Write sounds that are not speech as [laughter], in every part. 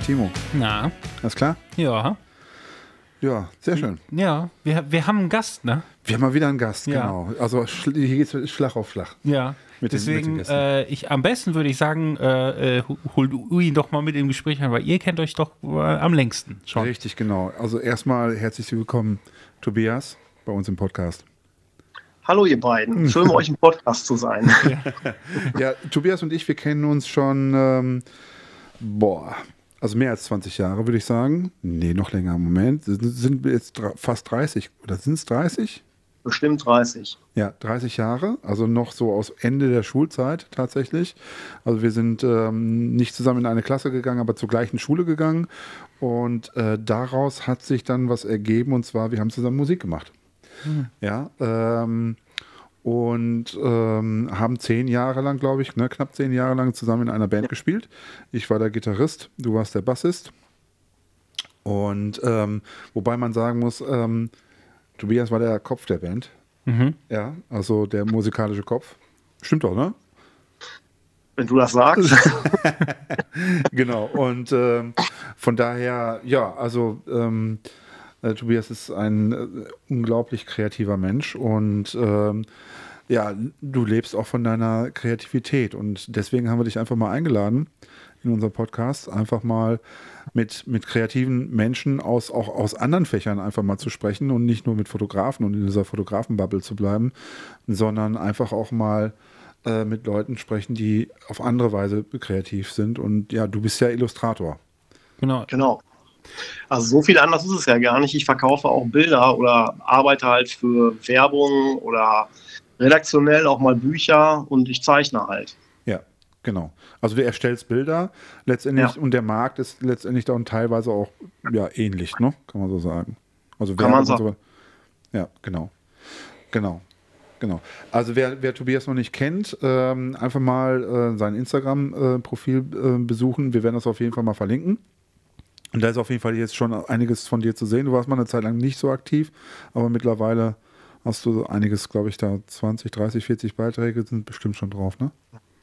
Hi Timo. Na, Alles klar? ja. Ja, sehr schön. Ja, wir, wir haben einen Gast, ne? Wir haben mal wieder einen Gast, Ja. genau. Also hier geht es Schlag auf Schlag. Ja. Mit den- mit den Deswegen, Gästen. äh, ich, am besten würde ich sagen, äh, äh, hol du ihn doch mal mit im Gespräch an, weil ihr kennt euch doch äh, am längsten schon. Richtig, genau. Also erstmal herzlich willkommen, Tobias, bei uns im Podcast. Hallo ihr beiden, schön bei euch im Podcast zu sein. [laughs] Ja, Tobias und ich, wir kennen uns schon, ähm, boah, also mehr als 20 Jahre, würde ich sagen. Nee, noch länger. Moment, sind, wir jetzt fast 30 oder sind es 30? Bestimmt 30. Ja, 30 Jahre, also noch so aus Ende der Schulzeit tatsächlich. Also wir sind ähm, nicht zusammen in eine Klasse gegangen, aber zur gleichen Schule gegangen. Und äh, daraus hat sich dann was ergeben, und zwar, wir haben zusammen Musik gemacht. Ja, ähm, und ähm, haben zehn Jahre lang, glaube ich, ne, knapp zehn Jahre lang zusammen in einer Band gespielt. Ich war der Gitarrist, du warst der Bassist. Und ähm, wobei man sagen muss, ähm, Tobias war der Kopf der Band. Mhm. Ja, also der musikalische Kopf. Stimmt doch, ne? Wenn du das sagst. [laughs] Genau. Und ähm, von daher, ja, also ähm, äh, Tobias ist ein äh, unglaublich kreativer Mensch und ähm, ja, du lebst auch von deiner Kreativität und deswegen haben wir dich einfach mal eingeladen in unserem Podcast, einfach mal mit, mit kreativen Menschen aus, auch aus anderen Fächern einfach mal zu sprechen und nicht nur mit Fotografen und in dieser Fotografenbubble zu bleiben, sondern einfach auch mal äh, mit Leuten sprechen, die auf andere Weise kreativ sind. Und ja, du bist ja Illustrator. Genau. genau. Also so viel anders ist es ja gar nicht. Ich verkaufe auch Bilder oder arbeite halt für Werbung oder redaktionell auch mal Bücher und ich zeichne halt. Ja, genau. Also du erstellst Bilder letztendlich Ja. und der Markt ist letztendlich dann teilweise auch ja, ähnlich, ne? Kann man so sagen. Also Kann man und So, ja, genau. Genau. Genau. Also wer, wer Tobias noch nicht kennt, ähm, einfach mal äh, sein Instagram-Profil äh, besuchen. Wir werden das auf jeden Fall mal verlinken. Und da ist auf jeden Fall jetzt schon einiges von dir zu sehen. Du warst mal eine Zeit lang nicht so aktiv, aber mittlerweile hast du einiges, glaube ich, da 20, 30, 40 Beiträge sind bestimmt schon drauf, ne?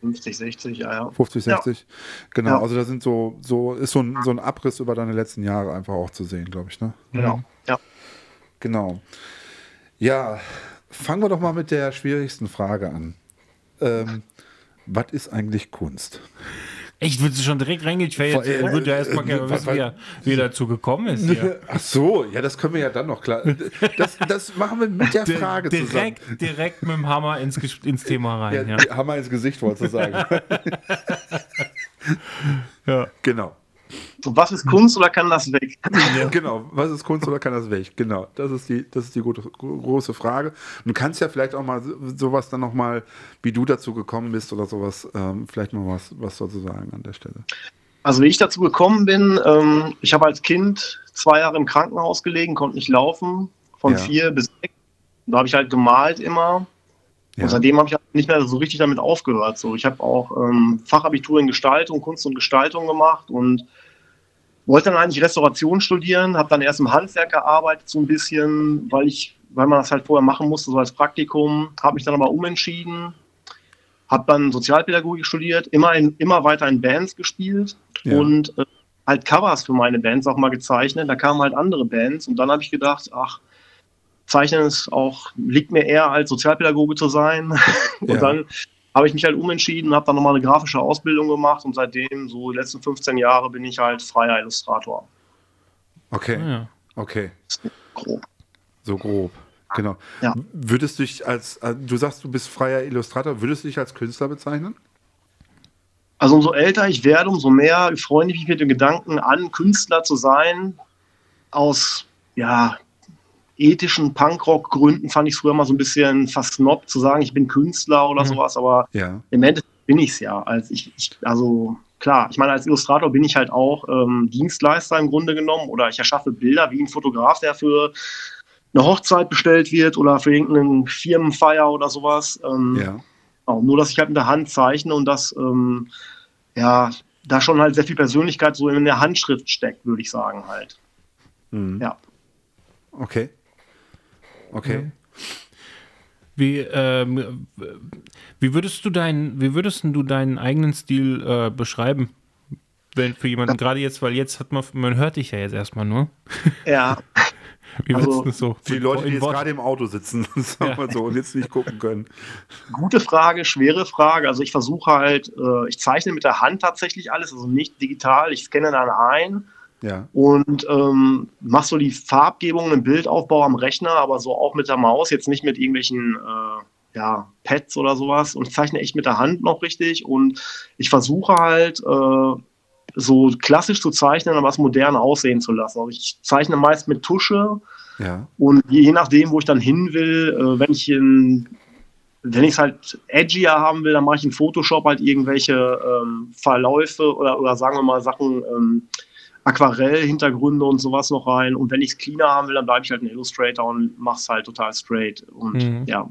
50, 60, ja, ja. 50, Ja. 60. Genau, Ja. also da sind so, so ist so ein, so ein Abriss über deine letzten Jahre einfach auch zu sehen, glaube ich, ne? Genau. Ja. Genau. Ja, fangen wir doch mal mit der schwierigsten Frage an. Ähm, was ist eigentlich Kunst? Echt, würdest du schon direkt Vor- äh, ich würde ja erstmal äh, gerne äh, wissen, wie er, wie er dazu gekommen ist. Hier. [laughs] Ach so, ja, das können wir ja dann noch klar. Das, das machen wir mit der Frage direkt, direkt mit dem Hammer ins, ins Thema zusammen. rein. Ja, Ja. Hammer ins Gesicht, wollte ich sagen. [laughs] [laughs] Ja. genau. Und was ist Kunst oder kann das weg? [laughs] Genau, was ist Kunst oder kann das weg? Genau, das ist die, das ist die gute, große Frage. Und du kannst ja vielleicht auch mal so- sowas dann nochmal, wie du dazu gekommen bist oder sowas, ähm, vielleicht mal was, was dazu sagen an der Stelle. Also wie ich dazu gekommen bin, ähm, ich habe als Kind zwei Jahre im Krankenhaus gelegen, konnte nicht laufen, von Ja. vier bis sechs. Da habe ich halt gemalt immer. Ja. Und seitdem habe ich halt nicht mehr so richtig damit aufgehört. So, ich habe auch ähm, Fachabitur in Gestaltung, Kunst und Gestaltung gemacht und wollte dann eigentlich Restauration studieren, habe dann erst im Handwerk gearbeitet so ein bisschen, weil ich, weil man das halt vorher machen musste, so als Praktikum, habe mich dann aber umentschieden, habe dann Sozialpädagogik studiert, immer in, immer weiter in Bands gespielt Ja. und äh, halt Covers für meine Bands auch mal gezeichnet. Da kamen halt andere Bands und dann habe ich gedacht, ach, Zeichnen ist auch, liegt mir eher als Sozialpädagoge zu sein. [laughs] und Ja. dann habe ich mich halt umentschieden, habe dann nochmal eine grafische Ausbildung gemacht und seitdem, so die letzten 15 Jahre, bin ich halt freier Illustrator. Okay, Ja. okay, Grob. so grob. Genau. Ja. Würdest du dich als, äh, du sagst, du bist freier Illustrator, würdest du dich als Künstler bezeichnen? Also umso älter ich werde, umso mehr freue ich mich mit dem Gedanken an, Künstler zu sein. Aus ja, ethischen Punkrock-Gründen fand ich es früher mal so ein bisschen versnobbt zu sagen, ich bin Künstler oder Mhm. sowas, aber Ja. im Endeffekt bin ich es ja. Also ich, ich, also klar, ich meine, als Illustrator bin ich halt auch ähm, Dienstleister im Grunde genommen oder ich erschaffe Bilder wie ein Fotograf, der für eine Hochzeit bestellt wird oder für irgendeinen Firmenfeier oder sowas. Ähm, Ja. genau, nur, dass ich halt mit der Hand zeichne und das, ähm, ja, da schon halt sehr viel Persönlichkeit so in der Handschrift steckt, würde ich sagen halt. Mhm. Ja. Okay. Okay. Wie, ähm, wie würdest du deinen, wie würdest du deinen eigenen Stil äh, beschreiben? Wenn für jemanden, gerade jetzt, weil jetzt hat man, man hört dich ja jetzt erstmal nur. Ja, [laughs] Wie Also, würdest du das so? Die Leute, die jetzt Wort- gerade im Auto sitzen, [laughs] sagen wir so, und jetzt nicht gucken können. gute Frage, schwere Frage. Also ich versuche halt, äh, ich zeichne mit der Hand tatsächlich alles, also nicht digital. Ich scanne dann ein Ja. und ähm, mache so die Farbgebung im Bildaufbau am Rechner, aber so auch mit der Maus, jetzt nicht mit irgendwelchen äh, ja, Pads oder sowas. Und ich zeichne echt mit der Hand noch richtig und ich versuche halt äh, so klassisch zu zeichnen, aber es modern aussehen zu lassen. Also ich zeichne meist mit Tusche Ja. und je nachdem, wo ich dann hin will, äh, wenn ich in wenn ich es halt edgier haben will, dann mache ich in Photoshop halt irgendwelche ähm, Verläufe oder, oder sagen wir mal Sachen, ähm, Aquarell-Hintergründe und sowas noch rein. Und wenn ich es cleaner haben will, dann bleibe ich halt in Illustrator und mache es halt total straight und Mhm. ja,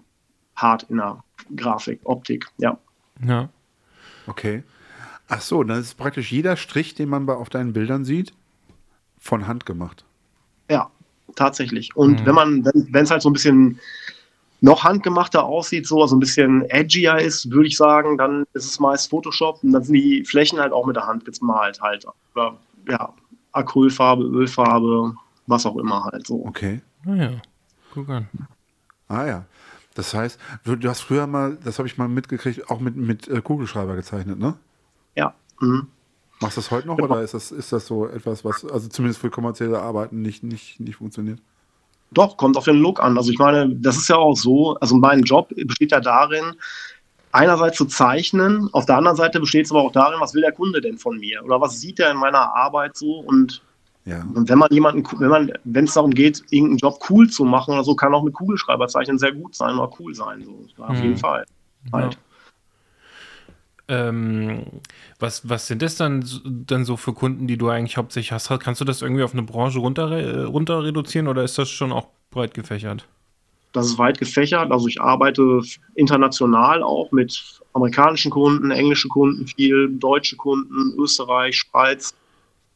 hart in der Grafik, Optik, ja. Ja. Okay. Ach so, dann ist praktisch jeder Strich, den man bei, auf deinen Bildern sieht, von Hand gemacht. Ja, tatsächlich. Und Mhm. wenn man, wenn es halt so ein bisschen noch handgemachter aussieht, so also ein bisschen edgier ist, würde ich sagen, dann ist es meist Photoshop und dann sind die Flächen halt auch mit der Hand gemalt halt. Oder ja, Acrylfarbe, Ölfarbe, was auch immer halt so. Okay. Naja, guck an. Ah ja. Das heißt, du, du hast früher mal, das habe ich mal mitgekriegt, auch mit, mit äh, Kugelschreiber gezeichnet, ne? Ja. Mhm. Machst du das heute noch oder ist das, ist das so etwas, was also zumindest für kommerzielle Arbeiten nicht, nicht, nicht funktioniert? Doch, kommt auf den Look an. Also ich meine, das ist ja auch so, also mein Job besteht ja darin, einerseits zu zeichnen, auf der anderen Seite besteht es aber auch darin, was will der Kunde denn von mir? Oder was sieht er in meiner Arbeit so? Und, Ja. und wenn man jemanden, wenn man, wenn es darum geht, irgendeinen Job cool zu machen oder so, kann auch mit Kugelschreiber zeichnen sehr gut sein oder cool sein. So. Auf Mhm. jeden Fall. Halt. Ähm, was, was sind das dann, dann so für Kunden, die du eigentlich hauptsächlich hast? Kannst du das irgendwie auf eine Branche runter, äh, runter reduzieren oder ist das schon auch breit gefächert? Das ist weit gefächert. Also ich arbeite international auch mit amerikanischen Kunden, englische Kunden viel, deutsche Kunden, Österreich, Schweiz.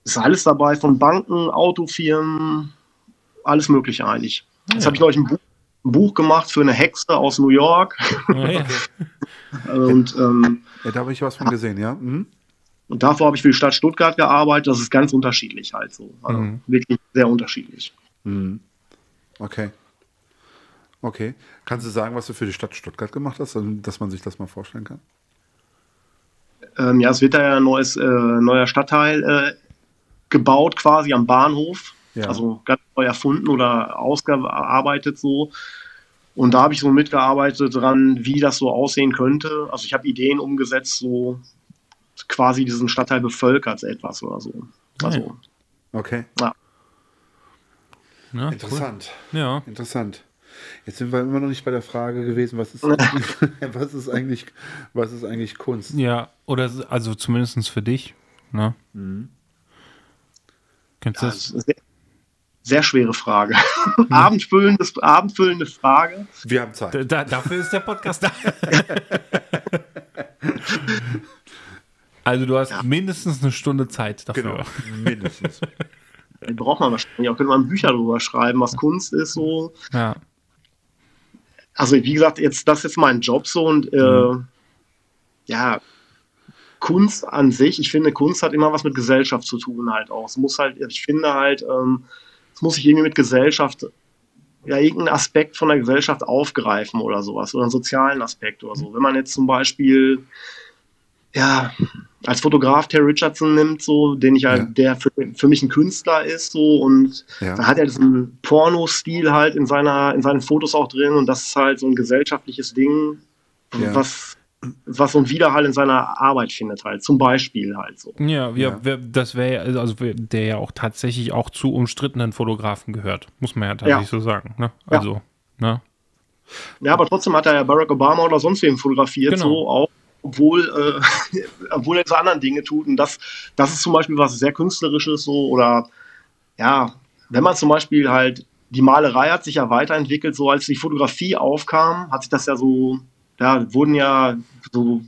Ist alles dabei, von Banken, Autofirmen, alles Mögliche eigentlich. Jetzt Ja. habe ich neulich ein Buch, ein Buch gemacht für eine Hexe aus New York. Ah, ja. [laughs] Und, ähm, ja da habe ich was von gesehen, ja? Mhm. und davor habe ich für die Stadt Stuttgart gearbeitet. Das ist ganz unterschiedlich halt so. Also Mhm. wirklich sehr unterschiedlich. Mhm. Okay. Okay. Kannst du sagen, was du für die Stadt Stuttgart gemacht hast, dass man sich das mal vorstellen kann? Ähm, ja, es wird da ja ein neues, äh, neuer Stadtteil äh, gebaut, quasi am Bahnhof. Ja. Also ganz neu erfunden oder ausgearbeitet so. Und da habe ich so mitgearbeitet dran, wie das so aussehen könnte. Also ich habe Ideen umgesetzt, so quasi diesen Stadtteil bevölkert etwas oder so. Also, Okay. Ja, Interessant. Cool. Ja. Interessant. Jetzt sind wir immer noch nicht bei der Frage gewesen, was ist, [laughs] was ist, eigentlich, was ist eigentlich Kunst? ja, oder also zumindest für dich. Ne? Kennst du ja, das? das ist eine sehr, sehr schwere Frage. [laughs] [laughs] abendfüllendes, abendfüllende Frage. Wir haben Zeit. Da, da, dafür ist der Podcast da. also du hast mindestens eine Stunde Zeit dafür. Genau, mindestens. Braucht man wahrscheinlich auch, könnte man Bücher drüber schreiben, was Kunst ist so. Ja. Also wie gesagt, jetzt das ist jetzt mein Job so und äh, ja, Kunst an sich, ich finde, Kunst hat immer was mit Gesellschaft zu tun halt auch. Es muss halt, ich finde halt, ähm, es muss sich irgendwie mit Gesellschaft, ja, irgendeinen Aspekt von der Gesellschaft aufgreifen oder sowas, oder einen sozialen Aspekt oder so. Wenn man jetzt zum Beispiel, ja, als Fotograf Terry Richardson nimmt, so, den ich halt, Ja. der für, für mich ein Künstler ist, so, und Ja. da hat er diesen Porno-Stil halt in seiner, in seinen Fotos auch drin und das ist halt so ein gesellschaftliches Ding, Ja. was, was so ein Widerhall in seiner Arbeit findet halt, zum Beispiel halt so. Ja, ja, Ja. wer- das wäre ja, also der ja auch tatsächlich auch zu umstrittenen Fotografen gehört, muss man ja tatsächlich so sagen. Ne? Ja. Also, ne? Ja, aber trotzdem hat er ja Barack Obama oder sonst wen fotografiert, Genau. so auch. Obwohl, äh, [laughs] obwohl er zu anderen Dinge tut. Und das, das ist zum Beispiel was sehr Künstlerisches so oder ja, wenn man zum Beispiel halt die Malerei hat sich ja weiterentwickelt, so als die Fotografie aufkam, hat sich das ja so, ja, wurden ja so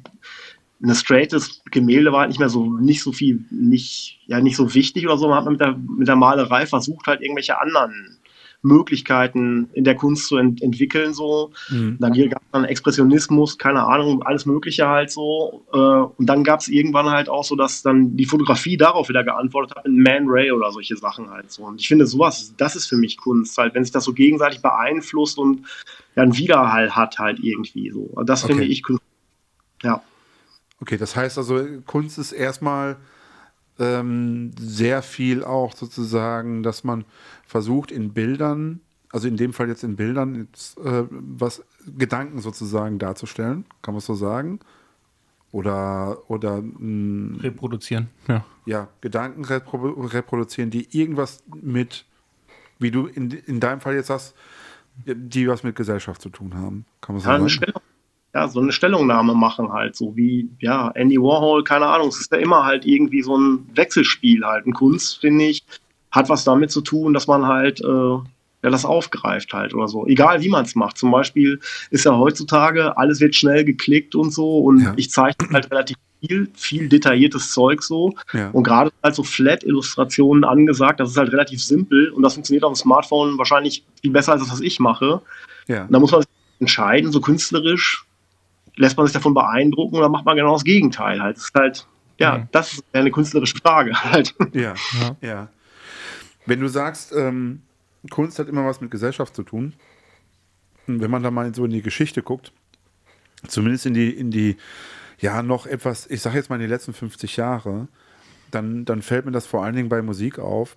ein straightes Gemälde war halt nicht mehr so, nicht so viel, nicht, ja, nicht so wichtig oder so. Man hat mit der, mit der Malerei versucht, halt irgendwelche anderen Möglichkeiten in der Kunst zu ent entwickeln, so. Mhm. Dann hier gab es dann Expressionismus, keine Ahnung, alles Mögliche halt so. Äh, und dann gab es irgendwann halt auch so, dass dann die Fotografie darauf wieder geantwortet hat, in Man Ray oder solche Sachen halt so. Und ich finde, sowas, das ist für mich Kunst, halt, wenn sich das so gegenseitig beeinflusst und ja, einen Widerhall hat halt irgendwie so. Das finde okay. ich Kunst. Ja. Okay, das heißt also, Kunst ist erstmal ähm, sehr viel auch sozusagen, dass man versucht in Bildern, also in dem Fall jetzt in Bildern, jetzt, äh, was Gedanken sozusagen darzustellen, kann man so sagen? Oder, oder mh, hm, reproduzieren, ja. Ja, Gedanken repro reproduzieren, die irgendwas mit, wie du in, in deinem Fall jetzt hast, die was mit Gesellschaft zu tun haben. Kann man so ja, sagen? Ja, so eine Stellungnahme machen halt, so wie, ja, Andy Warhol, keine Ahnung, es ist ja immer halt irgendwie so ein Wechselspiel halt. Ein Kunst, finde ich, hat was damit zu tun, dass man halt, äh, ja, das aufgreift halt oder so. Egal wie man es macht. Zum Beispiel ist ja heutzutage, alles wird schnell geklickt und so und ja. ich zeichne halt relativ viel, viel detailliertes Zeug so. Ja. Und gerade halt so Flat-Illustrationen angesagt, das ist halt relativ simpel und das funktioniert auf dem Smartphone wahrscheinlich viel besser als das, was ich mache. Ja. da muss man sich entscheiden, so künstlerisch, lässt man sich davon beeindrucken oder macht man genau das Gegenteil halt. Das ist halt, ja, mhm. das ist eine künstlerische Frage [laughs] halt. Ja, ja. ja. Wenn du sagst, ähm, Kunst hat immer was mit Gesellschaft zu tun, wenn man da mal so in die Geschichte guckt, zumindest in die, in die, ja, noch etwas, ich sage jetzt mal in die letzten 50 Jahre, dann, dann fällt mir das vor allen Dingen bei Musik auf,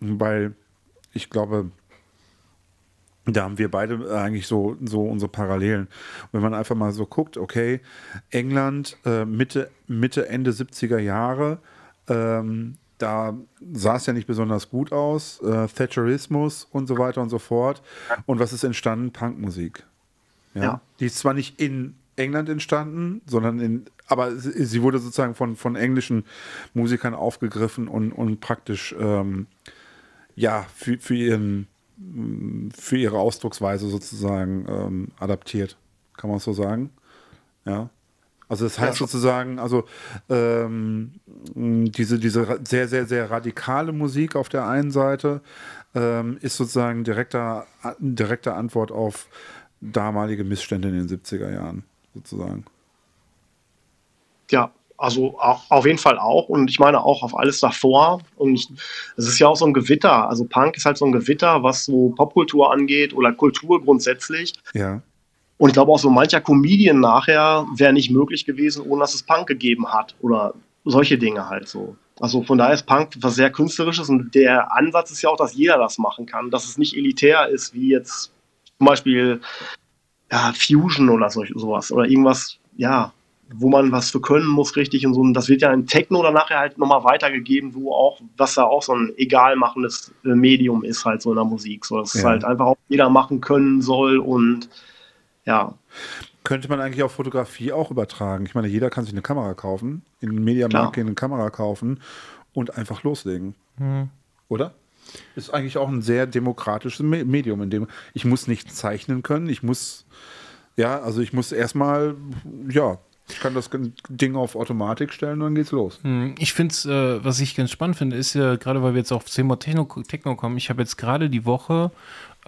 weil ich glaube, da haben wir beide eigentlich so, so unsere Parallelen. Und wenn man einfach mal so guckt, okay, England, äh, Mitte, Mitte, Ende 70er Jahre, ähm, da sah es ja nicht besonders gut aus, äh, Thatcherismus und so weiter und so fort. Und was ist entstanden? Punkmusik. Ja? ja. Die ist zwar nicht in England entstanden, sondern in, aber sie, sie wurde sozusagen von, von englischen Musikern aufgegriffen und, und praktisch ähm, ja, für, für ihren für ihre Ausdrucksweise sozusagen ähm, adaptiert. Kann man so sagen? Ja. Also das heißt ja, sozusagen, also ähm, diese, diese sehr, sehr, sehr radikale Musik auf der einen Seite ähm, ist sozusagen direkter, direkte Antwort auf damalige Missstände in den 70er Jahren, sozusagen. Ja, also auf jeden Fall auch und ich meine auch auf alles davor. Und es ist ja auch so ein Gewitter. Also Punk ist halt so ein Gewitter, was so Popkultur angeht oder Kultur grundsätzlich. Ja. Und ich glaube auch so mancher Comedian nachher wäre nicht möglich gewesen, ohne dass es Punk gegeben hat oder solche Dinge halt so. Also von daher ist Punk was sehr künstlerisches und der Ansatz ist ja auch, dass jeder das machen kann, dass es nicht elitär ist wie jetzt zum Beispiel ja, Fusion oder so, sowas oder irgendwas, ja, wo man was für können muss, richtig und so. Und das wird ja in Techno dann nachher halt nochmal weitergegeben, wo auch, was da auch so ein egal machendes äh, Medium ist, halt so in der Musik. So, dass ja. es halt einfach auch jeder machen können soll und ja. Könnte man eigentlich auf Fotografie auch übertragen? Ich meine, jeder kann sich eine Kamera kaufen, in den Mediamarkt eine Kamera kaufen und einfach loslegen. Mhm. Oder? Ist eigentlich auch ein sehr demokratisches Medium, in dem ich muss nicht zeichnen können, ich muss ja, also ich muss erstmal, ja, ich kann das Ding auf Automatik stellen und dann geht's los. Hm, ich finde es, äh, was ich ganz spannend finde, ist ja, gerade weil wir jetzt auf Thema Techno, Techno kommen, ich habe jetzt gerade die Woche,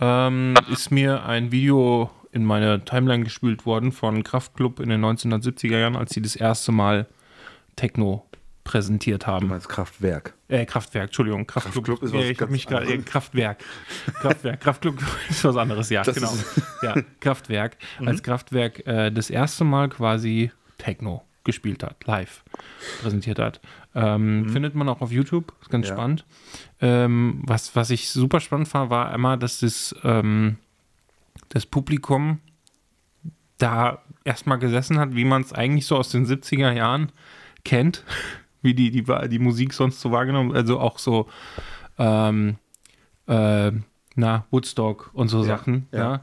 ähm, ist mir ein Video in meine Timeline gespült worden von Kraftklub in den 1970er Jahren, als sie das erste Mal Techno präsentiert haben. Du meinst Kraftwerk. Äh, Kraftwerk, Entschuldigung. Kraftklub, Kraftklub ist was ja, ich habe mich gerade. Äh, Kraftwerk. Kraftwerk. Kraftklub [laughs] ist was anderes, ja, das genau. ja, Kraftwerk. [laughs] Mhm. Als Kraftwerk äh, das erste Mal quasi Techno gespielt hat, live präsentiert hat. Ähm, mhm. Findet man auch auf YouTube, ist ganz ja. spannend. Ähm, was, was ich super spannend fand, war einmal, dass das, ähm, das Publikum da erstmal gesessen hat, wie man es eigentlich so aus den 70er Jahren kennt, [laughs] wie die, die, die Musik sonst so wahrgenommen, also auch so ähm, äh, na, Woodstock und so ja, Sachen, ja. ja.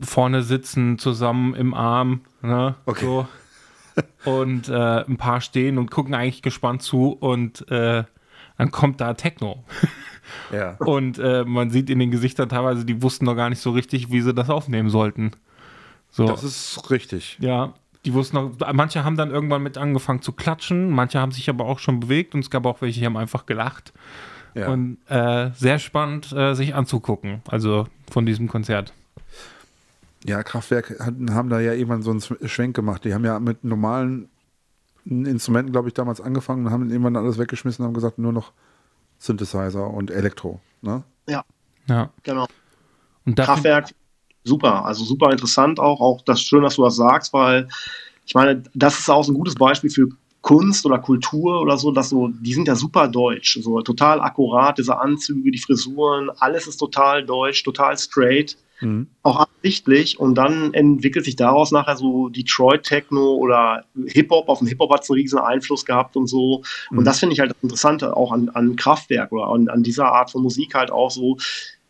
Vorne sitzen, zusammen im Arm, ne? Okay. So. Und äh, ein paar stehen und gucken eigentlich gespannt zu und äh, dann kommt da Techno. [laughs] Ja. Und äh, man sieht in den Gesichtern teilweise, die wussten noch gar nicht so richtig, wie sie das aufnehmen sollten. So. Das ist richtig. Ja, die wussten noch, manche haben dann irgendwann mit angefangen zu klatschen, manche haben sich aber auch schon bewegt und es gab auch welche, die haben einfach gelacht. Ja. Und äh, sehr spannend, äh, sich anzugucken, also von diesem Konzert. Ja, Kraftwerk hatten, haben da ja irgendwann so einen Schwenk gemacht. Die haben ja mit normalen Instrumenten, glaube ich, damals angefangen und haben irgendwann alles weggeschmissen und haben gesagt, nur noch Synthesizer und Elektro. Ne? Ja, Ja. genau. Und da Kraftwerk, super, also super interessant auch. Auch das schön, dass du das sagst, weil ich meine, das ist auch so ein gutes Beispiel für Kunst oder Kultur oder so, dass so, die sind ja super deutsch, so total akkurat, diese Anzüge, die Frisuren, alles ist total deutsch, total straight, Mhm. auch absichtlich und dann entwickelt sich daraus nachher so Detroit Techno oder Hip-Hop, auf den Hip-Hop hat es einen riesen Einfluss gehabt und so und Mhm. das finde ich halt das Interessante auch an, an Kraftwerk oder an, an dieser Art von Musik halt auch so,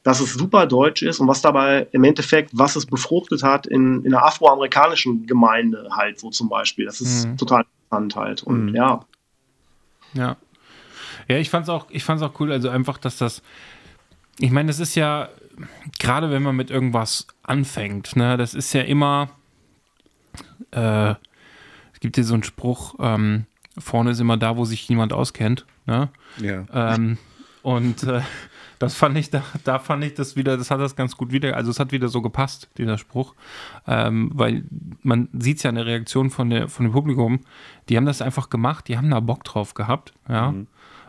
dass es super deutsch ist und was dabei im Endeffekt, was es befruchtet hat in, in der afroamerikanischen Gemeinde halt so zum Beispiel. Das ist Mhm. total interessant halt. Und Mhm. ja, Ja. Ja, ich fand's auch, ich fand's auch cool, also einfach, dass das, ich meine, das ist ja, gerade wenn man mit irgendwas anfängt, ne, das ist ja immer, äh, es gibt hier so einen Spruch, ähm, vorne ist immer da, wo sich jemand auskennt, ne? Ja. Ähm, und äh, das fand ich, da, da fand ich das wieder, das hat das ganz gut wieder, also es hat wieder so gepasst, dieser Spruch, ähm, weil man sieht es ja in der Reaktion von, der, von dem Publikum, die haben das einfach gemacht, die haben da Bock drauf gehabt, ja.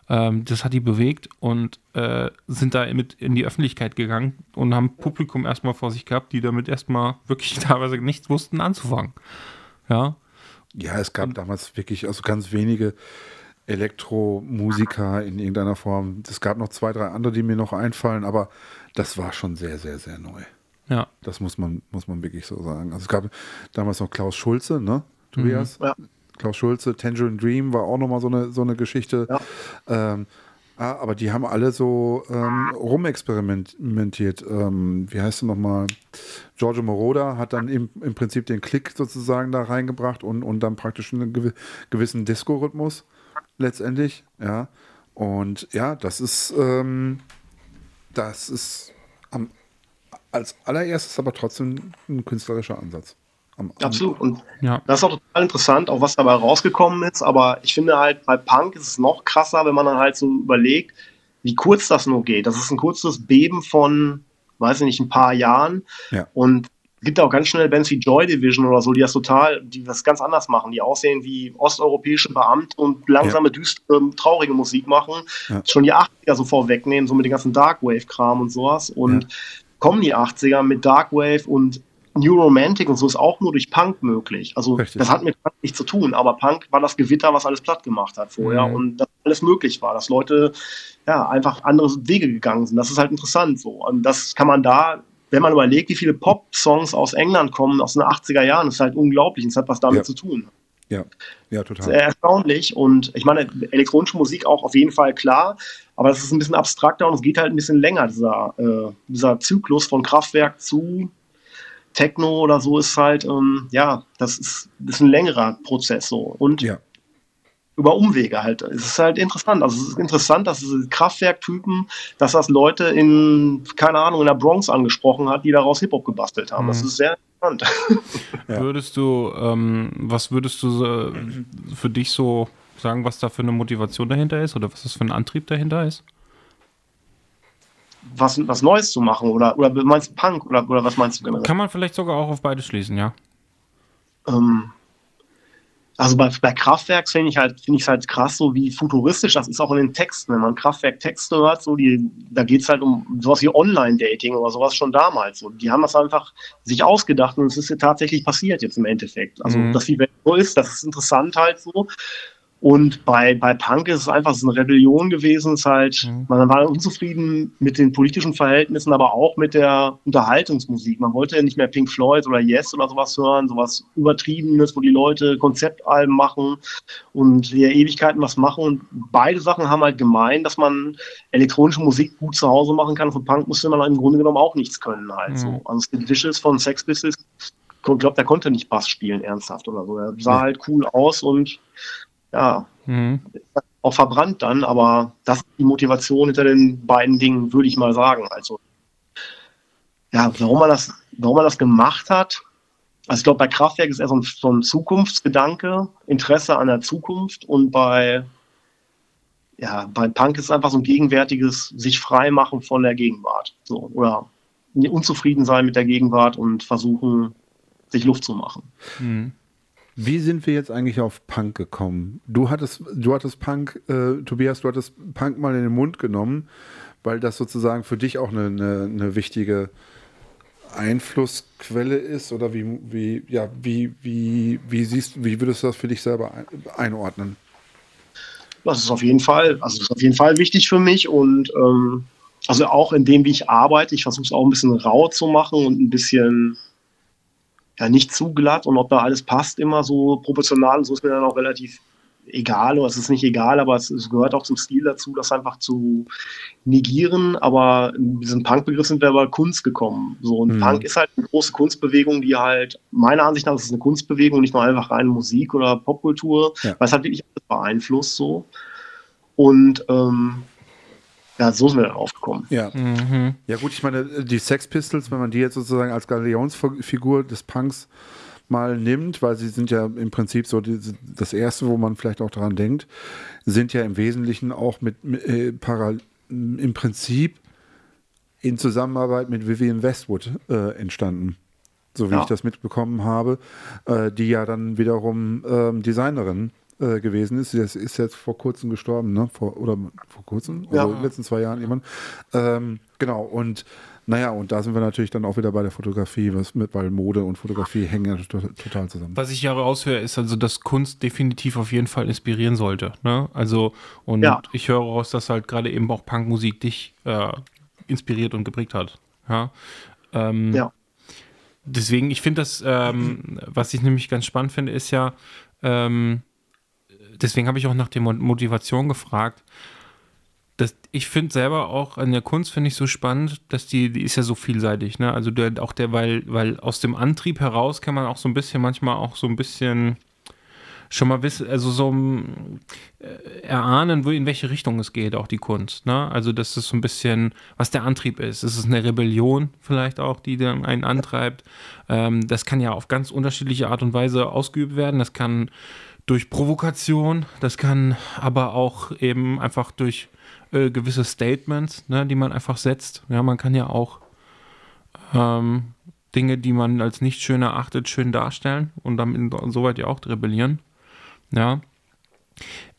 Ähm, das hat die bewegt und äh, sind da mit in die Öffentlichkeit gegangen und haben Publikum erstmal vor sich gehabt, die damit erstmal wirklich [laughs] teilweise nichts wussten anzufangen. Ja. Ja, es gab damals wirklich also ganz wenige Elektromusiker in irgendeiner Form. Es gab noch zwei, drei andere, die mir noch einfallen, aber das war schon sehr, sehr, sehr neu. Ja. Das muss man, muss man wirklich so sagen. Also es gab damals noch Klaus Schulze, ne? Tobias? Ja. Klaus Schulze, Tangerine Dream war auch nochmal so eine, so eine Geschichte. Ja. Ähm, ah, aber die haben alle so ähm, rumexperimentiert. Ähm, wie heißt du nochmal? Giorgio Moroder hat dann im, im Prinzip den Klick sozusagen da reingebracht und, und dann praktisch einen gewi gewissen Disco-Rhythmus letztendlich. Ja. Und ja, das ist, ähm, das ist am, als allererstes aber trotzdem ein künstlerischer Ansatz. Am, am, absolut. Und Ja. das ist auch total interessant, auch was dabei rausgekommen ist. Aber ich finde halt, bei Punk ist es noch krasser, wenn man dann halt so überlegt, wie kurz das nur geht. Das ist ein kurzes Beben von, weiß ich nicht, ein paar Jahren. Ja. Und es gibt auch ganz schnell Bands wie Joy Division oder so, die das total, die das ganz anders machen, die aussehen wie osteuropäische Beamte und langsame, düstere, traurige Musik machen. Ja. Schon die 80er so vorwegnehmen, so mit dem ganzen Darkwave-Kram und sowas. Und kommen die 80er mit Darkwave und New Romantic und so ist auch nur durch Punk möglich. Also Richtig. das hat mit Punk nichts zu tun, aber Punk war das Gewitter, was alles platt gemacht hat vorher Mhm. und dass alles möglich war, dass Leute ja einfach andere Wege gegangen sind. Das ist halt interessant so. Und das kann man da, wenn man überlegt, wie viele Pop-Songs aus England kommen, aus den 80er Jahren, das ist halt unglaublich. und Es hat was damit Ja. zu tun. ja, ja, total. Sehr erstaunlich und ich meine, elektronische Musik auch auf jeden Fall klar, aber das ist ein bisschen abstrakter und es geht halt ein bisschen länger, dieser, äh, dieser Zyklus von Kraftwerk zu Techno oder so ist halt, ähm, ja, das ist, das ist ein längerer Prozess so und Ja. über Umwege halt. Es ist halt interessant. Also es ist interessant, dass diese Kraftwerktypen, dass das Leute in, keine Ahnung, in der Bronx angesprochen hat, die daraus Hip-Hop gebastelt haben. Das Mhm. ist sehr interessant. [laughs] Ja. Würdest du, ähm, was würdest du so, für dich so sagen, was da für eine Motivation dahinter ist oder was das für ein Antrieb dahinter ist? Was, was Neues zu machen oder, oder meinst du Punk oder, oder was meinst du generell? Kann man vielleicht sogar auch auf beides schließen, ja. Ähm, also bei, bei Kraftwerk finde ich halt, finde ich es halt krass, so wie futuristisch das ist auch in den Texten. Wenn man Kraftwerk-Texte hört, so die, da geht es halt um sowas wie Online-Dating oder sowas schon damals. So. Die haben das einfach sich ausgedacht und es ist ja tatsächlich passiert jetzt im Endeffekt. Also, Mhm. dass die Welt so ist, das ist interessant halt so. Und bei, bei Punk ist es einfach ist eine Rebellion gewesen. Es ist halt, Mhm. man war unzufrieden mit den politischen Verhältnissen, aber auch mit der Unterhaltungsmusik. Man wollte ja nicht mehr Pink Floyd oder Yes oder sowas hören, sowas Übertriebenes, wo die Leute Konzeptalben machen und hier Ewigkeiten was machen. Und beide Sachen haben halt gemein, dass man elektronische Musik gut zu Hause machen kann. Von Punk musste man im Grunde genommen auch nichts können halt Mhm. so. Also Sid Vicious von Sex Pistols glaube, der konnte nicht Bass spielen, ernsthaft oder so. Er sah halt cool aus und ja, Mhm. auch verbrannt dann, aber das ist die Motivation hinter den beiden Dingen, würde ich mal sagen. Also, ja, warum man das, warum man das gemacht hat, also ich glaube, bei Kraftwerk ist eher so ein, so ein Zukunftsgedanke, Interesse an der Zukunft und bei, ja, bei Punk ist es einfach so ein gegenwärtiges sich freimachen von der Gegenwart. So, oder unzufrieden sein mit der Gegenwart und versuchen, sich Luft zu machen. Mhm. Wie sind wir jetzt eigentlich auf Punk gekommen? Du hattest, du hattest Punk, äh, Tobias, du hattest Punk mal in den Mund genommen, weil das sozusagen für dich auch eine, eine, eine wichtige Einflussquelle ist oder wie, wie, ja, wie, wie, wie siehst wie würdest du das für dich selber ein, einordnen? Das ist auf jeden Fall, also ist auf jeden Fall wichtig für mich und ähm, also auch in dem, wie ich arbeite, ich versuche es auch ein bisschen rau zu machen und ein bisschen ja nicht zu glatt und ob da alles passt immer so proportional, so ist mir dann auch relativ egal oder es ist nicht egal, aber es, es gehört auch zum Stil dazu, das einfach zu negieren. Aber in diesem Punk-Begriff sind wir aber Kunst gekommen. So und Mhm. Punk ist halt eine große Kunstbewegung, die halt meiner Ansicht nach ist eine Kunstbewegung, nicht nur einfach reine Musik oder Popkultur, Ja. weil es halt wirklich alles beeinflusst so. Und ähm, ja, so sind wir darauf gekommen. Ja. Mhm. Ja gut, ich meine, die Sex Pistols, wenn man die jetzt sozusagen als Galionsfigur des Punks mal nimmt, weil sie sind ja im Prinzip so die, das Erste, wo man vielleicht auch daran denkt, sind ja im Wesentlichen auch mit, äh, im Prinzip in Zusammenarbeit mit Vivian Westwood äh, entstanden. So wie Ja. ich das mitbekommen habe, äh, die ja dann wiederum ähm, Designerin äh, gewesen ist. Sie ist jetzt vor kurzem gestorben, ne? Vor, oder vor kurzem? Also Ja. in den letzten zwei Jahren jemand. Ähm, genau, und naja, und da sind wir natürlich dann auch wieder bei der Fotografie, was mit, weil Mode und Fotografie hängen ja to- total zusammen. Was ich ja raushöre, ist also, dass Kunst definitiv auf jeden Fall inspirieren sollte. Ne? Also, und Ja. ich höre raus, dass halt gerade eben auch Punkmusik dich äh, inspiriert und geprägt hat. Ja. Ähm, Ja. Deswegen, ich finde das, ähm, was ich nämlich ganz spannend finde, ist ja, ähm, deswegen habe ich auch nach der Mo- Motivation gefragt. Das, ich finde selber auch an der Kunst finde ich so spannend, dass die, die ist ja so vielseitig, ne? Also der, auch der, weil, weil aus dem Antrieb heraus kann man auch so ein bisschen, manchmal auch so ein bisschen schon mal wissen, also so ein, äh, erahnen, in welche Richtung es geht, auch die Kunst. Ne? Also das ist so ein bisschen, was der Antrieb ist. Ist es eine Rebellion vielleicht auch, die dann einen antreibt? Ähm, das kann ja auf ganz unterschiedliche Art und Weise ausgeübt werden. Das kann durch Provokation, das kann aber auch eben einfach durch äh, gewisse Statements, ne, die man einfach setzt. Ja, man kann ja auch ähm, Dinge, die man als nicht schön erachtet, schön darstellen und damit insoweit ja auch rebellieren. Ja.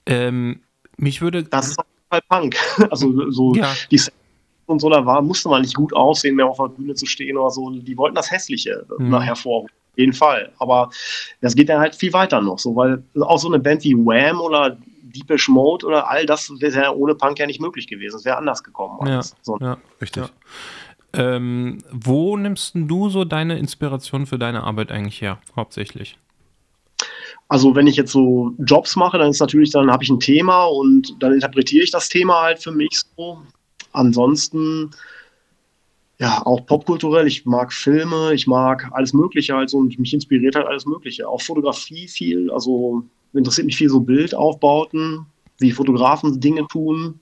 Ähm, mich würde. Das ist auf jeden Fall Punk. [laughs] Also so Ja. die Sex und so, da war, musste man nicht gut aussehen, mehr auf der Bühne zu stehen oder so. Die wollten das Hässliche Mhm. mhm. hervorrufen. Jeden Fall. Aber das geht dann halt viel weiter noch. So, weil auch so eine Band wie Wham oder Deepish Mode oder all das wäre ja ohne Punk ja nicht möglich gewesen. Es wäre anders gekommen. Ja. So, ja. Richtig. Ja. Ähm, wo nimmst denn du so deine Inspiration für deine Arbeit eigentlich her, hauptsächlich? Also wenn ich jetzt so Jobs mache, dann ist natürlich, dann habe ich ein Thema und dann interpretiere ich das Thema halt für mich so. Ansonsten, ja, auch popkulturell, ich mag Filme, ich mag alles Mögliche halt so und mich inspiriert halt alles Mögliche. Auch Fotografie viel, also interessiert mich viel so Bildaufbauten, wie Fotografen Dinge tun.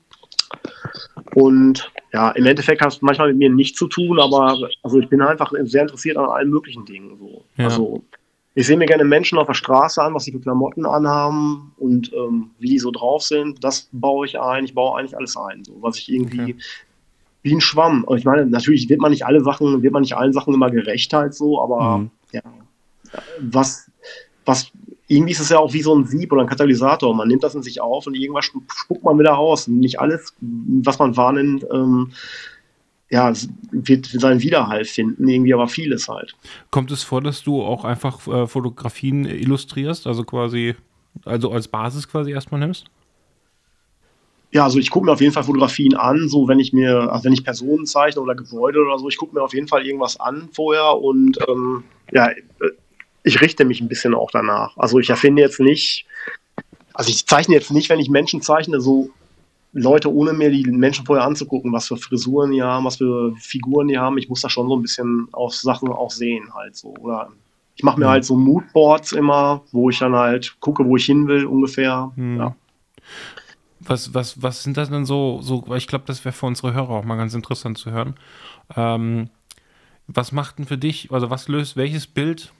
Und ja, im Endeffekt hat es manchmal mit mir nichts zu tun, aber also ich bin einfach sehr interessiert an allen möglichen Dingen. So. Ja. Also ich sehe mir gerne Menschen auf der Straße an, was sie für Klamotten anhaben und ähm, wie die so drauf sind. Das baue ich ein. Ich baue eigentlich alles ein, so was ich irgendwie Okay. Wie ein Schwamm. Und ich meine, natürlich wird man nicht alle Sachen, wird man nicht allen Sachen immer gerecht halt so, aber Mhm. ja, was, was irgendwie ist es ja auch wie so ein Sieb oder ein Katalysator. Man nimmt das in sich auf und irgendwas spu- spuckt man wieder aus. Nicht alles, was man wahrnimmt, ähm, ja, wird seinen Widerhall finden, irgendwie aber vieles halt. Kommt es vor, dass du auch einfach äh, Fotografien illustrierst, also quasi, also als Basis quasi erstmal nimmst? Ja, also ich gucke mir auf jeden Fall Fotografien an, so wenn ich mir, also wenn ich Personen zeichne oder Gebäude oder so, ich gucke mir auf jeden Fall irgendwas an vorher und ähm, ja, äh, ich richte mich ein bisschen auch danach. Also ich erfinde jetzt nicht, also ich zeichne jetzt nicht, wenn ich Menschen zeichne, so Leute ohne mir die Menschen vorher anzugucken, was für Frisuren die haben, was für Figuren die haben. Ich muss da schon so ein bisschen auf Sachen auch sehen halt so. Oder Ich mache mir Mhm. halt so Moodboards immer, wo ich dann halt gucke, wo ich hin will ungefähr. Hm. Ja. Was, was, was sind das denn so, so weil ich glaube, das wäre für unsere Hörer auch mal ganz interessant zu hören. Ähm, was macht denn für dich, also was löst welches Bild,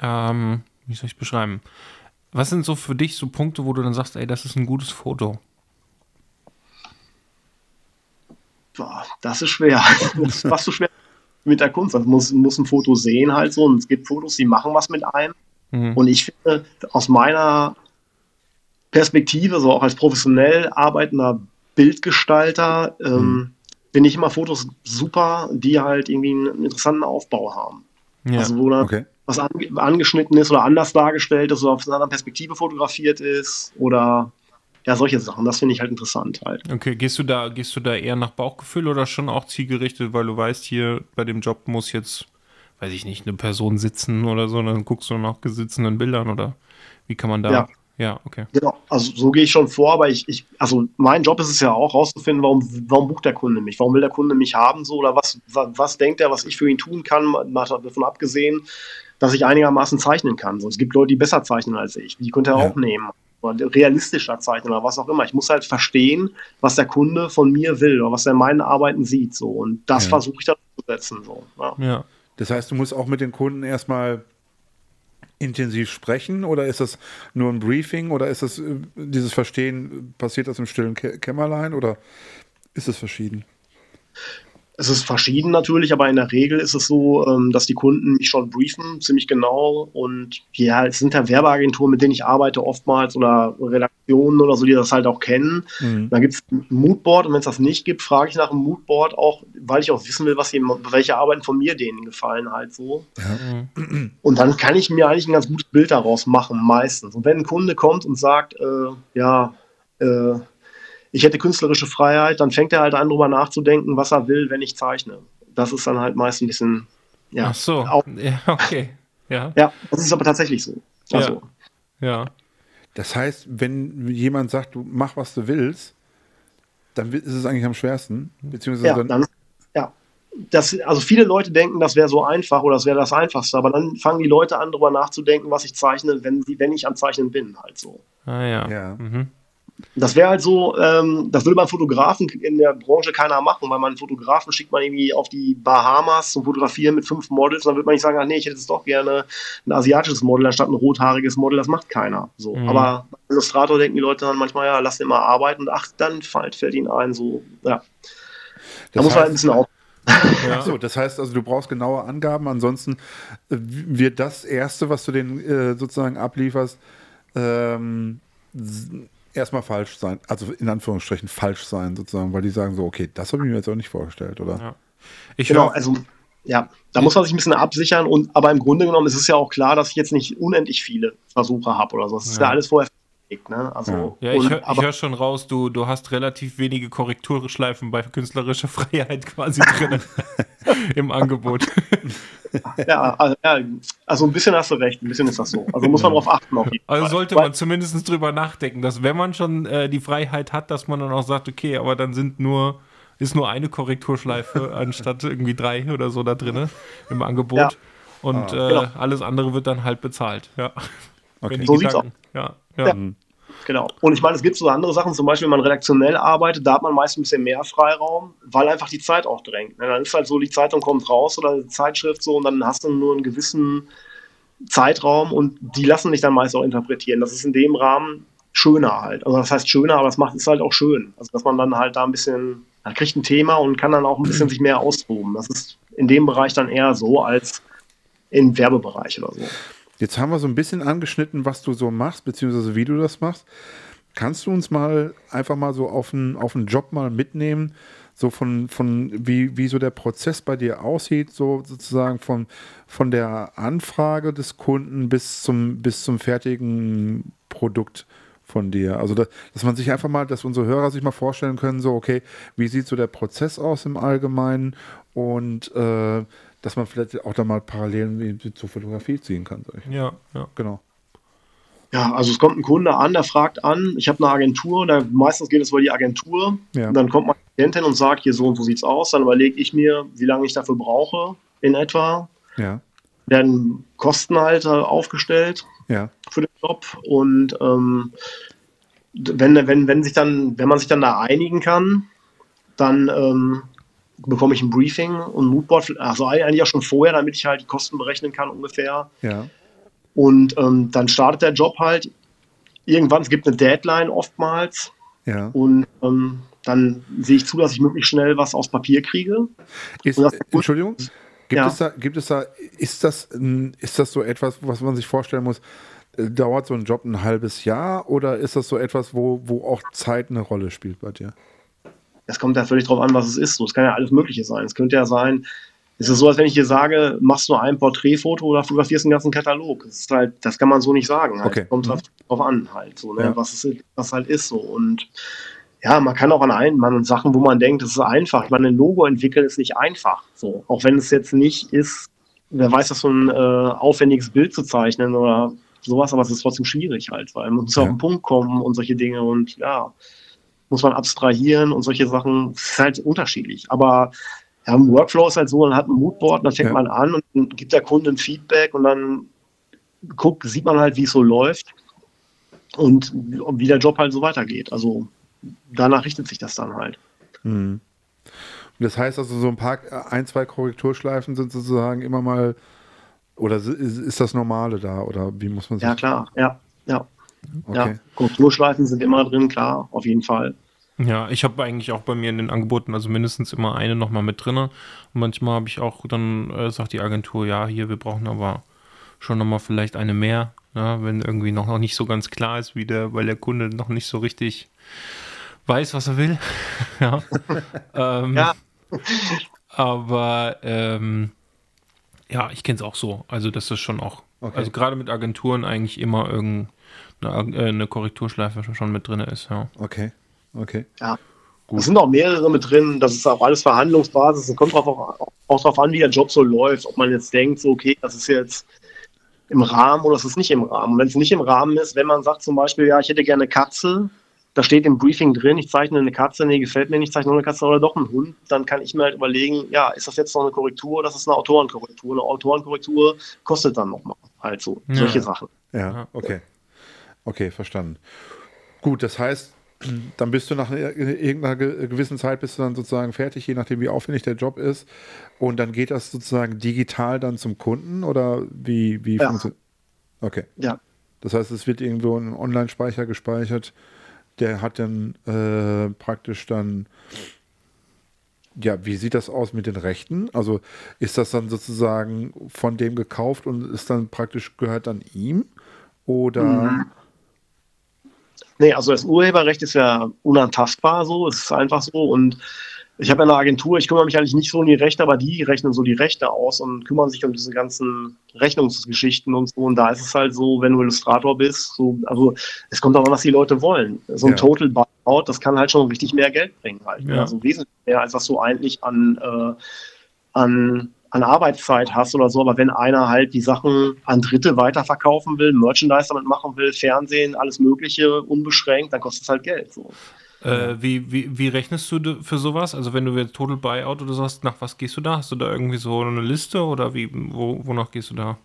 ähm, wie soll ich beschreiben? Was sind so für dich so Punkte, wo du dann sagst, ey, das ist ein gutes Foto? Boah, das ist schwer. [laughs] Das ist fast so schwer mit der Kunst. Das muss, muss ein Foto sehen halt so. Und es gibt Fotos, die machen was mit einem. Mhm. Und ich finde, aus meiner Perspektive, so auch als professionell arbeitender Bildgestalter, ähm, finde ich immer Fotos super, die halt irgendwie einen interessanten Aufbau haben. Ja. Also wo dann Okay. was ange angeschnitten ist oder anders dargestellt ist oder aus einer anderen Perspektive fotografiert ist oder ja, solche Sachen. Das finde ich halt interessant halt. Okay, gehst du da, gehst du da eher nach Bauchgefühl oder schon auch zielgerichtet, weil du weißt, hier bei dem Job muss jetzt, weiß ich nicht, eine Person sitzen oder so, dann guckst du nach gesitzenden Bildern oder wie kann man da? Ja. Ja, okay. Genau, also so gehe ich schon vor, aber ich, ich, also mein Job ist es ja auch rauszufinden, warum, warum bucht der Kunde mich, warum will der Kunde mich haben, so oder was, was, was denkt er, was ich für ihn tun kann, mal davon abgesehen, dass ich einigermaßen zeichnen kann. So, es gibt Leute, die besser zeichnen als ich, die könnte er Ja. auch nehmen. Oder realistischer zeichnen oder was auch immer. Ich muss halt verstehen, was der Kunde von mir will oder was er in meinen Arbeiten sieht. So. Und das Ja. versuche ich dann zu setzen. So. Ja. Ja. Das heißt, du musst auch mit den Kunden erstmal intensiv sprechen? Oder ist das nur ein Briefing? Oder ist das äh, dieses Verstehen, passiert das im stillen Kä Kämmerlein? Oder ist es verschieden? Es ist verschieden natürlich, aber in der Regel ist es so, ähm, dass die Kunden mich schon briefen, ziemlich genau. Und ja, es sind ja Werbeagenturen, mit denen ich arbeite oftmals oder Redaktionen oder so, die das halt auch kennen. Mhm. Dann gibt es ein Moodboard und wenn es das nicht gibt, frage ich nach einem Moodboard auch, weil ich auch wissen will, was jemand, welche Arbeiten von mir denen gefallen halt so. Mhm. Und dann kann ich mir eigentlich ein ganz gutes Bild daraus machen, meistens. Und wenn ein Kunde kommt und sagt, äh, ja, äh, ich hätte künstlerische Freiheit, dann fängt er halt an, drüber nachzudenken, was er will, wenn ich zeichne. Das ist dann halt meist ein bisschen, ja. Ach so. Auch, Ja, okay. Ja, ja, das ist aber tatsächlich so. Also, ja. Das heißt, wenn jemand sagt, du mach was du willst, dann ist es eigentlich am schwersten, beziehungsweise ja, dann, dann, ja. Das, also viele Leute denken, das wäre so einfach oder das wäre das Einfachste, aber dann fangen die Leute an, drüber nachzudenken, was ich zeichne, wenn, sie, wenn ich am Zeichnen bin, halt so. Ah ja. Ja. Mhm. Das wäre halt so, ähm, das würde beim Fotografen in der Branche keiner machen, weil man einen Fotografen schickt man irgendwie auf die Bahamas zum Fotografieren mit fünf Models, dann würde man nicht sagen, ach nee, ich hätte jetzt doch gerne ein asiatisches Model anstatt ein rothaariges Model, das macht keiner. So. Mhm. Aber Illustrator denken die Leute dann manchmal, ja, lass den mal arbeiten und ach, dann fällt, fällt ihnen ein, so, ja. Da Das muss man halt heißt- ein bisschen auf. [laughs] Ja. Ach so, das heißt also, du brauchst genaue Angaben, ansonsten äh, wird das Erste, was du denen äh, sozusagen ablieferst, ähm, erstmal falsch sein, also in Anführungsstrichen falsch sein sozusagen, weil die sagen so, okay, das habe ich mir jetzt auch nicht vorgestellt, oder? Ja. Ich Genau, also ja, da muss man sich ein bisschen absichern und aber im Grunde genommen ist es ja auch klar, dass ich jetzt nicht unendlich viele Versuche habe oder so. Das ist Ja. ja alles vorher festgelegt, ne? Also ja, ich und- höre ich hör schon raus, du, du hast relativ wenige Korrekturschleifen bei künstlerischer [laughs] Freiheit quasi drin [laughs] im Angebot. [laughs] ja, also, ja, also ein bisschen hast du recht, ein bisschen ist das so. Also muss man darauf achten auf jeden Also Fall. sollte Weil- man zumindest drüber nachdenken, dass wenn man schon äh, die Freiheit hat, dass man dann auch sagt, okay, aber dann sind nur, ist nur eine Korrekturschleife anstatt irgendwie drei oder so da drin im Angebot. Ja. Und äh, Genau. alles andere wird dann halt bezahlt. Ja. Okay. So sieht's Gedanken- Ja, ja. Ja. Genau. Und ich meine, es gibt so andere Sachen, zum Beispiel, wenn man redaktionell arbeitet, da hat man meist ein bisschen mehr Freiraum, weil einfach die Zeit auch drängt. Ne? Dann ist halt so, die Zeitung kommt raus oder die Zeitschrift so und dann hast du nur einen gewissen Zeitraum und die lassen dich dann meist auch interpretieren. Das ist in dem Rahmen schöner halt. Also das heißt schöner, aber es macht es halt auch schön. Also dass man dann halt da ein bisschen, man kriegt ein Thema und kann dann auch ein bisschen sich mehr austoben. Das ist in dem Bereich dann eher so als im Werbebereich oder so. Jetzt haben wir so ein bisschen angeschnitten, was du so machst, beziehungsweise wie du das machst. Kannst du uns mal einfach mal so auf einen, auf einen Job mal mitnehmen, so von, von wie, wie so der Prozess bei dir aussieht, so sozusagen von, von der Anfrage des Kunden bis zum, bis zum fertigen Produkt von dir. Also, da, dass man sich einfach mal, dass unsere Hörer sich mal vorstellen können, so, okay, wie sieht so der Prozess aus im Allgemeinen und äh, dass man vielleicht auch da mal Parallelen zur Fotografie ziehen kann. Ja, ja. Genau. Ja, also es kommt ein Kunde an, der fragt an, ich habe eine Agentur, da, meistens geht es über die Agentur. Ja. Und dann kommt mein Klient hin und sagt, hier so und so sieht's aus. Dann überlege ich mir, wie lange ich dafür brauche in etwa. Ja. werden Kosten halt aufgestellt Ja. für den Job und ähm, wenn, wenn, wenn sich dann, wenn man sich dann da einigen kann, dann ähm, bekomme ich ein Briefing und ein Moodboard, also eigentlich auch schon vorher, damit ich halt die Kosten berechnen kann ungefähr. Ja. Und ähm, dann startet der Job halt. Irgendwann, es gibt eine Deadline oftmals Ja. und ähm, dann sehe ich zu, dass ich möglichst schnell was aufs Papier kriege. Ist, das- Entschuldigung, gibt Ja. es da, gibt es da, ist das, ist das so etwas, was man sich vorstellen muss? äh, Dauert so ein Job ein halbes Jahr oder ist das so etwas, wo, wo auch Zeit eine Rolle spielt bei dir? Es kommt ja völlig drauf an, was es ist. So, es kann ja alles Mögliche sein. Es könnte ja sein, es ist so, als wenn ich dir sage, machst nur ein Porträtfoto oder fotografierst einen ganzen Katalog. Das ist halt, das kann man so nicht sagen. Halt. Okay. Es kommt drauf, drauf an, halt, so, ne? Ja. was, es, was halt ist so. Und ja, man kann auch an einen, man Sachen, wo man denkt, das ist einfach. Ich meine, ein Logo entwickeln ist nicht einfach. So, auch wenn es jetzt nicht ist, wer weiß, das so ein äh, aufwendiges Bild zu zeichnen oder sowas, aber es ist trotzdem schwierig halt, weil man muss Ja. auf den Punkt kommen und solche Dinge und ja, muss man abstrahieren und solche Sachen. Es ist halt unterschiedlich. Aber ja, im Workflow ist halt so, man hat ein Moodboard, dann fängt Ja. man an und gibt der Kunde ein Feedback und dann guckt, sieht man halt, wie es so läuft und wie der Job halt so weitergeht. Also danach richtet sich das dann halt. Hm. Das heißt also, so ein paar, ein, zwei Korrekturschleifen sind sozusagen immer mal, oder ist, ist das Normale da, oder wie muss man sich Ja, klar, ja, ja. Okay. ja. Korrekturschleifen sind immer drin, klar, auf jeden Fall. Ja, ich habe eigentlich auch bei mir in den Angeboten also mindestens immer eine nochmal mit drin. Und manchmal habe ich auch, dann äh, sagt die Agentur, ja, hier, wir brauchen aber schon nochmal vielleicht eine mehr, ja, wenn irgendwie noch, noch nicht so ganz klar ist, wie der, weil der Kunde noch nicht so richtig weiß, was er will. [laughs] ja. ähm, Ja. Aber ähm, ja, ich kenne es auch so. Also das ist schon auch, Okay. also gerade mit Agenturen eigentlich immer irgendeine äh, eine Korrekturschleife schon mit drin ist, ja. Okay. Okay. Ja. Es sind auch mehrere mit drin, das ist auch alles Verhandlungsbasis. Es kommt drauf auch, auch darauf an, wie der Job so läuft. Ob man jetzt denkt, so, okay, das ist jetzt im Rahmen oder es ist nicht im Rahmen. Wenn es nicht im Rahmen ist, wenn man sagt zum Beispiel, ja, ich hätte gerne eine Katze, da steht im Briefing drin, ich zeichne eine Katze, nee, gefällt mir nicht, ich zeichne nur eine Katze oder doch einen Hund, dann kann ich mir halt überlegen, ja, ist das jetzt noch eine Korrektur oder ist das eine Autorenkorrektur? Eine Autorenkorrektur kostet dann nochmal halt so, Ja. solche Sachen. Ja. okay. Okay, verstanden. Gut, das heißt, dann bist du nach ir- irgendeiner ge- gewissen Zeit bist du dann sozusagen fertig, je nachdem wie aufwendig der Job ist. Und dann geht das sozusagen digital dann zum Kunden oder wie, wie Ja. funktioniert? Okay. Ja. Das heißt, es wird irgendwo in einen Online-Speicher gespeichert. Der hat dann äh, praktisch dann, ja, wie sieht das aus mit den Rechten? Also ist das dann sozusagen von dem gekauft und ist dann praktisch gehört dann ihm? Oder Mhm. Nee, also das Urheberrecht ist ja unantastbar so, es ist einfach so und ich habe ja eine Agentur, ich kümmere mich eigentlich nicht so um die Rechte, aber die rechnen so die Rechte aus und kümmern sich um diese ganzen Rechnungsgeschichten und so. Und da ist es halt so, wenn du Illustrator bist, so, also es kommt auch an, was die Leute wollen. So ein Ja. Total Buyout, das kann halt schon richtig mehr Geld bringen halt. ne? Ja. Also wesentlich mehr, als was du eigentlich an, äh, an, an Arbeitszeit hast oder so. Aber wenn einer halt die Sachen an Dritte weiterverkaufen will, Merchandise damit machen will, Fernsehen, alles Mögliche, unbeschränkt, dann kostet es halt Geld. So. Äh, wie, wie, wie rechnest du für sowas? Also wenn du jetzt Total Buyout oder so hast, nach was gehst du da? Hast du da irgendwie so eine Liste oder wie, wo, wonach gehst du da?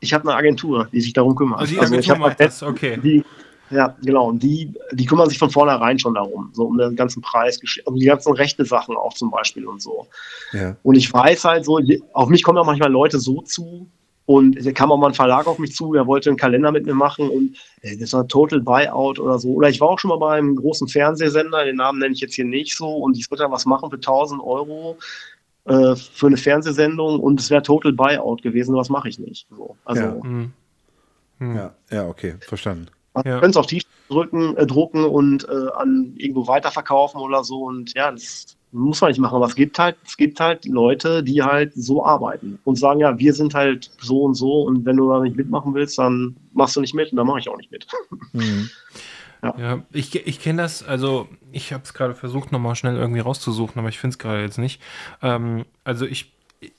Ich habe eine Agentur, die sich darum kümmert. Also die Also ich Agentur hab macht das, okay. Die, ja, genau. Und die, die kümmern sich von vornherein schon darum, so um den ganzen Preis, um die ganzen rechte Sachen auch zum Beispiel und so. ja. Und ich weiß halt so, auf mich kommen auch manchmal Leute so zu. Und da kam auch mal ein Verlag auf mich zu, der wollte einen Kalender mit mir machen und äh, das war Total Buyout oder so. Oder ich war auch schon mal bei einem großen Fernsehsender, den Namen nenne ich jetzt hier nicht so, und ich wollte da was machen für 1000 Euro äh, für eine Fernsehsendung und es wäre Total Buyout gewesen, was mache ich nicht. So. Also Ja. Hm. Hm. Ja, ja, okay, verstanden. Man Ja. könnte es auf T-Shirts drücken, äh, drucken und äh, an irgendwo weiterverkaufen oder so. Und ja, das muss man nicht machen. Aber es gibt halt, es gibt halt Leute, die halt so arbeiten und sagen, ja, wir sind halt so und so und wenn du da nicht mitmachen willst, dann machst du nicht mit und dann mache ich auch nicht mit. [laughs] Mhm. Ja, ich, ich kenne das, also ich habe es gerade versucht, nochmal schnell irgendwie rauszusuchen, aber ich finde es gerade jetzt nicht. Ähm, also ich,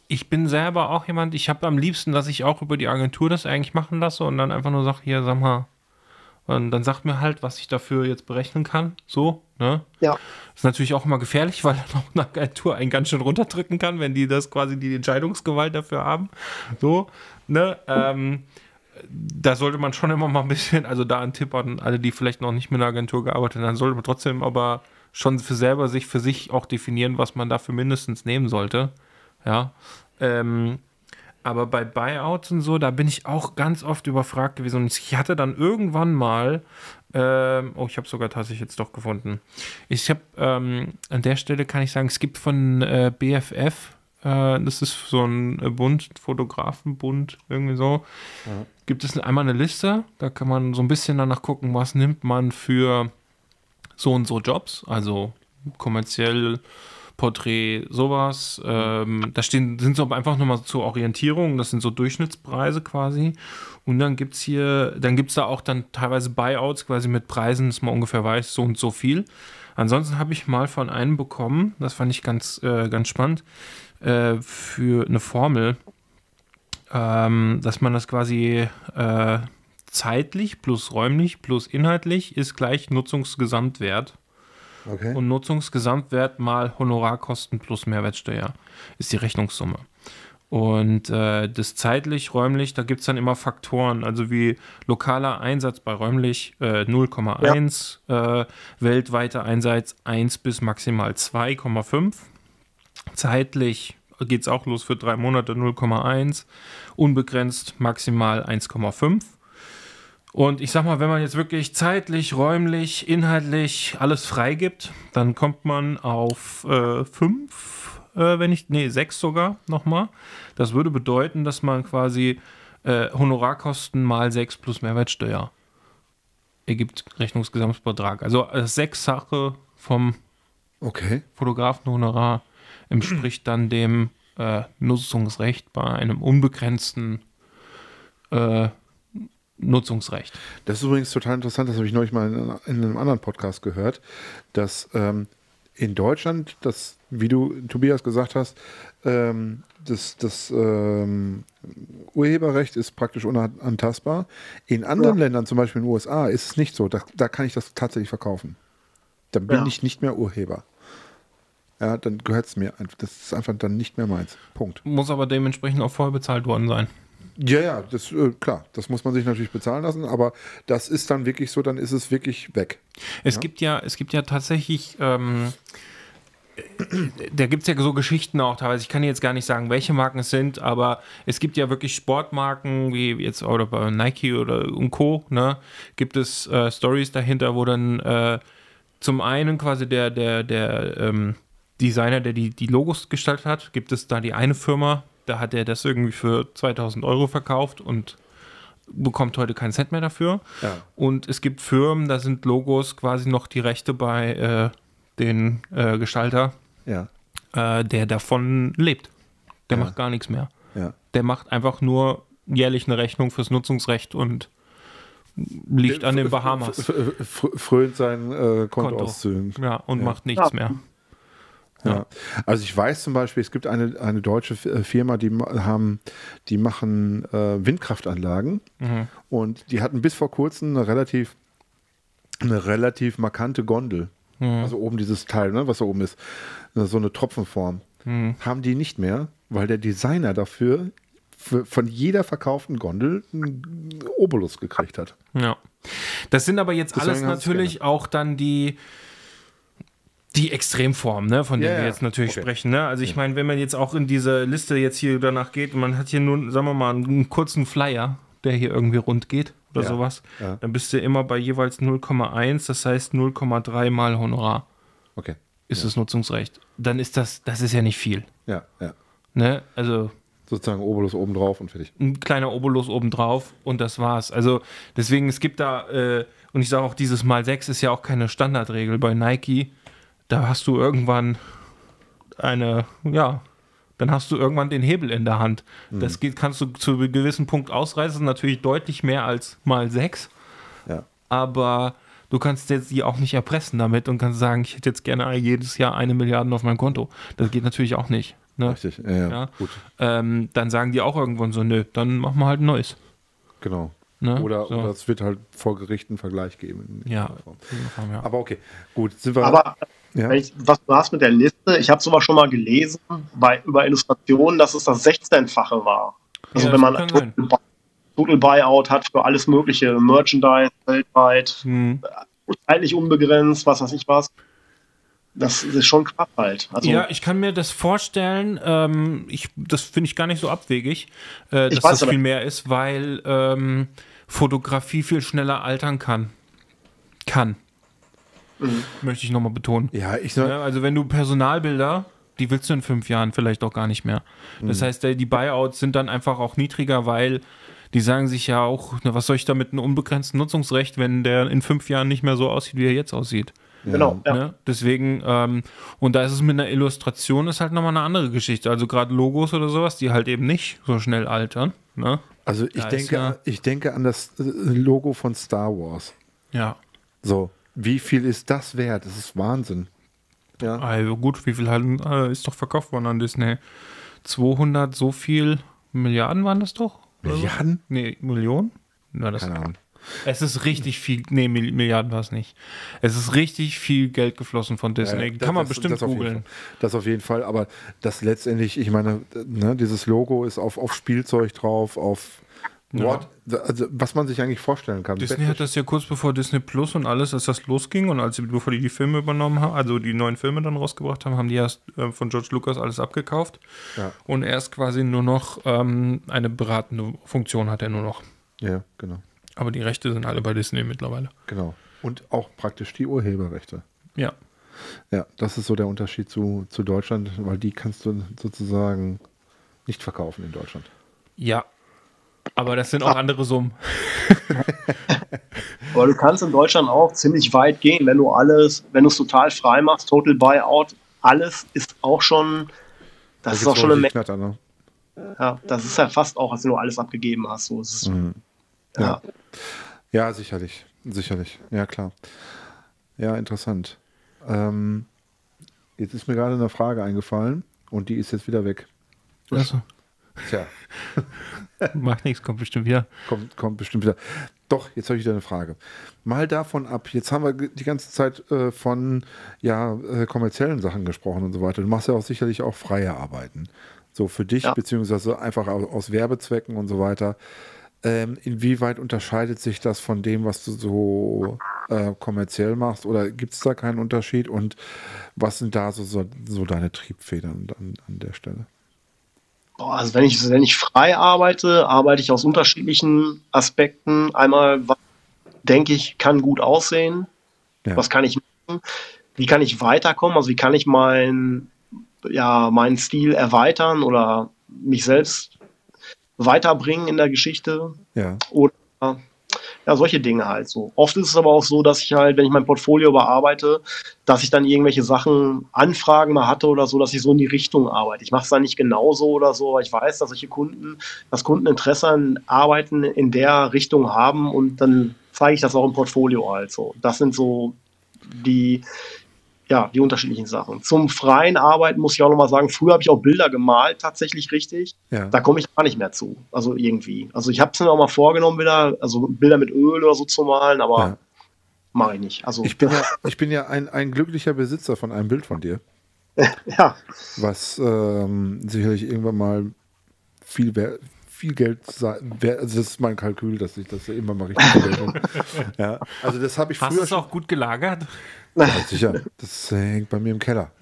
ich bin selber auch jemand, ich habe am liebsten, dass ich auch über die Agentur das eigentlich machen lasse und dann einfach nur sage, hier, sag mal, und dann sagt mir halt, was ich dafür jetzt berechnen kann, so, Ne? Ja. Ist natürlich auch immer gefährlich, weil [laughs] dann auch eine Agentur einen ganz schön runterdrücken kann, wenn die das quasi die Entscheidungsgewalt dafür haben. So, ne? Ähm, da sollte man schon immer mal ein bisschen, also da ein Tipp an alle, die vielleicht noch nicht mit einer Agentur gearbeitet haben, dann sollte man trotzdem aber schon für selber sich für sich auch definieren, was man dafür mindestens nehmen sollte. Ja. Ähm, aber bei Buyouts und so, da bin ich auch ganz oft überfragt gewesen. Und ich hatte dann irgendwann mal, ähm, oh, ich habe sogar tatsächlich jetzt doch gefunden. Ich habe ähm, an der Stelle kann ich sagen, es gibt von äh, BFF, äh, das ist so ein äh, Bund, Fotografenbund, irgendwie so, gibt es einmal eine Liste, da kann man so ein bisschen danach gucken, was nimmt man für so und so Jobs, also kommerziell, Porträt, sowas. Ähm, da stehen, sind so einfach nochmal zur Orientierung, das sind so Durchschnittspreise quasi. Und dann gibt es hier, dann gibt es da auch dann teilweise Buyouts quasi mit Preisen, dass man ungefähr weiß, so und so viel. Ansonsten habe ich mal von einem bekommen, das fand ich ganz, äh, ganz spannend, äh, für eine Formel, ähm, dass man das quasi äh, zeitlich plus räumlich plus inhaltlich ist gleich Nutzungsgesamtwert. Okay. Und Nutzungsgesamtwert mal Honorarkosten plus Mehrwertsteuer ist die Rechnungssumme. Und äh, das zeitlich, räumlich, da gibt es dann immer Faktoren, also wie lokaler Einsatz bei räumlich äh, 0,1, äh, weltweiter Einsatz 1 bis maximal 2,5. Zeitlich geht es auch los für drei Monate 0,1, unbegrenzt maximal 1,5. Und ich sag mal, wenn man jetzt wirklich zeitlich, räumlich, inhaltlich alles freigibt, dann kommt man auf 5, äh, wenn ich, nee, 6 sogar nochmal. Das würde bedeuten, dass man quasi äh, Honorarkosten mal 6 plus Mehrwertsteuer ergibt Rechnungsgesamtbetrag. Also äh, Sechssache vom Okay. Fotografenhonorar entspricht dann dem äh, Nutzungsrecht bei einem unbegrenzten äh, Nutzungsrecht. Das ist übrigens total interessant, das habe ich neulich mal in, in einem anderen Podcast gehört, dass ähm, in Deutschland, das, wie du, Tobias, gesagt hast, ähm, das, das ähm, Urheberrecht ist praktisch unantastbar. In anderen Ja. Ländern, zum Beispiel in den USA, ist es nicht so. Da, da kann ich das tatsächlich verkaufen. Dann bin Ja. ich nicht mehr Urheber. Ja, dann gehört es mir. einfach. Das ist einfach dann nicht mehr meins. Punkt. Muss aber dementsprechend auch vorher bezahlt worden sein. Ja, ja, das äh, klar, das muss man sich natürlich bezahlen lassen, aber das ist dann wirklich so, dann ist es wirklich weg. Es Ja. gibt ja, es gibt ja tatsächlich, ähm, da gibt es ja so Geschichten auch teilweise. Ich kann jetzt gar nicht sagen, welche Marken es sind, aber es gibt ja wirklich Sportmarken, wie jetzt oder bei Nike oder und Co. Ne, gibt es äh, Stories dahinter, wo dann äh, zum einen quasi der, der, der ähm, Designer, der die, die Logos gestaltet hat, gibt es da die eine Firma, da hat er das irgendwie für 2000 Euro verkauft und bekommt heute keinen Cent mehr dafür. Ja. Und es gibt Firmen, da sind Logos quasi noch die Rechte bei äh, den äh, Gestalter, Ja, äh, der davon lebt. Der Ja. macht gar nichts mehr. ja. Der macht einfach nur jährlich eine Rechnung fürs Nutzungsrecht und liegt an den Bahamas. Frönt seinen äh, Konto. Kontoauszügen. Ja, und Ja. macht nichts Ja. mehr. Ja. Also ich weiß zum Beispiel, es gibt eine, eine deutsche äh, Firma, die haben, die machen äh, Windkraftanlagen Mhm. und die hatten bis vor kurzem eine relativ, eine relativ markante Gondel. Mhm. Also oben dieses Teil, ne, was da oben ist, so eine Tropfenform. Mhm. Haben die nicht mehr, weil der Designer dafür für, von jeder verkauften Gondel einen Obolus gekriegt hat. Ja. Das sind aber jetzt Deswegen alles natürlich auch dann die, die Extremformen, ne, von denen Ja, wir ja. jetzt natürlich Okay. sprechen. Ne? Also ich meine, wenn man jetzt auch in diese Liste jetzt hier danach geht, und man hat hier nur, sagen wir mal, einen kurzen Flyer, der hier irgendwie rund geht oder Ja, sowas, ja. dann bist du immer bei jeweils 0,1, das heißt 0,3 mal Honorar Okay. ist das Nutzungsrecht. Dann ist das, das ist ja nicht viel. Ja, ja. Ne? Also Sozusagen Obolus oben drauf und fertig. ein kleiner Obolus obendrauf und das war's. Also deswegen, es gibt da, äh, und ich sage auch, dieses Mal 6 ist ja auch keine Standardregel bei Nike. Da hast du irgendwann eine, ja, dann hast du irgendwann den Hebel in der Hand. Das geht, kannst du zu einem gewissen Punkt ausreißen, natürlich deutlich mehr als mal 6, Ja. aber du kannst jetzt die auch nicht erpressen damit und kannst sagen, ich hätte jetzt gerne jedes Jahr eine Milliarde auf mein Konto. Das geht natürlich auch nicht. Ne? Richtig. Ja, ja. Ja. Gut. Ähm, dann sagen die auch irgendwann so, nö, dann machen wir halt ein neues. Genau. Ne? Oder, so. oder es wird halt vor Gericht einen Vergleich geben. Ja. Form. ja. Aber okay, gut. Sind wir, Aber ja? ich, was du hast mit der Liste, ich habe sowas schon mal gelesen bei, über Illustrationen, dass es das 16-fache war. Also Ja, wenn man ein sein. Total, Total Buyout hat für alles mögliche, Merchandise weltweit, Hm. zeitlich unbegrenzt, was weiß ich was. Das ist schon krass halt. Also, ja, ich kann mir das vorstellen. Ähm, ich, das finde ich gar nicht so abwegig, äh, dass weiß das viel mehr ist, weil ähm, Fotografie viel schneller altern kann. Kann. Mhm. Möchte ich nochmal betonen. ja, ich sag, Ja, also wenn du Personalbilder, die willst du in fünf Jahren vielleicht auch gar nicht mehr. Das heißt, äh, die Buyouts sind dann einfach auch niedriger, weil die sagen sich ja auch, na, was soll ich da mit einem unbegrenzten Nutzungsrecht, wenn der in fünf Jahren nicht mehr so aussieht, wie er jetzt aussieht. genau. Ja. Ne? Deswegen, ähm, und da ist es mit einer Illustration ist halt nochmal eine andere Geschichte. Also gerade Logos oder sowas, die halt eben nicht so schnell altern. Ne? also ich Da denke, ja- ich denke an das äh, Logo von Star Wars. Ja. So, wie viel ist das wert? Das ist Wahnsinn. Ja. Also gut, wie viel halt, äh, ist doch verkauft worden an Disney? 200, so viel Milliarden waren das doch? Milliarden? Nee, Millionen? Ja, das Keine Ahnung. Es ist richtig viel, nee, Mill- Milliarden war es nicht. Es ist richtig viel Geld geflossen von Disney. Ja, Kann man das- bestimmt das googeln. Das auf jeden Fall, aber das letztendlich, ich meine, ne, dieses Logo ist auf, auf Spielzeug drauf, auf what, also, was man sich eigentlich vorstellen kann. Disney hat das ja kurz bevor Disney Plus und alles, als das losging und als sie, bevor die die Filme übernommen haben, also die neuen Filme dann rausgebracht haben, haben die erst äh, von George Lucas alles abgekauft Ja. und erst quasi nur noch ähm, eine beratende Funktion hat er nur noch. Ja, genau. Aber die Rechte sind alle bei Disney mittlerweile. Genau. Und auch praktisch die Urheberrechte. Ja. Ja, das ist so der Unterschied zu, zu Deutschland, weil die kannst du sozusagen nicht verkaufen in Deutschland. Ja. Aber das sind auch andere Summen. [laughs] Aber du kannst in Deutschland auch ziemlich weit gehen, wenn du alles, wenn du es total frei machst, Total Buyout, alles ist auch schon, das ist gibt's auch schon eine Menge. Ne? Ja, das ist ja fast auch, als wenn du alles abgegeben hast. So, ist, Mhm. ja. Ja, sicherlich. Sicherlich. Ja, klar. Ja, interessant. Ähm, jetzt ist mir gerade eine Frage eingefallen und die ist jetzt wieder weg. Also, Tja, [laughs] macht nichts, kommt bestimmt wieder. kommt, kommt bestimmt wieder. Doch, jetzt habe ich wieder eine Frage. Mal davon ab, jetzt haben wir die ganze Zeit äh, von ja, äh, kommerziellen Sachen gesprochen und so weiter. Du machst ja auch sicherlich auch freie Arbeiten. So für dich, Ja. beziehungsweise einfach aus, aus Werbezwecken und so weiter. Ähm, inwieweit unterscheidet sich das von dem, was du so äh, kommerziell machst? Oder gibt es da keinen Unterschied? Und was sind da so, so, so deine Triebfedern an, an der Stelle? Also wenn ich, wenn ich frei arbeite, arbeite ich aus unterschiedlichen Aspekten. Einmal, was denke ich, kann gut aussehen. Ja. Was kann ich machen? Wie kann ich weiterkommen? Also wie kann ich mein, ja, meinen Stil erweitern oder mich selbst weiterbringen in der Geschichte? Ja, Oder ja, solche Dinge halt so. Oft ist es aber auch so, dass ich halt, wenn ich mein Portfolio überarbeite, dass ich dann irgendwelche Sachen, Anfragen mal hatte oder so, dass ich so in die Richtung arbeite. Ich mache es dann nicht genauso oder so, aber ich weiß, dass solche Kunden, dass Kunden Interesse an Arbeiten in der Richtung haben und dann zeige ich das auch im Portfolio halt so. Das sind so die, ja, die unterschiedlichen Sachen. Zum freien Arbeiten muss ich auch nochmal sagen, früher habe ich auch Bilder gemalt, tatsächlich richtig. ja. Da komme ich gar nicht mehr zu. Also irgendwie. Also ich habe es mir auch mal vorgenommen, wieder, also Bilder mit Öl oder so zu malen, aber Ja. mache ich nicht. Also Ich bin ja, ich bin ja ein, ein glücklicher Besitzer von einem Bild von dir. [laughs] ja, was ähm, sicherlich irgendwann mal viel, wer- viel Geld sei, wer- also das ist mein Kalkül, dass ich das immer mal richtig [laughs] verwende. ja, also das habe ich Hast du früher es schon. auch gut gelagert? Ja, sicher, das hängt bei mir im Keller. [laughs]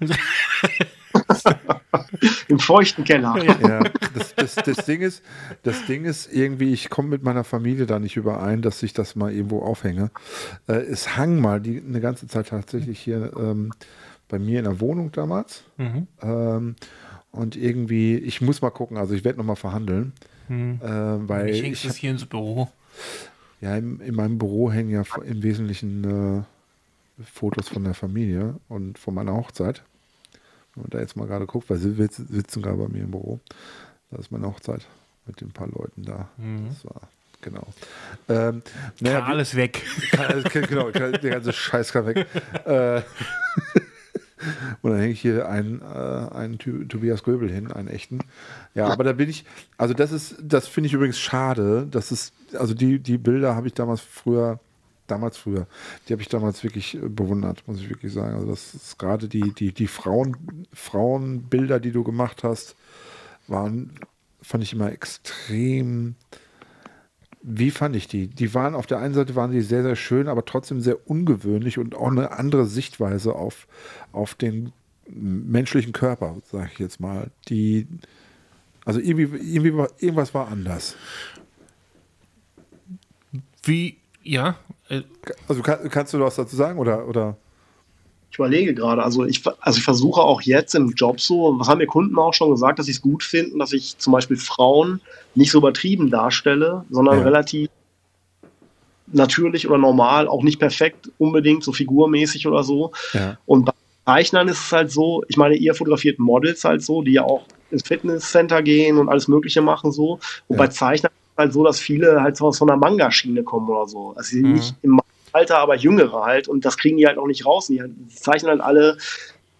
im feuchten Keller. Ja, das, das, das, Ding ist, das Ding ist irgendwie, ich komme mit meiner Familie da nicht überein, dass ich das mal irgendwo aufhänge. Äh, es hang mal die, eine ganze Zeit tatsächlich hier ähm, bei mir in der Wohnung damals. Mhm. Ähm, und irgendwie, ich muss mal gucken, also ich werde nochmal verhandeln. Hm. Äh, weil Ich ich, hängst es hier ins Büro. ja, im, in meinem Büro hängen ja im Wesentlichen äh, Fotos von der Familie und von meiner Hochzeit. Wenn man da jetzt mal gerade guckt, weil sie sitz- sitzen gerade bei mir im Büro. Da ist meine Hochzeit mit den paar Leuten da. Das war, genau. Ähm, naja, Ja, alles weg. kann, genau, der ganze Scheiß kann weg. äh, [laughs] Und dann hänge ich hier einen, äh, einen Tobias Göbel hin, einen echten. Ja, aber da bin ich, also das ist, das finde ich übrigens schade. Das ist, also die, die Bilder habe ich damals früher, damals früher, die habe ich damals wirklich äh, bewundert, muss ich wirklich sagen. Also das ist gerade die, die, die Frauen, Frauenbilder, die du gemacht hast, waren, fand ich immer extrem wie fand ich die? Die waren auf der einen Seite waren die sehr, sehr schön, aber trotzdem sehr ungewöhnlich und auch eine andere Sichtweise auf, auf den menschlichen Körper, sage ich jetzt mal. Die, also irgendwie, irgendwie war, irgendwas war anders. Wie, ja. Also kann, kannst du was dazu sagen oder? oder? Ich überlege gerade, also ich, also ich versuche auch jetzt im Job so, was haben mir Kunden auch schon gesagt, dass sie es gut finden, dass ich zum Beispiel Frauen nicht so übertrieben darstelle, sondern ja. relativ natürlich oder normal, auch nicht perfekt unbedingt, so figurmäßig oder so. Ja. Und bei Zeichnern ist es halt so, ich meine, ihr fotografiert Models halt so, die ja auch ins Fitnesscenter gehen und alles Mögliche machen so. Und ja. bei Zeichnern halt so, dass viele halt so aus so einer Manga-Schiene kommen oder so. Also mhm. nicht im Alter, aber Jüngere halt. Und das kriegen die halt auch nicht raus. Die, die zeichnen halt alle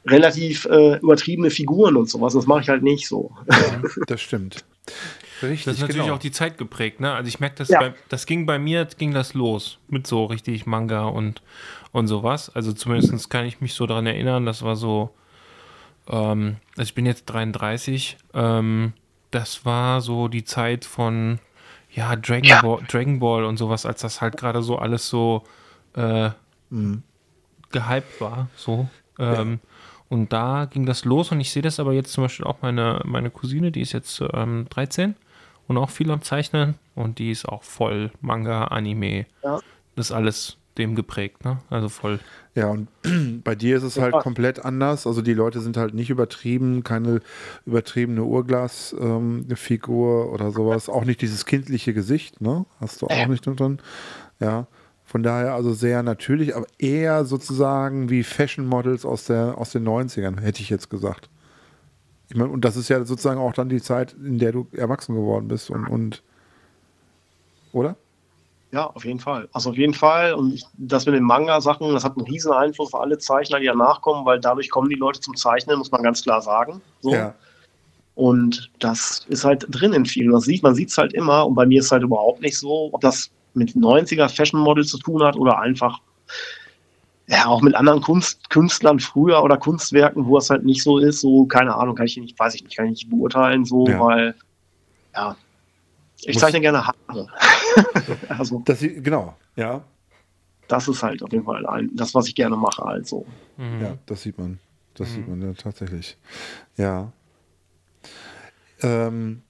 relativ äh, übertriebene Figuren und sowas. Das mache ich halt nicht so. Ja, das stimmt. [laughs] Richtig, das ist natürlich genau. auch die Zeit geprägt, ne? Also ich merke, das, ja. das ging bei mir, ging das los mit so richtig Manga und, und sowas. Also zumindest kann ich mich so daran erinnern, das war so, ähm, also ich bin jetzt 33, ähm, das war so die Zeit von, ja, Dragon, ja. Ball, Dragon Ball und sowas, als das halt gerade so alles so äh, mhm. gehypt war, so. Ähm, ja. Und da ging das los und ich sehe das aber jetzt zum Beispiel auch meine, meine Cousine, die ist jetzt ähm, 13 und auch viel am Zeichnen und die ist auch voll Manga, Anime. Ja. Das ist alles dem geprägt, ne? Also voll. Ja, und [clears throat] bei dir ist es halt komplett anders. Also die Leute sind halt nicht übertrieben, keine übertriebene Urglas-Figur ähm, oder sowas. Auch nicht dieses kindliche Gesicht, ne? Hast du auch nicht drin. Ja. Von daher also sehr natürlich, aber eher sozusagen wie Fashion Models aus, der, aus den 90ern, hätte ich jetzt gesagt. Ich meine, und das ist ja sozusagen auch dann die Zeit, in der du erwachsen geworden bist und, und oder? Ja, auf jeden Fall. Also auf jeden Fall. Und ich, das mit den Manga-Sachen, das hat einen riesen Einfluss auf alle Zeichner, die danach kommen, weil dadurch kommen die Leute zum Zeichnen, muss man ganz klar sagen. So. Ja. Und das ist halt drin in vielen. Das sieht, man sieht es halt immer. Und bei mir ist es halt überhaupt nicht so, ob das mit 90er Fashion Model zu tun hat oder einfach ja, auch mit anderen Kunst, Künstlern früher oder Kunstwerken, wo es halt nicht so ist, so, keine Ahnung, kann ich nicht, weiß ich nicht, kann ich nicht beurteilen, so, ja. weil, ja, ich Muss zeichne gerne Haare. [laughs] also, das, genau, ja. Das ist halt auf jeden Fall ein, das, was ich gerne mache, also. Mhm. Ja, das sieht man. Das mhm. sieht man ja tatsächlich. Ja. Ähm,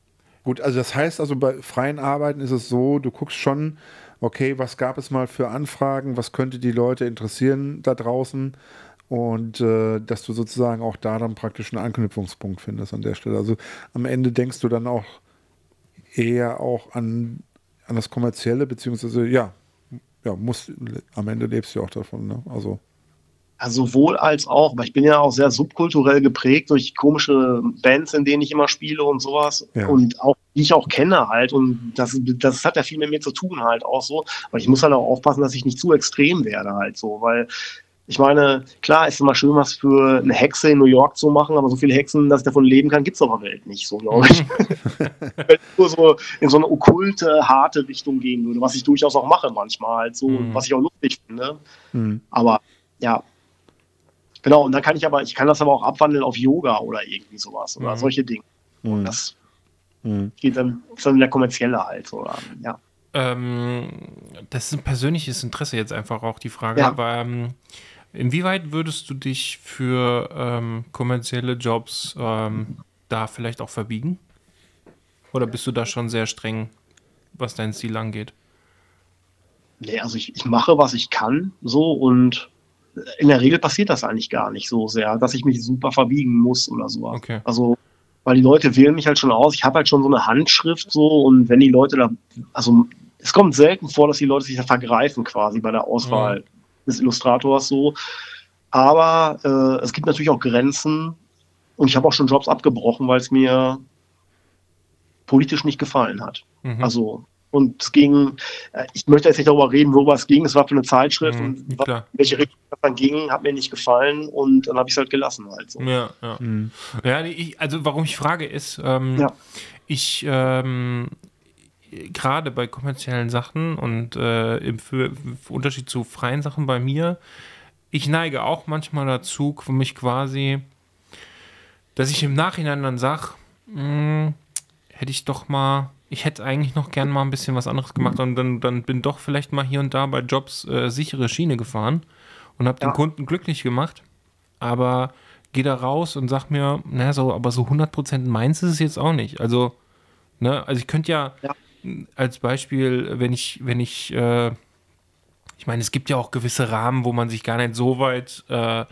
Gut, also das heißt also bei freien Arbeiten ist es so, du guckst schon, okay, was gab es mal für Anfragen, was könnte die Leute interessieren da draußen und äh, dass du sozusagen auch da dann praktisch einen Anknüpfungspunkt findest an der Stelle. Also am Ende denkst du dann auch eher auch an, an das Kommerzielle, beziehungsweise ja, ja, muss, am Ende lebst du auch davon, ne? Also. Also sowohl als auch, weil ich bin ja auch sehr subkulturell geprägt durch komische Bands, in denen ich immer spiele und sowas. Ja. Und auch, die ich auch kenne halt. Und das, das hat ja viel mit mir zu tun halt auch so. Aber ich muss halt auch aufpassen, dass ich nicht zu extrem werde halt so, weil ich meine, klar ist immer schön, was für eine Hexe in New York zu machen, aber so viele Hexen, dass ich davon leben kann, gibt es auf der Welt nicht, so glaube ich. [laughs] Wenn ich nur so in so eine okkulte, harte Richtung gehen würde, was ich durchaus auch mache manchmal, halt so, mhm. was ich auch lustig finde. Mhm. Aber ja, Genau, und dann kann ich aber, ich kann das aber auch abwandeln auf Yoga oder irgendwie sowas oder mhm. solche Dinge. Und mhm. das mhm. geht dann, ist dann der kommerzielle halt, oder ja. Ähm, das ist ein persönliches Interesse jetzt einfach auch die Frage, ja. aber ähm, inwieweit würdest du dich für ähm, kommerzielle Jobs ähm, da vielleicht auch verbiegen? Oder bist du da schon sehr streng, was dein Ziel angeht? Nee, also ich, ich mache, was ich kann, so und in der Regel passiert das eigentlich gar nicht so sehr, dass ich mich super verbiegen muss oder so. Okay. Also, weil die Leute wählen mich halt schon aus. Ich habe halt schon so eine Handschrift so und wenn die Leute da, also es kommt selten vor, dass die Leute sich da vergreifen quasi bei der Auswahl mhm. Des Illustrators so. Aber äh, es gibt natürlich auch Grenzen und ich habe auch schon Jobs abgebrochen, weil es mir politisch nicht gefallen hat. Mhm. Also Und es ging, äh, ich möchte jetzt nicht darüber reden, worüber es ging, es war für eine Zeitschrift Mhm, und klar. welche Richtung das dann ging, hat mir nicht gefallen und dann habe ich es halt gelassen halt so. Ja, ja. ja nee, ich, also warum ich frage ist, ähm, Ja. ich ähm, gerade bei kommerziellen Sachen und äh, im für, Unterschied zu freien Sachen bei mir, ich neige auch manchmal dazu, für mich quasi, dass ich im Nachhinein dann sage, hätte ich doch mal, ich hätte eigentlich noch gern mal ein bisschen was anderes gemacht und dann, dann bin doch vielleicht mal hier und da bei Jobs äh, sichere Schiene gefahren und habe den Ja. Kunden glücklich gemacht, aber gehe da raus und sag mir, naja, so, aber so 100% meins ist es jetzt auch nicht. Also, ne, also ich könnte ja, Ja. Als Beispiel, wenn ich, wenn ich, äh, ich meine, es gibt ja auch gewisse Rahmen, wo man sich gar nicht so weit, äh,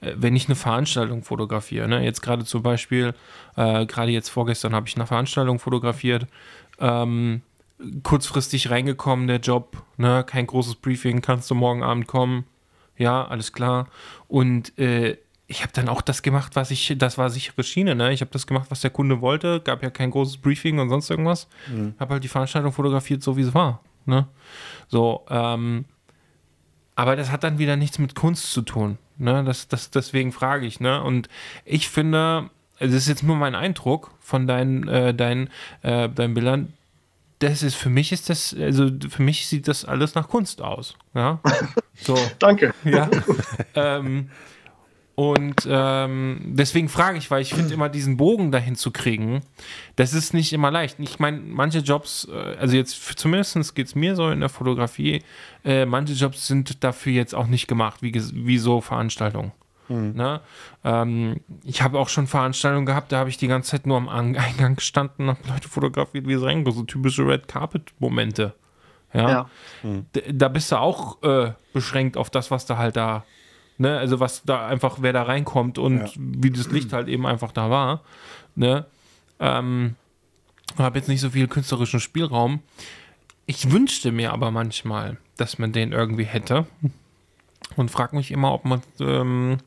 wenn ich eine Veranstaltung fotografiere, ne? jetzt gerade zum Beispiel, äh, gerade jetzt vorgestern habe ich eine Veranstaltung fotografiert, ähm, kurzfristig reingekommen, der Job, ne? kein großes Briefing, kannst du morgen Abend kommen, ja, alles klar. Und äh, ich habe dann auch das gemacht, was ich, das war sichere Schiene, ne? Ich habe das gemacht, was der Kunde wollte, gab ja kein großes Briefing und sonst irgendwas. Habe halt die Veranstaltung fotografiert, so wie es war, ne? So, ähm, aber das hat dann wieder nichts mit Kunst zu tun, ne? Das, das, deswegen frage ich, ne? Und ich finde, es ist jetzt nur mein Eindruck von deinen, äh, deinen, äh, deinen Bildern, das ist, für mich ist das, also für mich sieht das alles nach Kunst aus, ja? [laughs] So. Danke. Ja. [laughs] ähm, und ähm, deswegen frage ich, weil ich finde immer diesen Bogen dahin zu kriegen, das ist nicht immer leicht. Ich meine, manche Jobs, äh, also jetzt zumindest geht es mir so in der Fotografie, äh, manche Jobs sind dafür jetzt auch nicht gemacht, wie, wie so Veranstaltungen. Ne? Ähm, ich habe auch schon Veranstaltungen gehabt, da habe ich die ganze Zeit nur am An- [laughs] Eingang gestanden und habe Leute fotografiert, wie sie reinkommen, so typische Red Carpet-Momente. Ja. Ja. D- da bist du auch äh, beschränkt auf das, was da halt da, ne, also was da einfach, wer da reinkommt und Ja. wie das Licht halt eben einfach da war, ne, ähm, habe jetzt nicht so viel künstlerischen Spielraum. Ich wünschte mir aber manchmal, dass man den irgendwie hätte und frage mich immer, ob man ähm,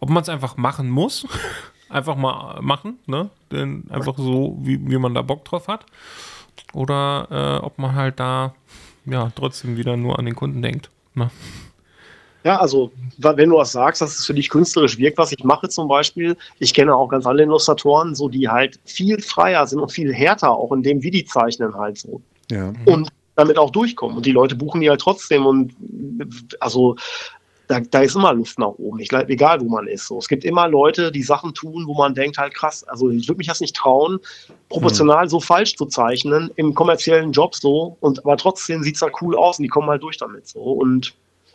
ob man es einfach machen muss, [laughs] einfach mal machen, ne, denn einfach so, wie, wie man da Bock drauf hat, oder äh, ob man halt da ja trotzdem wieder nur an den Kunden denkt. Ne? Ja, also wenn du was sagst, dass es für dich künstlerisch wirkt, was ich mache zum Beispiel, ich kenne auch ganz alle Illustratoren, so die halt viel freier sind und viel härter, auch in dem, wie die zeichnen halt so. Ja. Und damit auch durchkommen. Und die Leute buchen die halt trotzdem und also da, da ist immer Luft nach oben, ich, egal wo man ist. So. Es gibt immer Leute, die Sachen tun, wo man denkt halt krass, also ich würde mich das nicht trauen, proportional so falsch zu zeichnen im kommerziellen Job so und aber trotzdem sieht es halt cool aus und die kommen halt durch damit so. Und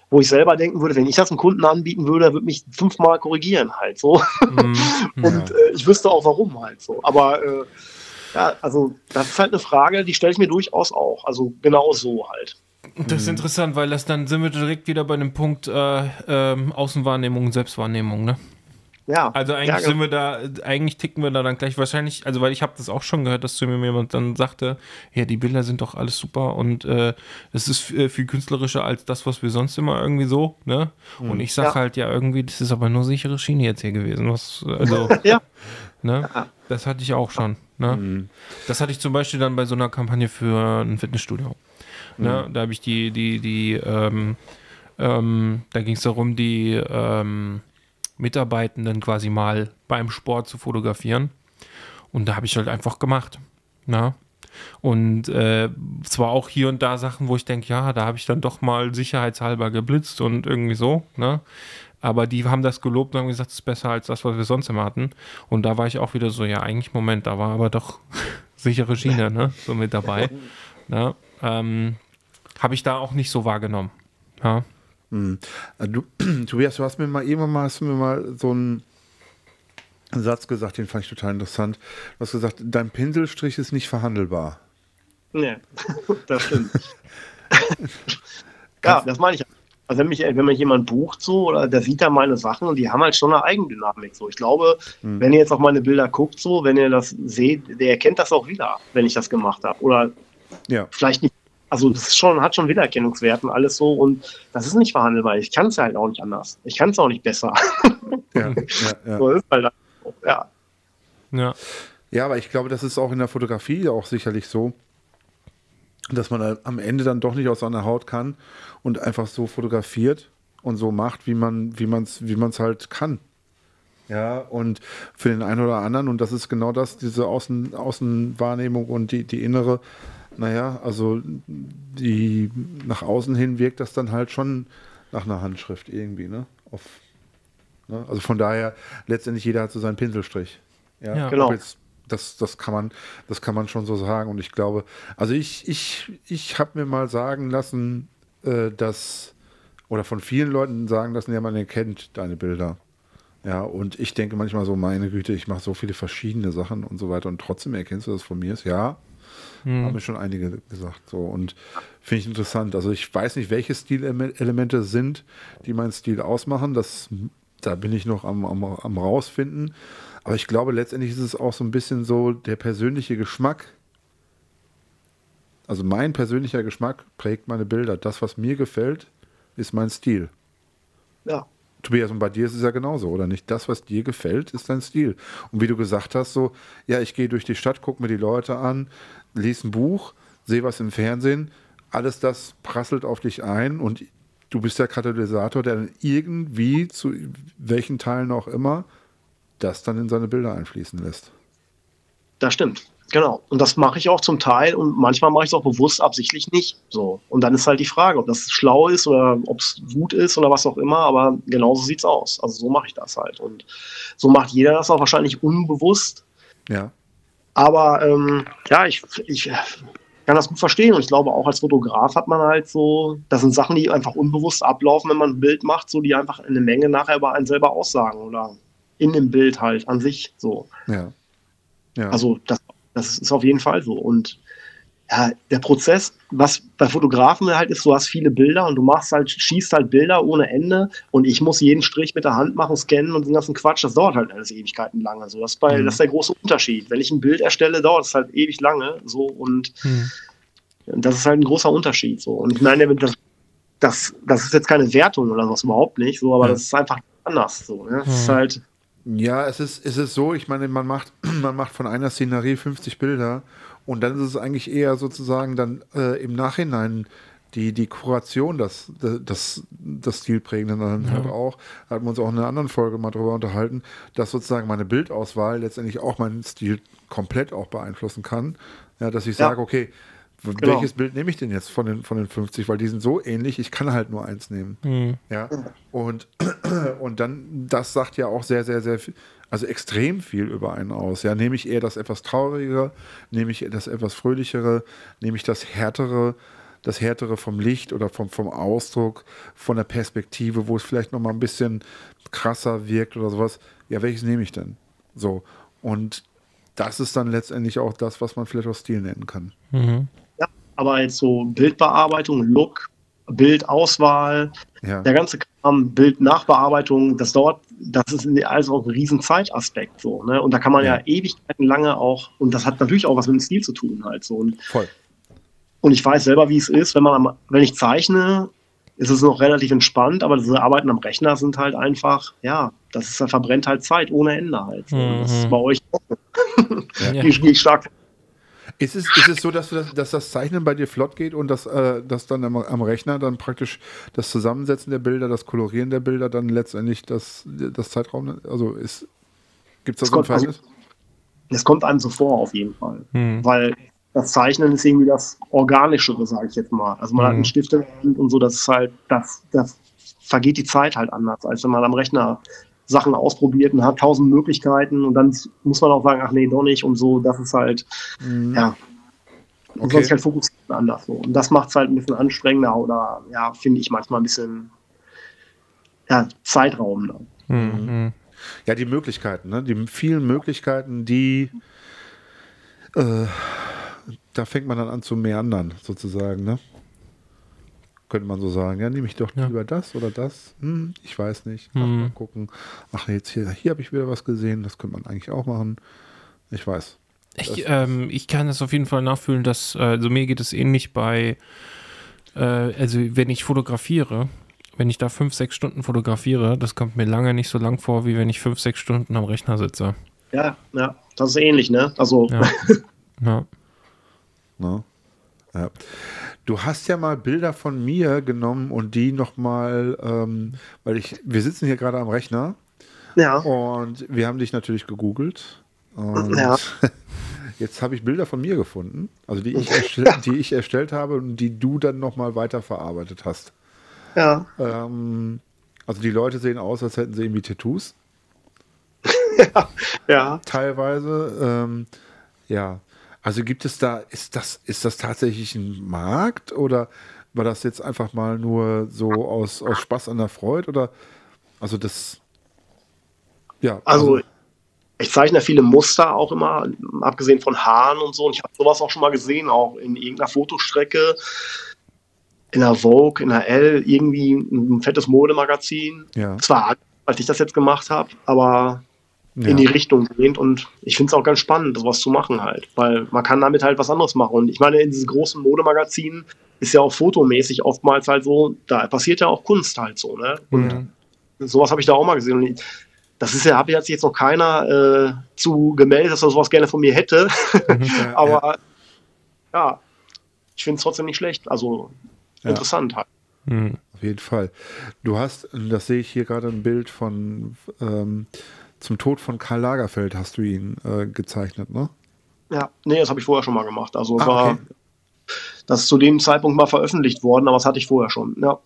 wo ich selber denken würde, wenn ich das einem Kunden anbieten würde, würde mich fünfmal korrigieren halt so. Mhm. [laughs] Und äh, ich wüsste auch warum halt so. Aber äh, ja, also das ist halt eine Frage, die stelle ich mir durchaus auch. Also genau so halt. Das ist interessant, weil das dann sind wir direkt wieder bei dem Punkt äh, ähm, Außenwahrnehmung und Selbstwahrnehmung, ne? Ja. Also eigentlich ja, sind wir da, eigentlich ticken wir da dann gleich wahrscheinlich, also weil ich habe das auch schon gehört, dass zu mir jemand dann sagte, ja, die Bilder sind doch alles super und äh, es ist viel künstlerischer als das, was wir sonst immer irgendwie so, ne? Und ich sag Ja. halt, ja, irgendwie, das ist aber nur sichere Schiene jetzt hier gewesen. Was, also, [laughs] Ja. ne? Das hatte ich auch schon, ne? Das hatte ich zum Beispiel dann bei so einer Kampagne für ein Fitnessstudio. Ne? Da habe ich die, die, die, ähm, ähm, da ging es darum, die ähm, Mitarbeitenden quasi mal beim Sport zu fotografieren. Und da habe ich halt einfach gemacht. Ne? Und äh, zwar auch hier und da Sachen, wo ich denke, ja, da habe ich dann doch mal sicherheitshalber geblitzt und irgendwie so. Ne? Aber die haben das gelobt und haben gesagt, es ist besser als das, was wir sonst immer hatten. Und da war ich auch wieder so, ja, eigentlich, Moment, da war aber doch [laughs] sichere Schiene, ne? So mit dabei. [laughs] ne? ähm, habe ich da auch nicht so wahrgenommen. Ja. Äh, Du, [clears throat] Tobias, du hast mir mal irgendwann mal, hast mir mal so einen Satz gesagt, den fand ich total interessant. Du hast gesagt, dein Pinselstrich ist nicht verhandelbar. Nee, [laughs] das stimmt. [laughs] ja, das meine ich. Also wenn mich, wenn mich jemand bucht so, oder der sieht da meine Sachen und die haben halt schon eine Eigendynamik. So, ich glaube, wenn ihr jetzt auf meine Bilder guckt, so, wenn ihr das seht, der erkennt das auch wieder, wenn ich das gemacht habe. Oder Ja. vielleicht nicht. Also das ist schon, hat schon Wiedererkennungswert und alles so und das ist nicht verhandelbar. Ich kann es halt auch nicht anders. Ich kann es auch nicht besser. Ja, ja, ja. [laughs] so ist halt so. Ja. Ja. ja, aber ich glaube, das ist auch in der Fotografie auch sicherlich so. dass man halt am Ende dann doch nicht aus seiner Haut kann und einfach so fotografiert und so macht, wie man wie man es wie man es halt kann. Ja, und für den einen oder anderen, und das ist genau das, diese Außen, Außenwahrnehmung und die, die innere, naja, also die nach außen hin wirkt das dann halt schon nach einer Handschrift irgendwie, ne? Auf, ne? Also von daher, letztendlich jeder hat so seinen Pinselstrich. Ja, Ja. Genau. Jetzt, das, das kann man, das kann man schon so sagen. Und ich glaube, also ich, ich, ich habe mir mal sagen lassen, äh, dass, oder von vielen Leuten sagen lassen, ja, man erkennt deine Bilder. Ja, und ich denke manchmal so, meine Güte, ich mache so viele verschiedene Sachen und so weiter und trotzdem erkennst du das von mir. Ist ja, haben mir schon einige gesagt. So und finde ich interessant. Also ich weiß nicht, welche Stilelemente sind, die meinen Stil ausmachen. Das, da bin ich noch am, am, am rausfinden. Aber ich glaube, letztendlich ist es auch so ein bisschen so der persönliche Geschmack. Also mein persönlicher Geschmack prägt meine Bilder. Das, was mir gefällt, ist mein Stil. Ja. Tobias, und bei dir ist es ja genauso, oder nicht? Das, was dir gefällt, ist dein Stil. Und wie du gesagt hast, so, ja, ich gehe durch die Stadt, gucke mir die Leute an, lese ein Buch, sehe was im Fernsehen, alles das prasselt auf dich ein und du bist der Katalysator, der dann irgendwie, zu welchen Teilen auch immer, das dann in seine Bilder einfließen lässt. Das stimmt. Genau. Und das mache ich auch zum Teil und manchmal mache ich es auch bewusst absichtlich nicht. So. Und dann ist halt die Frage, ob das schlau ist oder ob es gut ist oder was auch immer, aber genauso sieht es aus. Also so mache ich das halt. Und so macht jeder das auch wahrscheinlich unbewusst. Ja. Aber ähm, ja, ich, ich kann das gut verstehen und ich glaube auch als Fotograf hat man halt so, das sind Sachen, die einfach unbewusst ablaufen, wenn man ein Bild macht, so die einfach eine Menge nachher über einen selber aussagen oder in dem Bild halt an sich so. Ja. ja. Also das, das ist auf jeden Fall so. Und ja, der Prozess, was bei Fotografen halt ist, du hast viele Bilder und du machst halt, schießt halt Bilder ohne Ende und ich muss jeden Strich mit der Hand machen, scannen und den ganzen Quatsch, das dauert halt alles Ewigkeiten lang. Also das, bei, Mhm. das ist der große Unterschied. Wenn ich ein Bild erstelle, dauert es halt ewig lange so und Hm. das ist halt ein großer Unterschied. So. Und ich meine, das, das, das ist jetzt keine Wertung oder was überhaupt nicht, so, aber Ja. das ist einfach anders. So, ne? Das ist Mhm. halt, Ja, es ist, es ist so, ich meine, man macht, [clears throat] man macht von einer Szenerie 50 Bilder und dann ist es eigentlich eher sozusagen dann äh, im Nachhinein die, die Kuration, das, das, das Stilprägende dann halt auch, hatten wir uns auch in einer anderen Folge mal drüber unterhalten, dass sozusagen meine Bildauswahl letztendlich auch meinen Stil komplett auch beeinflussen kann. Ja, dass ich Ja. sage, okay, Genau. welches Bild nehme ich denn jetzt von den, von den 50, weil die sind so ähnlich, ich kann halt nur eins nehmen. Hm. Ja, und, [clears throat] und dann, das sagt ja auch sehr, sehr, sehr viel, also extrem viel über einen aus. Ja, nehme ich eher das etwas traurigere, nehme ich das etwas fröhlichere, nehme ich das härtere, das härtere vom Licht oder vom, vom Ausdruck, von der Perspektive, wo es vielleicht nochmal ein bisschen krasser wirkt oder sowas. Ja, welches nehme ich denn? So, und das ist dann letztendlich auch das, was man vielleicht auch Stil nennen kann. Mhm. ja, aber jetzt so Bildbearbeitung, Look, Bildauswahl, Ja, der ganze Kram, Bildnachbearbeitung, das dauert, das ist alles auch ein riesen Zeitaspekt so, ne? Und da kann man ja, Ja. Ewigkeiten lange auch, und das hat natürlich auch was mit dem Stil zu tun halt so. Und, voll. und ich weiß selber, wie es ist, wenn man am, wenn ich zeichne, ist es noch relativ entspannt, aber diese Arbeiten am Rechner sind halt einfach, ja, das ist, verbrennt halt Zeit ohne Ende halt. So. Und Das ist Mhm. bei euch auch Ja. [laughs] ich- ich stark. Ist es, ist es so, dass, du das, dass das Zeichnen bei dir flott geht und dass, äh, dass dann am, am Rechner dann praktisch das Zusammensetzen der Bilder, das Kolorieren der Bilder dann letztendlich das, das Zeitraum, also ist, gibt es da Es so ein kommt- also- Verhältnis? Das kommt einem so vor, auf jeden Fall. Hm. Weil das Zeichnen ist irgendwie das Organischere, sage ich jetzt mal. Also man hat Mhm. einen Stift in der Hand und so, das ist halt, das, das vergeht die Zeit halt anders, als wenn man am Rechner Sachen ausprobiert und hat tausend Möglichkeiten und dann muss man auch sagen, ach nee, doch nicht und so, das ist halt, ja. Man Okay. soll sich halt fokussieren anders so. Und das macht es halt ein bisschen anstrengender oder ja, finde ich manchmal ein bisschen ja, zeitraubender. Mhm. Ja, die Möglichkeiten, ne? die vielen Möglichkeiten, die äh, da fängt man dann an zu meandern, sozusagen, ne? Könnte man so sagen, ja, nehme ich doch Ja. lieber das oder das? Hm, ich weiß nicht. Ach, Mhm. mal gucken. Ach, jetzt hier, hier habe ich wieder was gesehen, das könnte man eigentlich auch machen. Ich weiß. Ich, ähm, ich kann das auf jeden Fall nachfühlen, dass, äh, also mir geht es ähnlich bei, äh, also wenn ich fotografiere, wenn ich da fünf, sechs Stunden fotografiere, das kommt mir lange nicht so lang vor, wie wenn ich fünf, sechs Stunden am Rechner sitze. Ja, ja, das ist ähnlich, ne? Also Ja. [laughs] ja. Ne? ja. Du hast ja mal Bilder von mir genommen und die nochmal, ähm, weil ich, wir sitzen hier gerade am Rechner Ja. und wir haben dich natürlich gegoogelt. Und Ja. [laughs] jetzt habe ich Bilder von mir gefunden, also die ich, [laughs] erstell, die ich erstellt habe und die du dann nochmal weiterverarbeitet hast. Ja. Ähm, also die Leute sehen aus, als hätten sie irgendwie Tattoos, [laughs] Ja. teilweise. Ähm, ja, also gibt es da, ist das, ist das tatsächlich ein Markt oder war das jetzt einfach mal nur so aus, aus Spaß an der Freude oder also das, ja, Also, ich zeichne viele Muster auch immer, abgesehen von Haaren und so. Und ich habe sowas auch schon mal gesehen, auch in irgendeiner Fotostrecke, in der Vogue, in der L, irgendwie ein fettes Modemagazin. ja, Zwar, als ich das jetzt gemacht habe, aber ja, in die Richtung gehend. Und ich finde es auch ganz spannend, sowas zu machen halt. Weil man kann damit halt was anderes machen. Und ich meine, in diesen großen Modemagazinen ist ja auch fotomäßig oftmals halt so, da passiert ja auch Kunst halt so, ne? Und sowas habe ich da auch mal gesehen. Und ich- das ist ja, habe jetzt jetzt noch keiner äh, zu gemeldet, dass er sowas gerne von mir hätte. [laughs] ja, Aber ja, ich finde es trotzdem nicht schlecht. Also Ja. interessant halt. Hm. Auf jeden Fall. Du hast, das sehe ich hier gerade ein Bild von ähm, zum Tod von Karl Lagerfeld hast du ihn äh, gezeichnet, ne? Ja, nee, das habe ich vorher schon mal gemacht. Also Ah, war, okay. das ist zu dem Zeitpunkt mal veröffentlicht worden, aber das hatte ich vorher schon. Ja.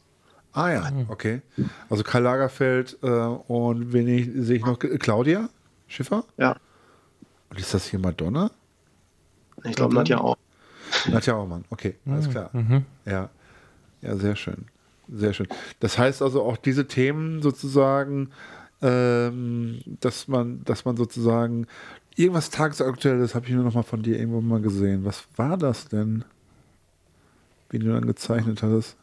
Ah ja, okay. Also Karl Lagerfeld äh, und wen ich, sehe ich noch? Claudia Schiffer? Ja. Und ist das hier Madonna? Ich glaube, Nadja auch. Nadja Auermann, okay, alles klar. Ja. Ja, sehr schön. Sehr schön. Das heißt also auch diese Themen sozusagen, ähm, dass man, dass man sozusagen irgendwas tagesaktuelles habe ich nur noch mal von dir irgendwo mal gesehen. Was war das denn? Wie du dann gezeichnet hattest?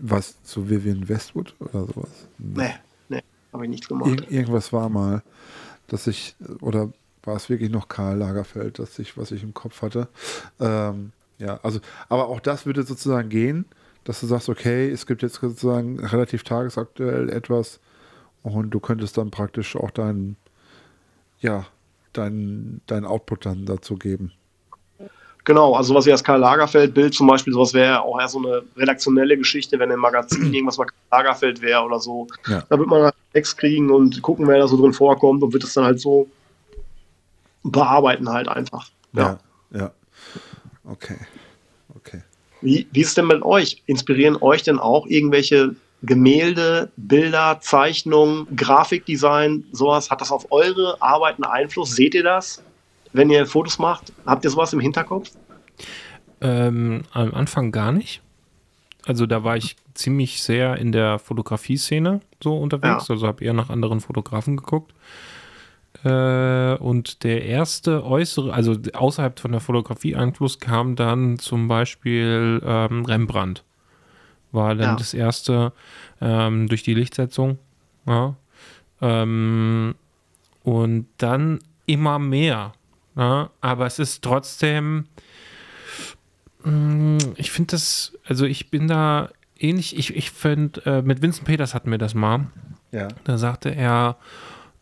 Was zu Vivian Westwood oder sowas? Nee, nee, habe ich nichts gemacht. Ir irgendwas war mal, dass ich, oder war es wirklich noch Karl Lagerfeld, dass ich, was ich im Kopf hatte. Ähm, ja, also, aber auch das würde sozusagen gehen, dass du sagst, okay, es gibt jetzt sozusagen relativ tagesaktuell etwas und du könntest dann praktisch auch deinen, ja, deinen dein Output dann dazu geben. Genau, also sowas wie das Karl Lagerfeld-Bild zum Beispiel, sowas wäre auch eher so eine redaktionelle Geschichte, wenn im Magazin irgendwas mal Karl Lagerfeld wäre oder so. Ja. Da wird man einen Text kriegen und gucken, wer da so drin vorkommt und wird es dann halt so bearbeiten halt einfach. Ja. Ja, ja. Okay. Wie, wie ist es denn mit euch? Inspirieren euch denn auch irgendwelche Gemälde, Bilder, Zeichnungen, Grafikdesign, sowas? Hat das auf eure Arbeiten Einfluss? Seht ihr das, wenn ihr Fotos macht? Habt ihr sowas im Hinterkopf? Ähm, am Anfang gar nicht. Also da war ich ziemlich sehr in der Fotografie-Szene so unterwegs. Ja. Also habe eher nach anderen Fotografen geguckt. Äh, und der erste äußere, also außerhalb von der Fotografie-Einfluss kam dann zum Beispiel ähm, Rembrandt. War dann Ja. das erste ähm, durch die Lichtsetzung. Ja. Ähm, und dann immer mehr. Ja. Aber es ist trotzdem. Mm, Ich finde das, also ich bin da ähnlich, ich, ich finde, äh, mit Vincent Peters hatten wir das mal. Ja. Da sagte er,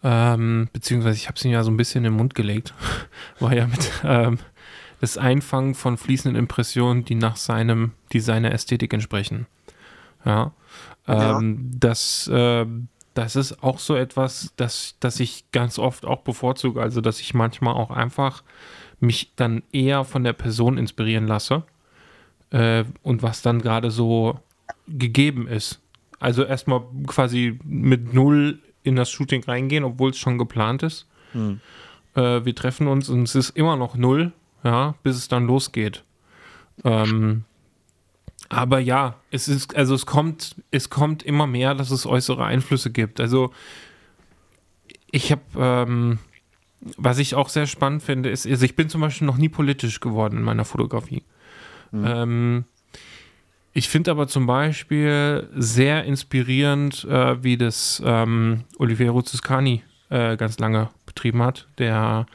ähm, beziehungsweise ich habe es ihm ja so ein bisschen in den Mund gelegt, [laughs] war ja mit ähm, das Einfangen von fließenden Impressionen, die nach seinem, die seiner Ästhetik entsprechen. Ja. Ja. Ähm, das, äh, das ist auch so etwas, das, das ich ganz oft auch bevorzuge, also dass ich manchmal auch einfach mich dann eher von der Person inspirieren lasse äh, und was dann gerade so gegeben ist. Also erstmal quasi mit null in das Shooting reingehen, obwohl es schon geplant ist. Äh, wir treffen uns und es ist immer noch null, ja, bis es dann losgeht. Ähm, aber ja, es ist, also es kommt, es kommt immer mehr, dass es äußere Einflüsse gibt. Also ich habe, ähm, was ich auch sehr spannend finde, ist, also ich bin zum Beispiel noch nie politisch geworden in meiner Fotografie. Ähm, ich finde aber zum Beispiel sehr inspirierend, äh, wie das ähm, Oliviero Zuscani äh, ganz lange betrieben hat, der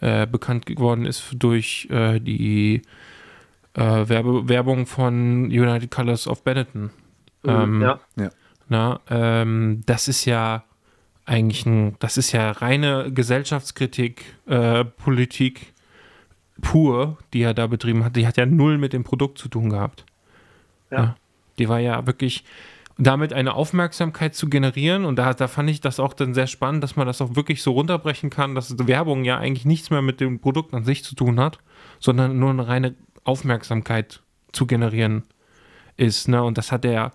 äh, bekannt geworden ist durch äh, die äh, Werbe Werbung von United Colors of Benetton. Ähm, ja. na, ähm, das ist ja eigentlich ein, das ist ja reine Gesellschaftskritik, äh, Politik, pur, die er da betrieben hat, die hat ja null mit dem Produkt zu tun gehabt. Ja. Die war ja wirklich damit eine Aufmerksamkeit zu generieren und da, da fand ich das auch dann sehr spannend, dass man das auch wirklich so runterbrechen kann, dass Werbung ja eigentlich nichts mehr mit dem Produkt an sich zu tun hat, sondern nur eine reine Aufmerksamkeit zu generieren ist. Ne? Und das hat er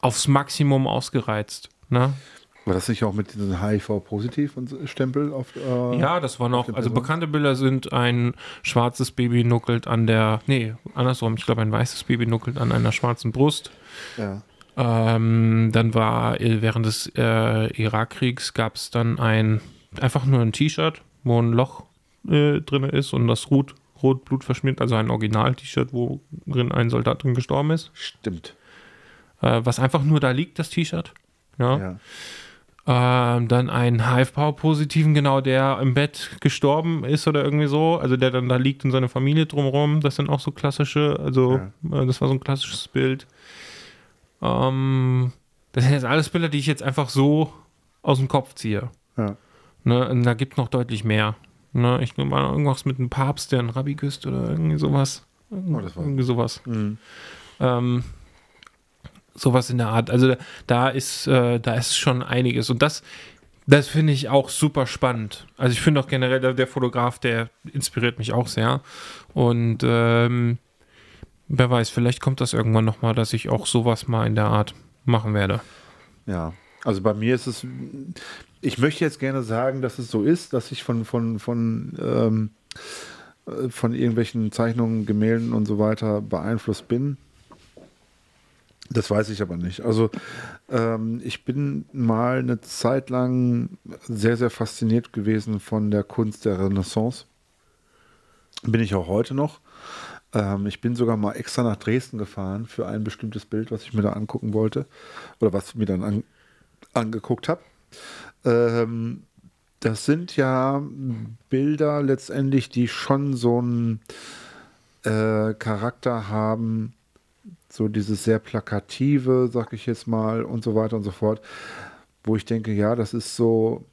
aufs Maximum ausgereizt. Ne? War das nicht auch mit diesem HIV-Positiv-Stempel auf? Äh, Ja, das waren auch, der also bekannte Bilder sind ein schwarzes Baby nuckelt an der, nee, andersrum, ich glaube ein weißes Baby nuckelt an einer schwarzen Brust. ja. Ähm, dann war äh, während des äh, Irakkriegs gab es dann ein, einfach nur ein T-Shirt, wo ein Loch äh, drin ist und das rot, rot Blut verschmiert, also ein Original-T-Shirt, wo drin ein Soldat drin gestorben ist. Stimmt. Äh, was einfach nur da liegt, das T-Shirt. Ja. Ja. Ähm, dann einen HIV-Positiven, genau, der im Bett gestorben ist oder irgendwie so. Also der dann da liegt und seine Familie drumherum. Das sind auch so klassische, also äh, das war so ein klassisches Bild. Ähm, das sind jetzt alles Bilder, die ich jetzt einfach so aus dem Kopf ziehe. Ja. Ne? Und da gibt es noch deutlich mehr. Ne? Ich nehme mal irgendwas mit einem Papst, der einen Rabbi küsst oder irgendwie sowas. Oh, das war- irgendwie sowas. Mhm. Ähm, sowas in der Art. Also da ist, äh, da ist schon einiges. Und das, das finde ich auch super spannend. Also ich finde auch generell, der, der Fotograf, der inspiriert mich auch sehr. Und ähm, wer weiß, vielleicht kommt das irgendwann nochmal, dass ich auch sowas mal in der Art machen werde. Ja, also bei mir ist es, ich möchte jetzt gerne sagen, dass es so ist, dass ich von, von, von, ähm, äh, von irgendwelchen Zeichnungen, Gemälden und so weiter beeinflusst bin. Das weiß ich aber nicht. Also ähm, ich bin mal eine Zeit lang sehr, sehr fasziniert gewesen von der Kunst der Renaissance. Bin ich auch heute noch. Ähm, ich bin sogar mal extra nach Dresden gefahren für ein bestimmtes Bild, was ich mir da angucken wollte. Oder was ich mir dann an, angeguckt habe. Ähm, das sind ja Bilder letztendlich, die schon so einen äh, Charakter haben, so dieses sehr plakative, sag ich jetzt mal, und so weiter und so fort, wo ich denke, ja, das ist so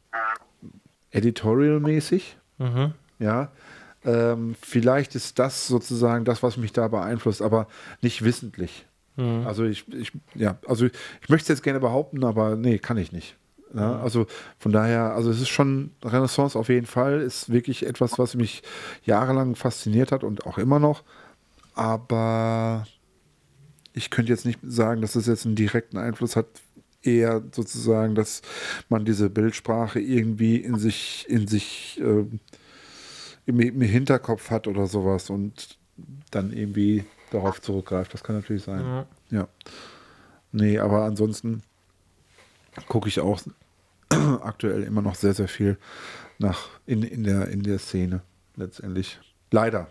editorial-mäßig, Mhm. ja. Ähm, vielleicht ist das sozusagen das, was mich da beeinflusst, aber nicht wissentlich. Mhm. Also ich, ich, ja, also ich möchte es jetzt gerne behaupten, aber nee, kann ich nicht. Ja, also von daher, also es ist schon Renaissance auf jeden Fall, ist wirklich etwas, was mich jahrelang fasziniert hat und auch immer noch. Aber ich könnte jetzt nicht sagen, dass es jetzt einen direkten Einfluss hat, eher sozusagen, dass man diese Bildsprache irgendwie in sich, in sich äh, im, im Hinterkopf hat oder sowas und dann irgendwie darauf zurückgreift. Das kann natürlich sein. Ja. Ja. Nee, aber ansonsten gucke ich auch [clears throat] aktuell immer noch sehr, sehr viel nach in, in, der, in der Szene letztendlich. Leider.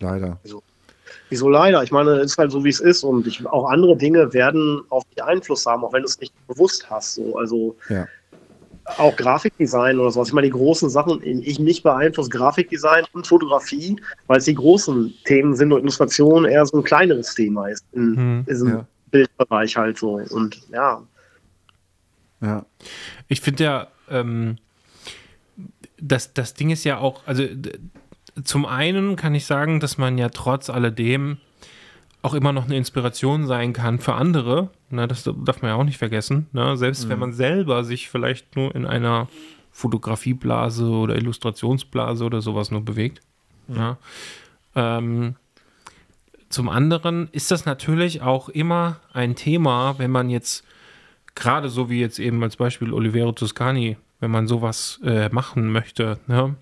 Leider. Wieso leider? Ich meine, es ist halt so, wie es ist und ich, auch andere Dinge werden auf dich Einfluss haben, auch wenn du es nicht bewusst hast. So. Also Ja. auch Grafikdesign oder sowas. Ich meine, die großen Sachen, ich mich beeinflusst Grafikdesign und Fotografie, weil es die großen Themen sind und Illustration eher so ein kleineres Thema ist in Hm, diesem ja. Bildbereich halt so. Und ja, Ja. Ich finde ja, ähm, das, das Ding ist ja auch, also zum einen kann ich sagen, dass man ja trotz alledem auch immer noch eine Inspiration sein kann für andere. Ne, das darf man ja auch nicht vergessen. Ne? Selbst wenn man selber sich vielleicht nur in einer Fotografieblase oder Illustrationsblase oder sowas nur bewegt. Ja. Ähm, zum anderen ist das natürlich auch immer ein Thema, wenn man jetzt gerade so wie jetzt eben als Beispiel Olivero Toscani, wenn man sowas äh, machen möchte, ne?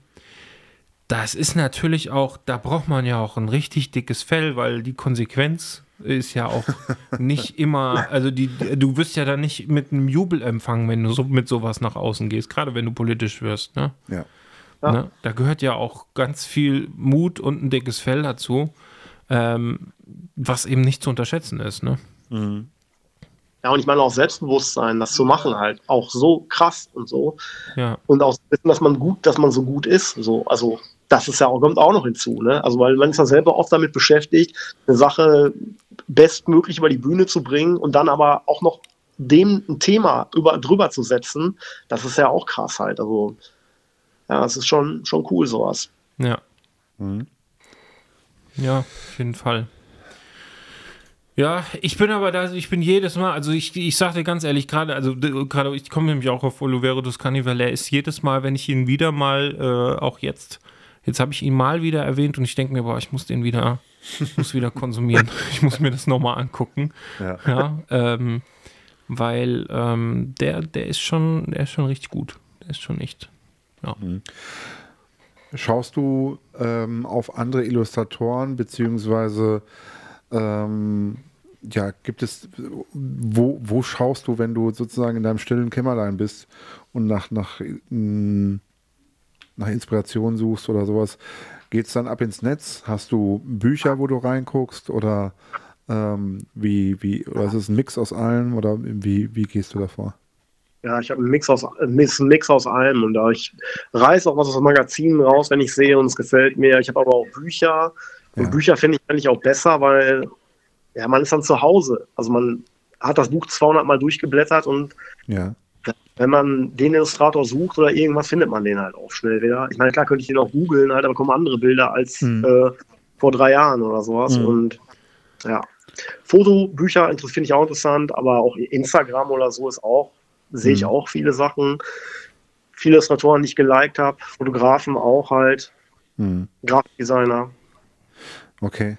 Das ist natürlich auch, da braucht man ja auch ein richtig dickes Fell, weil die Konsequenz ist ja auch [laughs] nicht immer, also die, du wirst ja dann nicht mit einem Jubel empfangen, wenn du so mit sowas nach außen gehst, gerade wenn du politisch wirst, ne? Ja. Ja. Ne? Da gehört ja auch ganz viel Mut und ein dickes Fell dazu, ähm, was eben nicht zu unterschätzen ist, ne? Ja, und ich meine auch Selbstbewusstsein, das zu machen halt, auch so krass und so. Ja. und auch wissen, dass man gut, dass man so gut ist. So, also das ist ja auch, kommt auch noch hinzu, ne? Also weil man ist ja selber oft damit beschäftigt, eine Sache bestmöglich über die Bühne zu bringen und dann aber auch noch dem ein Thema über, drüber zu setzen, das ist ja auch krass halt. Also ja, das ist schon, schon cool, sowas. Ja. Mhm. Ja, auf jeden Fall. Ja, ich bin aber da, ich bin jedes Mal, also ich, ich sag dir ganz ehrlich, gerade, also gerade, ich komme nämlich auch auf Olivero dos Carnival, er ist jedes Mal, wenn ich ihn wieder mal, äh, auch jetzt, jetzt habe ich ihn mal wieder erwähnt und ich denke mir, boah, ich muss den wieder, ich muss wieder konsumieren. [laughs] ich muss mir das nochmal angucken. Ja. Ja, ähm, weil ähm, der, der ist schon, der ist schon richtig gut. Der ist schon echt. Ja. Schaust du ähm, auf andere Illustratoren, beziehungsweise ähm, ja, gibt es, wo, wo schaust du, wenn du sozusagen in deinem stillen Kämmerlein bist und nach, nach, mh, nach Inspiration suchst oder sowas? Geht es dann ab ins Netz? Hast du Bücher, wo du reinguckst oder ähm, wie, wie, oder ist es ein Mix aus allem oder wie, wie gehst du davor? Ja, ich habe einen Mix aus, einen Mix aus allem und da ich reiße auch was aus Magazinen raus, wenn ich sehe und es gefällt mir. Ich habe aber auch Bücher und Ja. Bücher finde ich eigentlich auch besser, weil ja, man ist dann zu Hause. Also man hat das Buch 200 Mal durchgeblättert und Ja. wenn man den Illustrator sucht oder irgendwas, findet man den halt auch schnell wieder. Ich meine, klar könnte ich den auch googeln, halt, aber kommen andere Bilder als Hm. äh, vor drei Jahren oder sowas. Hm. Und ja, Fotobücher finde ich auch interessant, aber auch Instagram oder so ist auch, sehe ich Hm. auch viele Sachen. Viele Illustratoren, die ich geliked habe, Fotografen auch halt, Hm. Grafikdesigner. Okay.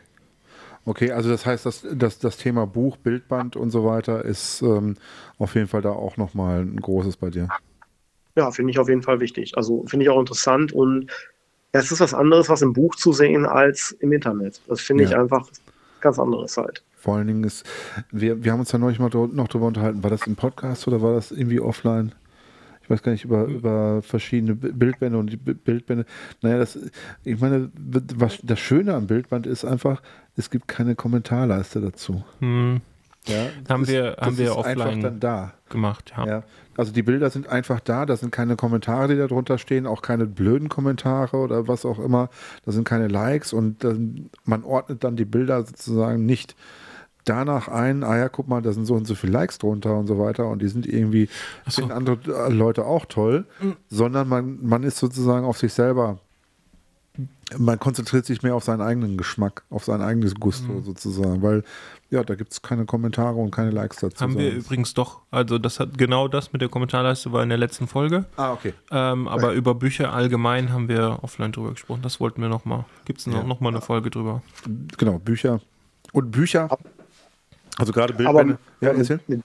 Okay, also das heißt, dass, dass das Thema Buch, Bildband und so weiter ist ähm, auf jeden Fall da auch nochmal ein großes bei dir. Ja, finde ich auf jeden Fall wichtig. Also finde ich auch interessant und ja, es ist was anderes, was im Buch zu sehen als im Internet. Das finde ich Ja. einfach ganz anderes halt. Vor allen Dingen ist, wir, wir haben uns da neulich mal noch drüber unterhalten, war das im Podcast oder war das irgendwie offline? Ich weiß gar nicht, über, über verschiedene Bi- Bildbände und die Bi- Bildbände. Naja, das, ich meine, was das Schöne am Bildband ist einfach, es gibt keine Kommentarleiste dazu. Hm, Ja, Haben das wir- ist, haben wir ist einfach offline dann da. gemacht, ja. Ja, also die Bilder sind einfach da, da sind keine Kommentare, die da drunter stehen, auch keine blöden Kommentare oder was auch immer. Da sind keine Likes und dann, man ordnet dann die Bilder sozusagen nicht danach ein, ah ja, guck mal, da sind so und so viele Likes drunter und so weiter und die sind irgendwie, so. finden andere äh, Leute auch toll, sondern man, man ist sozusagen auf sich selber, man konzentriert sich mehr auf seinen eigenen Geschmack, auf sein eigenes Gusto sozusagen, weil ja, da gibt es keine Kommentare und keine Likes dazu. Haben wir übrigens doch, also das hat genau das mit der Kommentarleiste war in der letzten Folge. Ah, okay. Ähm, aber über Bücher allgemein haben wir offline drüber gesprochen. Das wollten wir nochmal. Gibt es noch, Ja. noch mal eine Folge drüber? Genau, Bücher. Und Bücher, also gerade Aber Bildbände. Ja, erzähl. mit,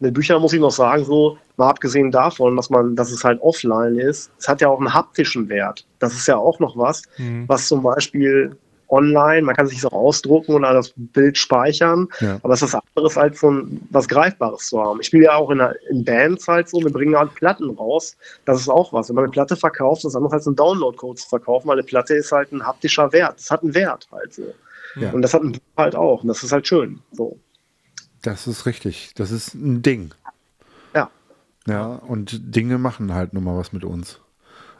mit Büchern muss ich noch sagen, so, mal abgesehen davon, dass man, dass es halt offline ist, es hat ja auch einen haptischen Wert. Das ist ja auch noch was, Hm. was zum Beispiel online, man kann sich auch ausdrucken oder das Bild speichern, Ja. aber es ist was anderes als so ein, was Greifbares zu haben. Ich spiele ja auch in, einer, in Bands halt so, wir bringen halt Platten raus. Das ist auch was. Wenn man eine Platte verkauft, ist das anders als einen Download-Code zu verkaufen, weil eine Platte ist halt ein haptischer Wert. Das hat einen Wert halt so. Ja. Und das hat ein Buch halt auch. Und das ist halt schön. So. Das ist richtig. Das ist ein Ding. Ja, Ja, und Dinge machen halt nun mal was mit uns.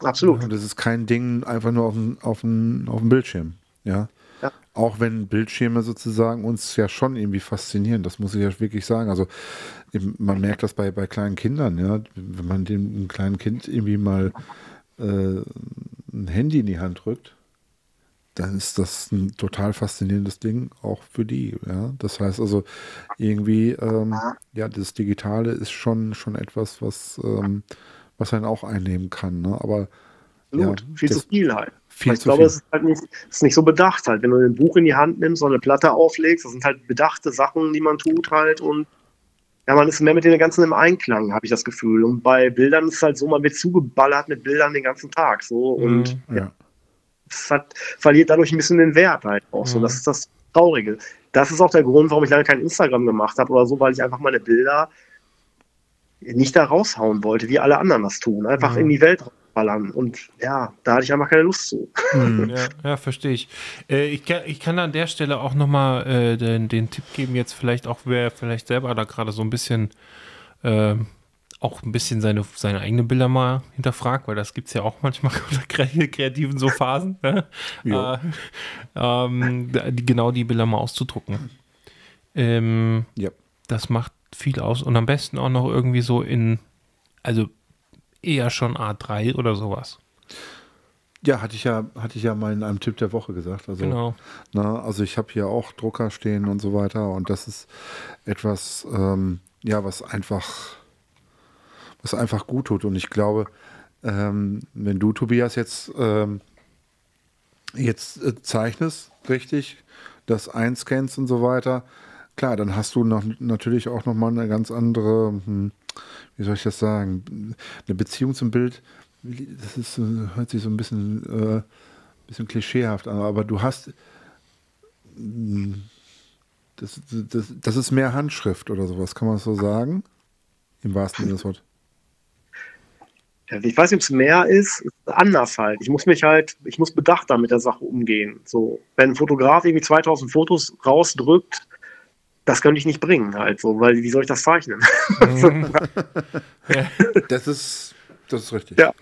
absolut. Und das ist kein Ding einfach nur auf dem, auf dem, auf dem Bildschirm. Ja. Ja. Auch wenn Bildschirme sozusagen uns ja schon irgendwie faszinieren, das muss ich ja wirklich sagen. Also man merkt das bei, bei kleinen Kindern, ja, wenn man dem einem kleinen Kind irgendwie mal äh, ein Handy in die Hand drückt, dann ist das ein total faszinierendes Ding, auch für die. Ja? Das heißt also, irgendwie, ähm, ja, das Digitale ist schon, schon etwas, was, ähm, was einen auch einnehmen kann. Ne? Aber Absolut. ja, viel zu viel halt. viel ich glaube, viel. es ist halt nicht, es ist nicht so bedacht halt. Wenn du ein Buch in die Hand nimmst und eine Platte auflegst, das sind halt bedachte Sachen, die man tut halt und ja, man ist mehr mit den ganzen im Einklang, habe ich das Gefühl. Und bei Bildern ist es halt so, man wird zugeballert mit Bildern den ganzen Tag so und Mhm. ja. Es hat, verliert dadurch ein bisschen den Wert halt auch so. Mhm. Das ist das Traurige. Das ist auch der Grund, warum ich lange kein Instagram gemacht habe oder so, weil ich einfach meine Bilder nicht da raushauen wollte, wie alle anderen das tun. Einfach Mhm. in die Welt ballern. Und ja, da hatte ich einfach keine Lust zu. Mhm. [laughs] Ja, ja verstehe ich. Äh, ich, kann, ich kann an der Stelle auch nochmal äh, den, den Tipp geben, jetzt vielleicht auch, wer vielleicht selber da gerade so ein bisschen ähm, auch ein bisschen seine, seine eigenen Bilder mal hinterfragt, weil das gibt es ja auch manchmal [laughs] unter kre- kreativen so Phasen. Ne? Ja. Äh, ähm, genau die Bilder mal auszudrucken. Ähm, Ja. das macht viel aus und am besten auch noch irgendwie so in, also eher schon A3 oder sowas. Ja, hatte ich ja, hatte ich ja mal in einem Tipp der Woche gesagt. Also, Genau. na, also ich habe hier auch Drucker stehen und so weiter und das ist etwas, ähm, ja, was einfach, was einfach gut tut. Und ich glaube, ähm, wenn du, Tobias, jetzt, ähm, jetzt äh, zeichnest, richtig, das einscannst und so weiter, klar, dann hast du noch, natürlich auch nochmal eine ganz andere, hm, wie soll ich das sagen, eine Beziehung zum Bild. Das ist, äh, hört sich so ein bisschen, äh, bisschen klischeehaft an, aber du hast, mm, das, das, das ist mehr Handschrift oder sowas, kann man so sagen? Im wahrsten Sinne des Wortes. Ich weiß nicht, ob es mehr ist, es ist anders halt. Ich muss mich halt, ich muss bedachter mit der Sache umgehen. So, wenn ein Fotograf irgendwie 2000 Fotos rausdrückt, das könnte ich nicht bringen halt so, weil wie soll ich das zeichnen? [laughs] Das ist, das ist richtig. Ja.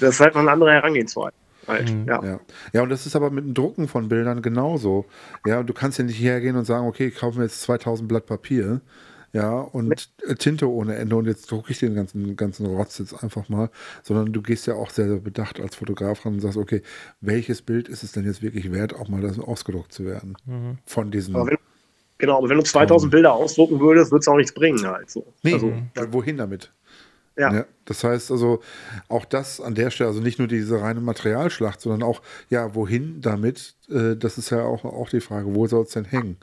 Das ist halt noch eine andere Herangehensweise. Halt. Mhm. Ja. Ja. ja, und das ist aber mit dem Drucken von Bildern genauso. Ja, du kannst ja nicht hergehen und sagen, okay, ich kaufe mir jetzt 2000 Blatt Papier, ja, und äh, Tinte ohne Ende und jetzt drucke ich den ganzen, ganzen Rotz jetzt einfach mal, sondern du gehst ja auch sehr, sehr bedacht als Fotograf ran und sagst, okay, welches Bild ist es denn jetzt wirklich wert, auch mal das ausgedruckt zu werden? Von diesen. Aber wenn, genau, aber wenn du 2000 Bilder ausdrucken würdest, würde es auch nichts bringen halt so. Nee, Also, weil wohin damit? ja. Ja, das heißt also auch das an der Stelle, also nicht nur diese reine Materialschlacht, sondern auch, ja, wohin damit? Äh, das ist ja auch, auch die Frage, wo soll es denn hängen?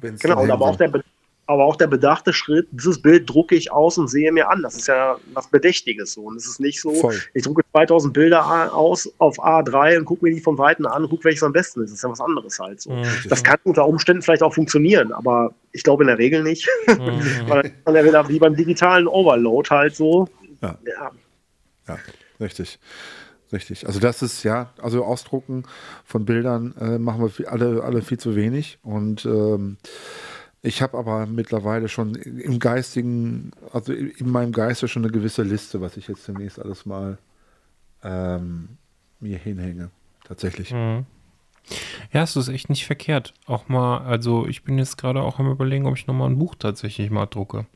Wenn's Genau, denn und aber hängen auch, der, be- aber auch der bedachte Schritt, dieses Bild drucke ich aus und sehe mir an. Das ist ja was Bedächtiges so. Und es ist nicht so, Voll. ich drucke 2000 Bilder aus auf A3 und gucke mir die von Weitem an und gucke, welches am besten ist. Das ist ja was anderes halt so. Das kann unter Umständen vielleicht auch funktionieren, aber ich glaube in der Regel nicht. [laughs] Weil dann ist wieder wie beim digitalen Overload halt so. Ja. Ja, Ja, richtig. Richtig. Also das ist ja, also Ausdrucken von Bildern äh, machen wir alle, alle viel zu wenig. Und ähm, ich habe aber mittlerweile schon im geistigen, also in meinem Geiste schon eine gewisse Liste, was ich jetzt demnächst alles mal ähm, mir hinhänge. Tatsächlich. Mhm. Ja, es ist echt nicht verkehrt. Auch mal, also ich bin jetzt gerade auch am überlegen, ob ich nochmal ein Buch tatsächlich mal drucke.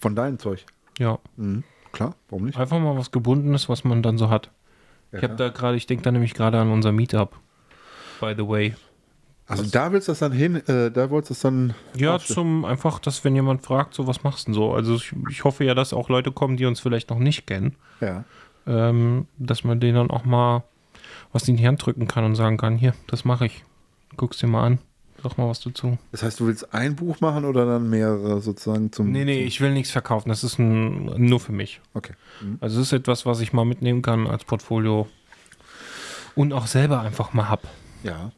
Von deinem Zeug. Ja, Mhm. Klar, warum nicht? einfach mal was Gebundenes, was man dann so hat. Ja, ich habe da gerade, ich denke da nämlich gerade an unser Meetup. By the way. Also da willst du das dann hin, äh, da wolltest du es dann. Ja, aufstellen. zum einfach, dass wenn jemand fragt, so was machst du denn so? Also ich, ich hoffe ja, dass auch Leute kommen, die uns vielleicht noch nicht kennen, Ja. ähm, dass man denen dann auch mal was in die Hand drücken kann und sagen kann, hier, das mache ich. Guck's dir mal an. Sag mal was dazu. Das heißt, du willst ein Buch machen oder dann mehrere sozusagen zum. Nee, nee, zum, ich will nichts verkaufen. Das ist ein, nur für mich. Okay. Mhm. Also es ist etwas, was ich mal mitnehmen kann als Portfolio und auch selber einfach mal hab. Ja.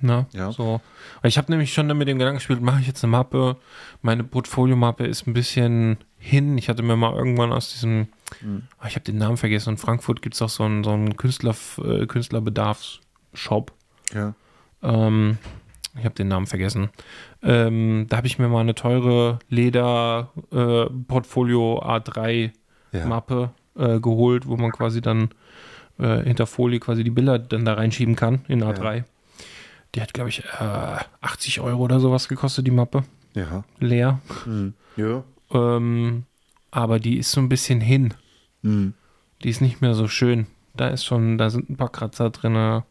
Ne? Ja. So. Ich habe nämlich schon mit dem Gedanken gespielt, mache ich jetzt eine Mappe. Meine Portfolio-Mappe ist ein bisschen hin. Ich hatte mir mal irgendwann aus diesem, Ah, ich habe den Namen vergessen, in Frankfurt gibt es auch so einen, so einen Künstler, äh, Künstlerbedarfs-Shop. Ja. Ähm, ich habe den Namen vergessen. Ähm, da habe ich mir mal eine teure Leder-Portfolio A3 Ja. Mappe äh, geholt, wo man quasi dann äh, hinter Folie quasi die Bilder dann da reinschieben kann in A3. Die hat, glaube ich, äh, 80 Euro oder sowas gekostet, die Mappe. Ja. Leer. Mhm. Ja. Ähm, aber die ist so ein bisschen hin. Mhm. Die ist nicht mehr so schön. Da ist schon, da sind ein paar Kratzer drin.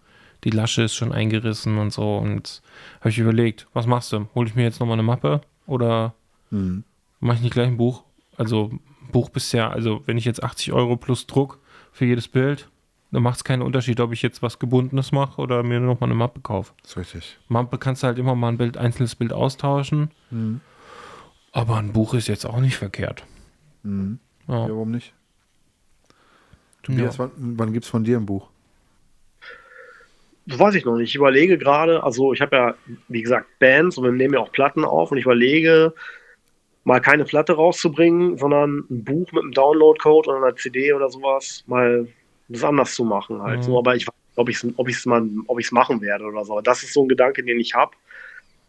Die Lasche ist schon eingerissen und so. Und habe ich überlegt, was machst du? Hole ich mir jetzt nochmal eine Mappe oder Mhm. mache ich nicht gleich ein Buch? Also Buch bisher, also wenn ich jetzt 80 Euro plus Druck für jedes Bild, dann macht es keinen Unterschied, ob ich jetzt was Gebundenes mache oder mir nochmal eine Mappe kaufe. Ist richtig. Mappe kannst du halt immer mal ein Bild, einzelnes Bild austauschen. Mhm. Aber ein Buch ist jetzt auch nicht verkehrt. Mhm. Ja. Ja, warum nicht? Tobias, wann, wann gibt es von dir ein Buch? Das weiß ich noch nicht. Ich überlege gerade, also ich habe ja, wie gesagt, Bands und wir nehmen ja auch Platten auf und ich überlege, mal keine Platte rauszubringen, sondern ein Buch mit einem Download-Code oder einer CD oder sowas, mal das anders zu machen halt. Mhm. So, aber ich weiß nicht, ob ich es ob ich's mal, ob ich's machen werde oder so. Das ist so ein Gedanke, den ich habe.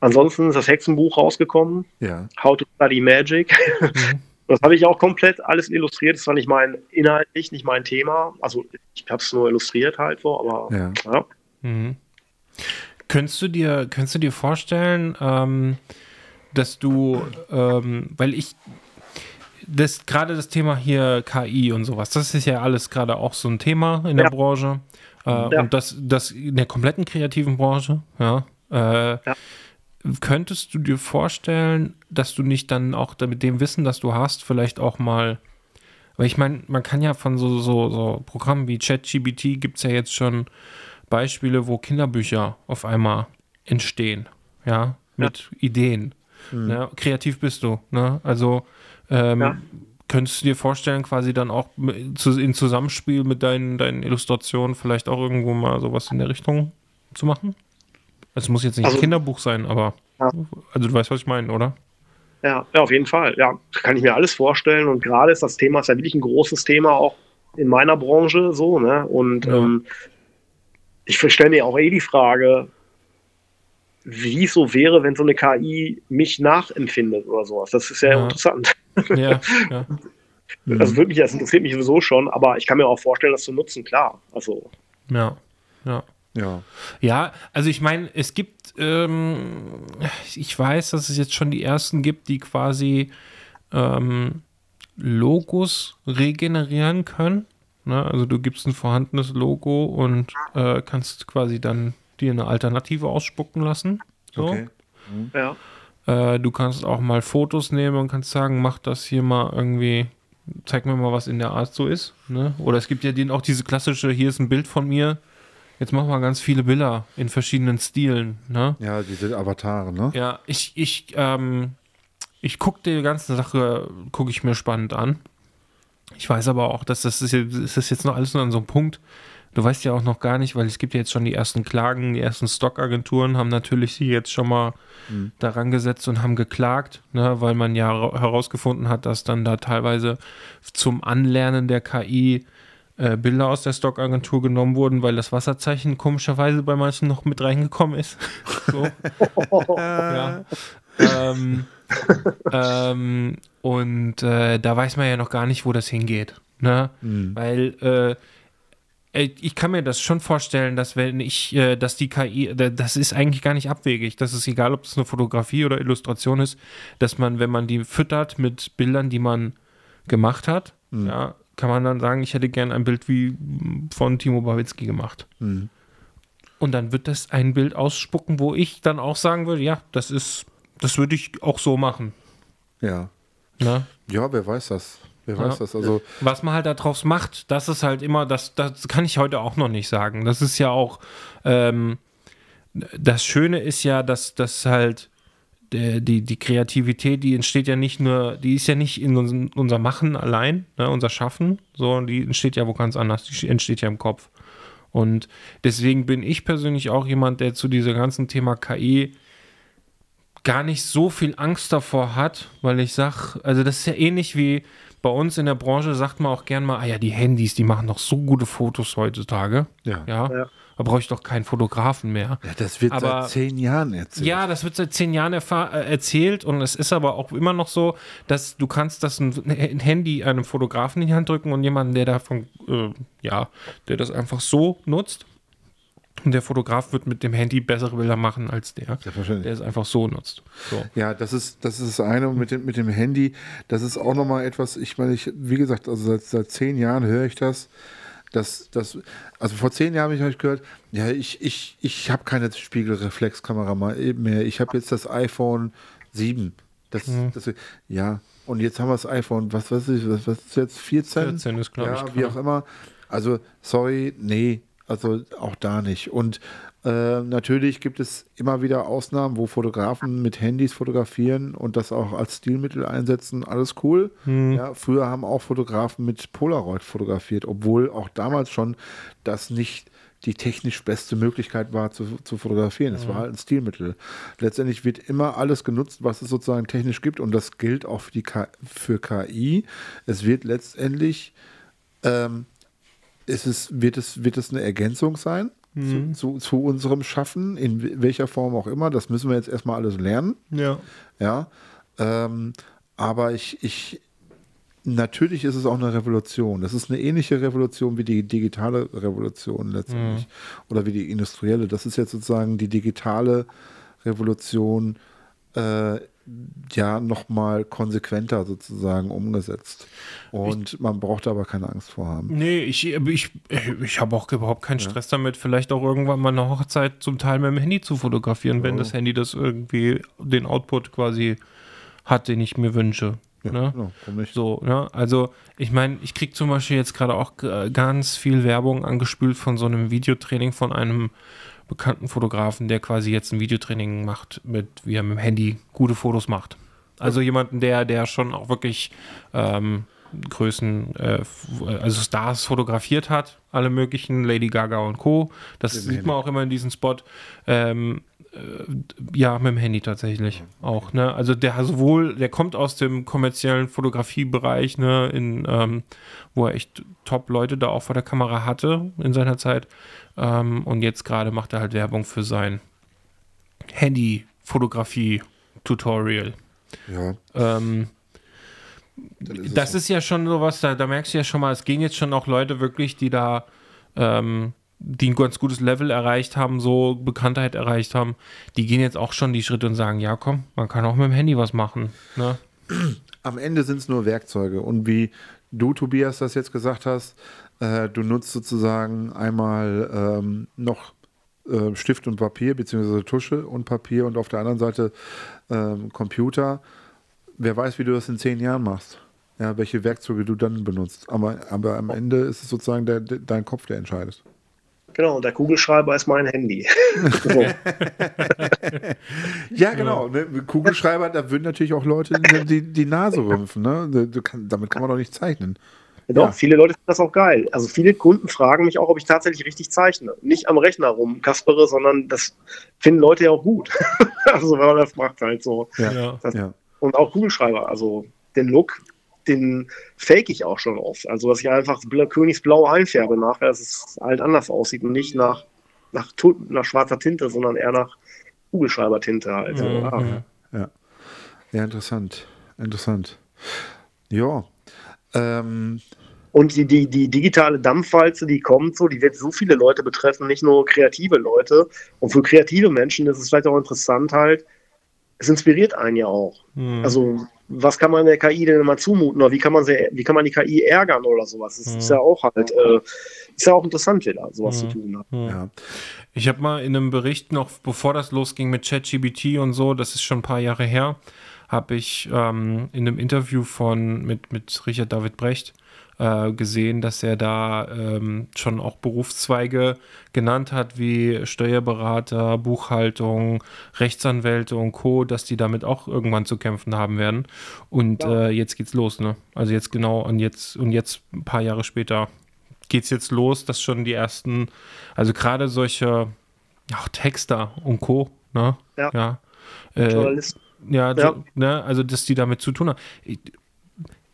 Ansonsten ist das Hexenbuch rausgekommen, Ja. How to Study Magic. Mhm. [laughs] Das habe ich auch komplett alles illustriert. Das war nicht mein, inhaltlich nicht mein Thema. Also ich habe es nur illustriert halt so, aber Ja. ja. Mhm. Könntest du dir, könntest du dir vorstellen, ähm, dass du, ähm, weil ich, das gerade das Thema hier KI und sowas, das ist ja alles gerade auch so ein Thema in der Ja. Branche. Äh, Ja. Und das, das in der kompletten kreativen Branche, ja. Äh, Könntest du dir vorstellen, dass du nicht dann auch mit dem Wissen, das du hast, vielleicht auch mal, weil ich meine, man kann ja von so, so, so Programmen wie ChatGPT gibt es ja jetzt schon Beispiele, wo Kinderbücher auf einmal entstehen, ja, mit Ideen. Ja, kreativ bist du, ne? Also ähm, Ja. könntest du dir vorstellen, quasi dann auch in Zusammenspiel mit deinen, deinen Illustrationen vielleicht auch irgendwo mal sowas in der Richtung zu machen? Es muss jetzt nicht ein Also- Kinderbuch sein, aber Ja. also du weißt, was ich meine, oder? Ja, ja, auf jeden Fall. Ja, kann ich mir alles vorstellen. Und gerade ist das Thema, ist ja wirklich ein großes Thema auch in meiner Branche so, ne? Und Ja. ähm, ich stelle mir auch eh die Frage, wie es so wäre, wenn so eine KI mich nachempfindet oder sowas. Das ist ja, Ja. interessant. Ja, ja. [laughs] Also wirklich, das interessiert mich sowieso schon, aber ich kann mir auch vorstellen, das zu nutzen, klar. Also, Ja, ja. Ja. Ja, also ich meine, es gibt, ähm, ich weiß, dass es jetzt schon die ersten gibt, die quasi ähm, Logos regenerieren können. Ne? Also du gibst ein vorhandenes Logo und äh, kannst quasi dann dir eine Alternative ausspucken lassen. So. Okay. ja. Äh, du kannst auch mal Fotos nehmen und kannst sagen, mach das hier mal irgendwie, zeig mir mal, was in der Art so ist. Ne? Oder es gibt ja den, auch diese klassische, hier ist ein Bild von mir, jetzt machen wir ganz viele Bilder in verschiedenen Stilen. Ne? Ja, diese Avatare, ne? Ja, ich, ich, ähm, ich gucke die ganze Sache, gucke ich mir spannend an. Ich weiß aber auch, dass das ist, das ist jetzt noch alles nur an so einem Punkt. Du weißt ja auch noch gar nicht, weil es gibt ja jetzt schon die ersten Klagen, die ersten Stockagenturen haben natürlich sie jetzt schon mal daran gesetzt und haben geklagt, ne, weil man ja hera- herausgefunden hat, dass dann da teilweise zum Anlernen der KI äh, Bilder aus der Stockagentur genommen wurden, weil das Wasserzeichen komischerweise bei manchen noch mit reingekommen ist. [laughs] so. [laughs] ja. ähm, ähm, und äh, da weiß man ja noch gar nicht, wo das hingeht. Ne? Weil äh, äh, ich kann mir das schon vorstellen, dass wenn ich, äh, dass die KI, da- das ist eigentlich gar nicht abwegig. Das ist egal, ob das eine Fotografie oder Illustration ist, dass man, wenn man die füttert mit Bildern, die man gemacht hat, ja, kann man dann sagen, ich hätte gern ein Bild wie von Timo Bawitzki gemacht. Mhm. Und dann wird das ein Bild ausspucken, wo ich dann auch sagen würde, ja, das ist, das würde ich auch so machen. Ja. Ne? Ja, wer weiß das? Wer Ja. weiß das? Also, Was man halt daraus macht, das ist halt immer, das, das kann ich heute auch noch nicht sagen. Das ist ja auch, ähm, das Schöne ist ja, dass das halt der, die, die Kreativität, die entsteht ja nicht nur, die ist ja nicht in uns, unser Machen allein, ne, unser Schaffen, sondern die entsteht ja wo ganz anders, die entsteht ja im Kopf. Und deswegen bin ich persönlich auch jemand, der zu diesem ganzen Thema KI gar nicht so viel Angst davor hat, weil ich sage, also das ist ja ähnlich wie bei uns in der Branche, sagt man auch gern mal, ah ja, die Handys, die machen doch so gute Fotos heutzutage. Ja. Ja. Ja. Da brauche ich doch keinen Fotografen mehr. ja, das wird Aber- seit zehn Jahren erzählt. Ja, das wird seit zehn Jahren erfahr- äh, erzählt und es ist aber auch immer noch so, dass du kannst das ein, ein Handy einem Fotografen in die Hand drücken und jemanden, der davon, äh, ja, der das einfach so nutzt. Und der Fotograf wird mit dem Handy bessere Bilder machen als der, der es einfach so nutzt. So. Ja, das ist, das ist das eine. Und mit dem, mit dem Handy, das ist auch nochmal etwas, ich meine, ich, wie gesagt, also seit, seit zehn Jahren höre ich das. Das, das, also vor zehn Jahren habe ich, gehört, ja, ich, ich, ich habe keine Spiegelreflexkamera eben mehr. Ich habe jetzt das iPhone 7. Das, das, ja, und jetzt haben wir das iPhone, was weiß ich, was, was ist jetzt 14? 14 ist, glaube ja, ich, wie gerade. auch immer. Also, sorry, nee, also auch da nicht. Und äh, natürlich gibt es immer wieder Ausnahmen, wo Fotografen mit Handys fotografieren und das auch als Stilmittel einsetzen. Alles cool. Ja, früher haben auch Fotografen mit Polaroid fotografiert, obwohl auch damals schon das nicht die technisch beste Möglichkeit war zu, zu fotografieren. Es war halt ein Stilmittel. Letztendlich wird immer alles genutzt, was es sozusagen technisch gibt und das gilt auch für, die K für KI. Es wird letztendlich ähm, ist es, wird, es, wird es eine Ergänzung sein zu, zu, zu unserem Schaffen, in we- welcher Form auch immer. Das müssen wir jetzt erstmal alles lernen. Ja. Ja. Ähm, aber ich, ich, natürlich ist es auch eine Revolution. Das ist eine ähnliche Revolution wie die digitale Revolution letztendlich. Oder wie die industrielle. Das ist jetzt sozusagen die digitale Revolution äh, ja nochmal konsequenter sozusagen umgesetzt. Und ich, man braucht aber keine Angst vor haben. Nee, ich, ich, ich habe auch überhaupt keinen ja. Stress damit, vielleicht auch irgendwann mal eine Hochzeit zum Teil mit dem Handy zu fotografieren, oh. wenn das Handy das irgendwie den Output quasi hat, den ich mir wünsche. Ja, ne? genau, so, ne? Also, ich meine, ich kriege zum Beispiel jetzt gerade auch ganz viel Werbung angespült von so einem Videotraining von einem bekannten Fotografen, der quasi jetzt ein Videotraining macht, mit, wie er mit dem Handy gute Fotos macht. Also jemanden, der, der schon auch wirklich ähm, Größen, äh, also Stars fotografiert hat, alle möglichen, Lady Gaga und Co. Das mit sieht man auch immer in diesem Spot. Ähm, äh, ja, mit dem Handy tatsächlich auch. Ne? Also der sowohl, der kommt aus dem kommerziellen Fotografiebereich, ne, in, ähm, wo er echt Top-Leute da auch vor der Kamera hatte in seiner Zeit. Ähm, und jetzt gerade macht er halt Werbung für sein Handy-Fotografie-Tutorial. Ja. Ähm, ist das ist ja schon sowas, da, da merkst du ja schon mal, es gehen jetzt schon auch Leute wirklich, die da, ähm, die ein ganz gutes Level erreicht haben, so Bekanntheit erreicht haben, die gehen jetzt auch schon die Schritte und sagen, ja komm, man kann auch mit dem Handy was machen. Ne? Am Ende sind es nur Werkzeuge und wie du, Tobias, das jetzt gesagt hast, äh, du nutzt sozusagen einmal ähm, noch äh, Stift und Papier, beziehungsweise Tusche und Papier und auf der anderen Seite ähm, Computer. Wer weiß, wie du das in zehn Jahren machst. Ja, welche Werkzeuge du dann benutzt. Aber, aber am Ende ist es sozusagen der, der, dein Kopf, der entscheidet. Genau, und der Kugelschreiber ist mein Handy. [laughs] ja, genau. Ne? Kugelschreiber, da würden natürlich auch Leute die, die Nase rümpfen. Ne? Kann, damit kann man doch nicht zeichnen. Doch, ja. viele Leute finden das auch geil. Also viele Kunden fragen mich auch, ob ich tatsächlich richtig zeichne. Nicht am Rechner rum, Kaspere, sondern das finden Leute ja auch gut. [laughs] also wenn man das macht halt so. Ja. Das, ja. Und auch Kugelschreiber. Also den Look, den fake ich auch schon oft. Also dass ich einfach Königsblau einfärbe nachher, dass es halt anders aussieht und nicht nach, nach, nach schwarzer Tinte, sondern eher nach Kugelschreibertinte halt. Mhm. Ja. ja. ja, interessant. Interessant. Ja. Ähm, und die, die, die digitale Dampfwalze, die kommt so, die wird so viele Leute betreffen, nicht nur kreative Leute. Und für kreative Menschen ist es vielleicht auch interessant halt, es inspiriert einen ja auch. Mhm. Also, was kann man der KI denn immer zumuten oder wie kann man, sie, wie kann man die KI ärgern oder sowas? Das mhm. ist ja auch halt, äh, ist ja auch interessant wieder, sowas mhm. zu tun. Mhm. Ja. Ich habe mal in einem Bericht noch, bevor das losging mit ChatGBT und so, das ist schon ein paar Jahre her, habe ich ähm, in einem Interview von mit, mit Richard David Brecht äh, gesehen, dass er da ähm, schon auch Berufszweige genannt hat, wie Steuerberater, Buchhaltung, Rechtsanwälte und Co., dass die damit auch irgendwann zu kämpfen haben werden. Und ja. äh, jetzt geht's los, ne? Also jetzt genau und jetzt und jetzt ein paar Jahre später geht's jetzt los, dass schon die ersten, also gerade solche ach, Texter und Co., ne? Ja. ja äh, Journalisten ja, ja. Ne, also dass die damit zu tun haben. Ich,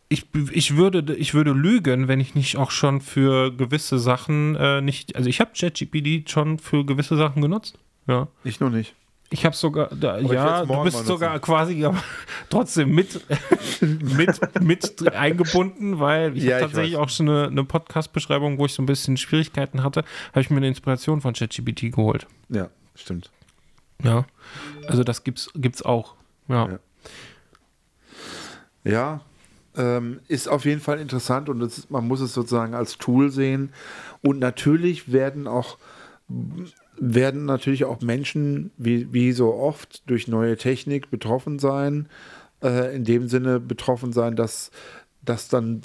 ich, ich, würde, ich würde lügen, wenn ich nicht auch schon für gewisse Sachen äh, nicht. Also ich habe ChatGPT schon für gewisse Sachen genutzt. Ja. Ich noch nicht. Ich habe sogar, da, ja, du bist sogar quasi aber [laughs] trotzdem mit, [laughs] mit, mit eingebunden, weil ich ja, habe tatsächlich auch schon eine, eine Podcast-Beschreibung, wo ich so ein bisschen Schwierigkeiten hatte, habe ich mir eine Inspiration von ChatGPT geholt. Ja, stimmt. Ja, also das gibt's, gibt's auch. Ja. Ja, ähm, ist auf jeden Fall interessant und ist, man muss es sozusagen als Tool sehen. Und natürlich werden auch werden natürlich auch Menschen, wie, wie so oft, durch neue Technik betroffen sein. Äh, in dem Sinne betroffen sein, dass, dass dann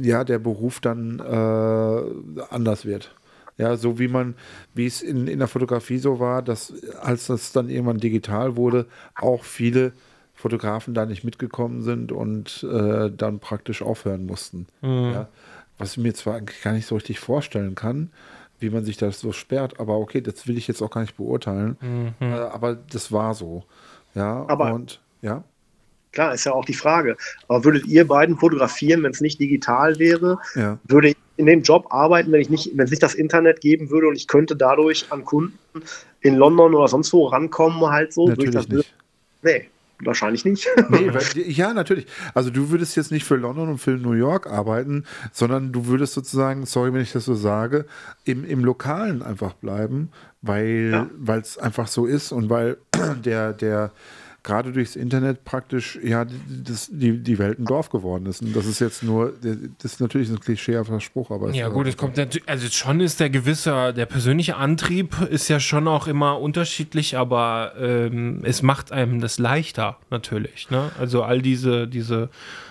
ja der Beruf dann äh, anders wird. Ja, so wie man, wie es in, in der Fotografie so war, dass als das dann irgendwann digital wurde, auch viele Fotografen da nicht mitgekommen sind und äh, dann praktisch aufhören mussten. Mhm. Ja, was ich mir zwar eigentlich gar nicht so richtig vorstellen kann, wie man sich das so sperrt, aber okay, das will ich jetzt auch gar nicht beurteilen. Mhm. Äh, aber das war so. Ja, aber und ja. Klar, ist ja auch die Frage. Aber würdet ihr beiden fotografieren, wenn es nicht digital wäre? Ja. Würde ich in dem Job arbeiten, wenn ich nicht, wenn es nicht das Internet geben würde und ich könnte dadurch an Kunden in London oder sonst wo rankommen, halt so? Natürlich das, nicht. Nee, wahrscheinlich nicht. [laughs] Nee, weil, ja, natürlich. Also du würdest jetzt nicht für London und für New York arbeiten, sondern du würdest sozusagen, sorry, wenn ich das so sage, im, im Lokalen einfach bleiben, weil ja. es einfach so ist und weil [clears throat] der, der gerade durchs Internet praktisch ja das, die, die Welt ein Dorf geworden ist. Und das ist jetzt nur, das ist natürlich ein klischeehafter Spruch, aber ja gut, es kommt natürlich, also schon ist der gewisse, der persönliche Antrieb ist ja schon auch immer unterschiedlich, aber ähm, es macht einem das leichter natürlich. Ne? Also all diese, diese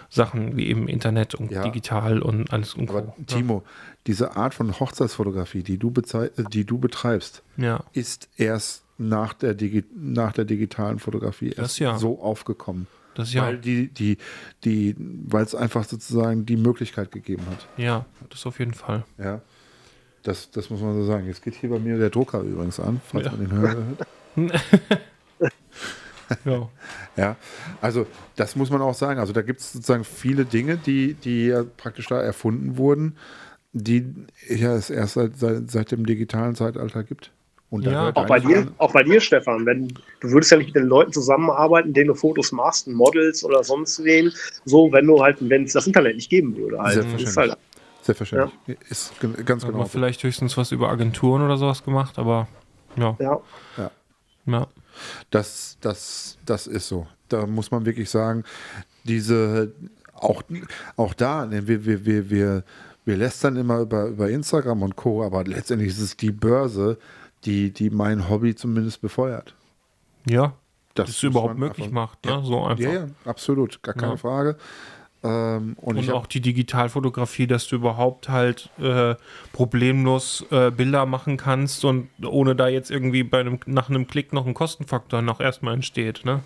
Sachen wie eben Internet und Ja. digital und alles und Aber Co. Timo, diese Art von Hochzeitsfotografie, die du, äh, die du betreibst, Ja. ist erst nach der, Digi nach der digitalen Fotografie Das erst ja. so aufgekommen. Das ja. Weil die, die, die, weil es einfach sozusagen die Möglichkeit gegeben hat. Ja, das auf jeden Fall. Ja. Das, das muss man so sagen. Jetzt geht hier bei mir der Drucker übrigens an, falls Ja. man den hört. [laughs] [laughs] Ja. Ja, also das muss man auch sagen. Also da gibt es sozusagen viele Dinge, die, die ja praktisch da erfunden wurden, die ja es erst seit, seit, seit dem digitalen Zeitalter gibt. Und Ja. Auch bei dir, auch bei dir, Stefan, wenn du würdest ja nicht mit den Leuten zusammenarbeiten, denen du Fotos machst, Models oder sonst wen, so wenn du halt, wenn es das Internet nicht geben würde. Halt. Das ist halt, Selbstverständlich. Ist gen- ganz Hat genau. vielleicht höchstens was über Agenturen oder sowas gemacht, aber ja. ja. ja. Das, das, das ist so. Da muss man wirklich sagen, diese, auch, auch da, ne, wir, wir, wir, wir, wir lästern immer über, über Instagram und Co., aber letztendlich ist es die Börse, die, die mein Hobby zumindest befeuert. Ja, Das es muss überhaupt möglich einfach- macht. Ne? So einfach. Ja, ja, absolut, gar keine Ja. Frage. Ähm, und Und auch die Digitalfotografie, dass du überhaupt halt äh, problemlos äh, Bilder machen kannst und ohne da jetzt irgendwie bei einem, nach einem Klick noch ein Kostenfaktor noch erstmal entsteht. Ne?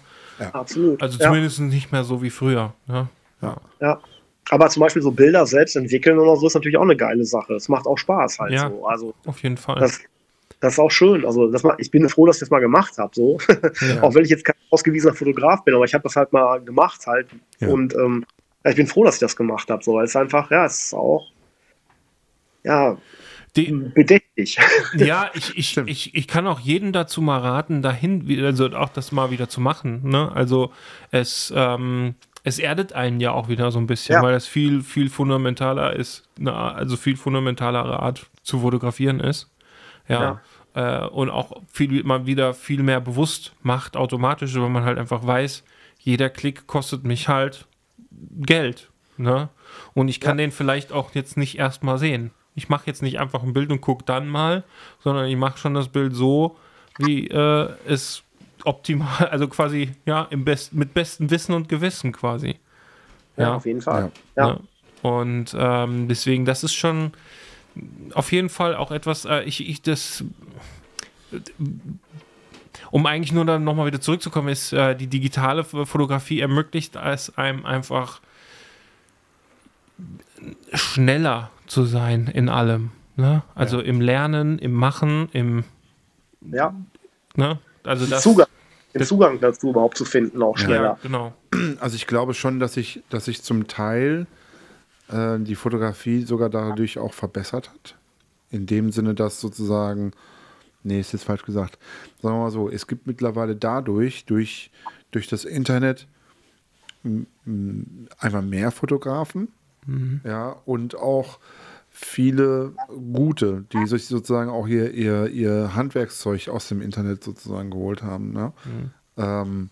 absolut. Also ja. zumindest nicht mehr so wie früher. Ne? Ja. Aber zum Beispiel so Bilder selbst entwickeln oder so ist natürlich auch eine geile Sache. Es macht auch Spaß halt Ja. so. Also Auf jeden Fall. das, das ist auch schön. Also das, ma- ich bin froh, dass ich das mal gemacht habe. So. [laughs] auch wenn ich jetzt kein ausgewiesener Fotograf bin, aber ich habe das halt mal gemacht halt. Ja. Und ähm, ja, ich bin froh, dass ich das gemacht habe. So, weil es einfach, ja, es ist auch ja, Die, bedächtig. [laughs] Ja, ich, ich, ich, ich kann auch jeden dazu mal raten, dahin, also auch das mal wieder zu machen. Ne? Also es, ähm, es erdet einen ja auch wieder so ein bisschen, Ja. weil es viel, viel fundamentaler ist, Art- also viel fundamentalere Art zu fotografieren ist. Ja. Äh, und auch viel, man wieder viel mehr bewusst macht, automatisch, weil man halt einfach weiß, jeder Klick kostet mich halt Geld. Ne? Und ich kann den vielleicht auch jetzt nicht erstmal sehen. Ich mache jetzt nicht einfach ein Bild und gucke dann mal, sondern ich mache schon das Bild so, wie äh, es optimal, [laughs] also quasi, ja, im Best, mit bestem Wissen und Gewissen quasi. Ja, auf jeden Fall. Ja. Ja. Ne? Und ähm, deswegen, das ist schon auf jeden Fall auch etwas, äh, ich, ich das, um eigentlich nur dann nochmal wieder zurückzukommen, ist, äh, die digitale Fotografie ermöglicht es einem einfach schneller zu sein in allem. Ne? Also im Lernen, im Machen, im, ja. ne? Also das. Zugang, den Zugang dazu überhaupt zu finden, auch Ja, schneller. genau. Also ich glaube schon, dass sich dass sich zum Teil äh, die Fotografie sogar dadurch auch verbessert hat. In dem Sinne, dass sozusagen, nee, ist jetzt falsch gesagt, sagen wir mal so, es gibt mittlerweile dadurch, durch, durch das Internet, einfach mehr Fotografen, ja, und auch viele gute, die sich sozusagen auch ihr, ihr, ihr Handwerkszeug aus dem Internet sozusagen geholt haben. Ne? Ähm,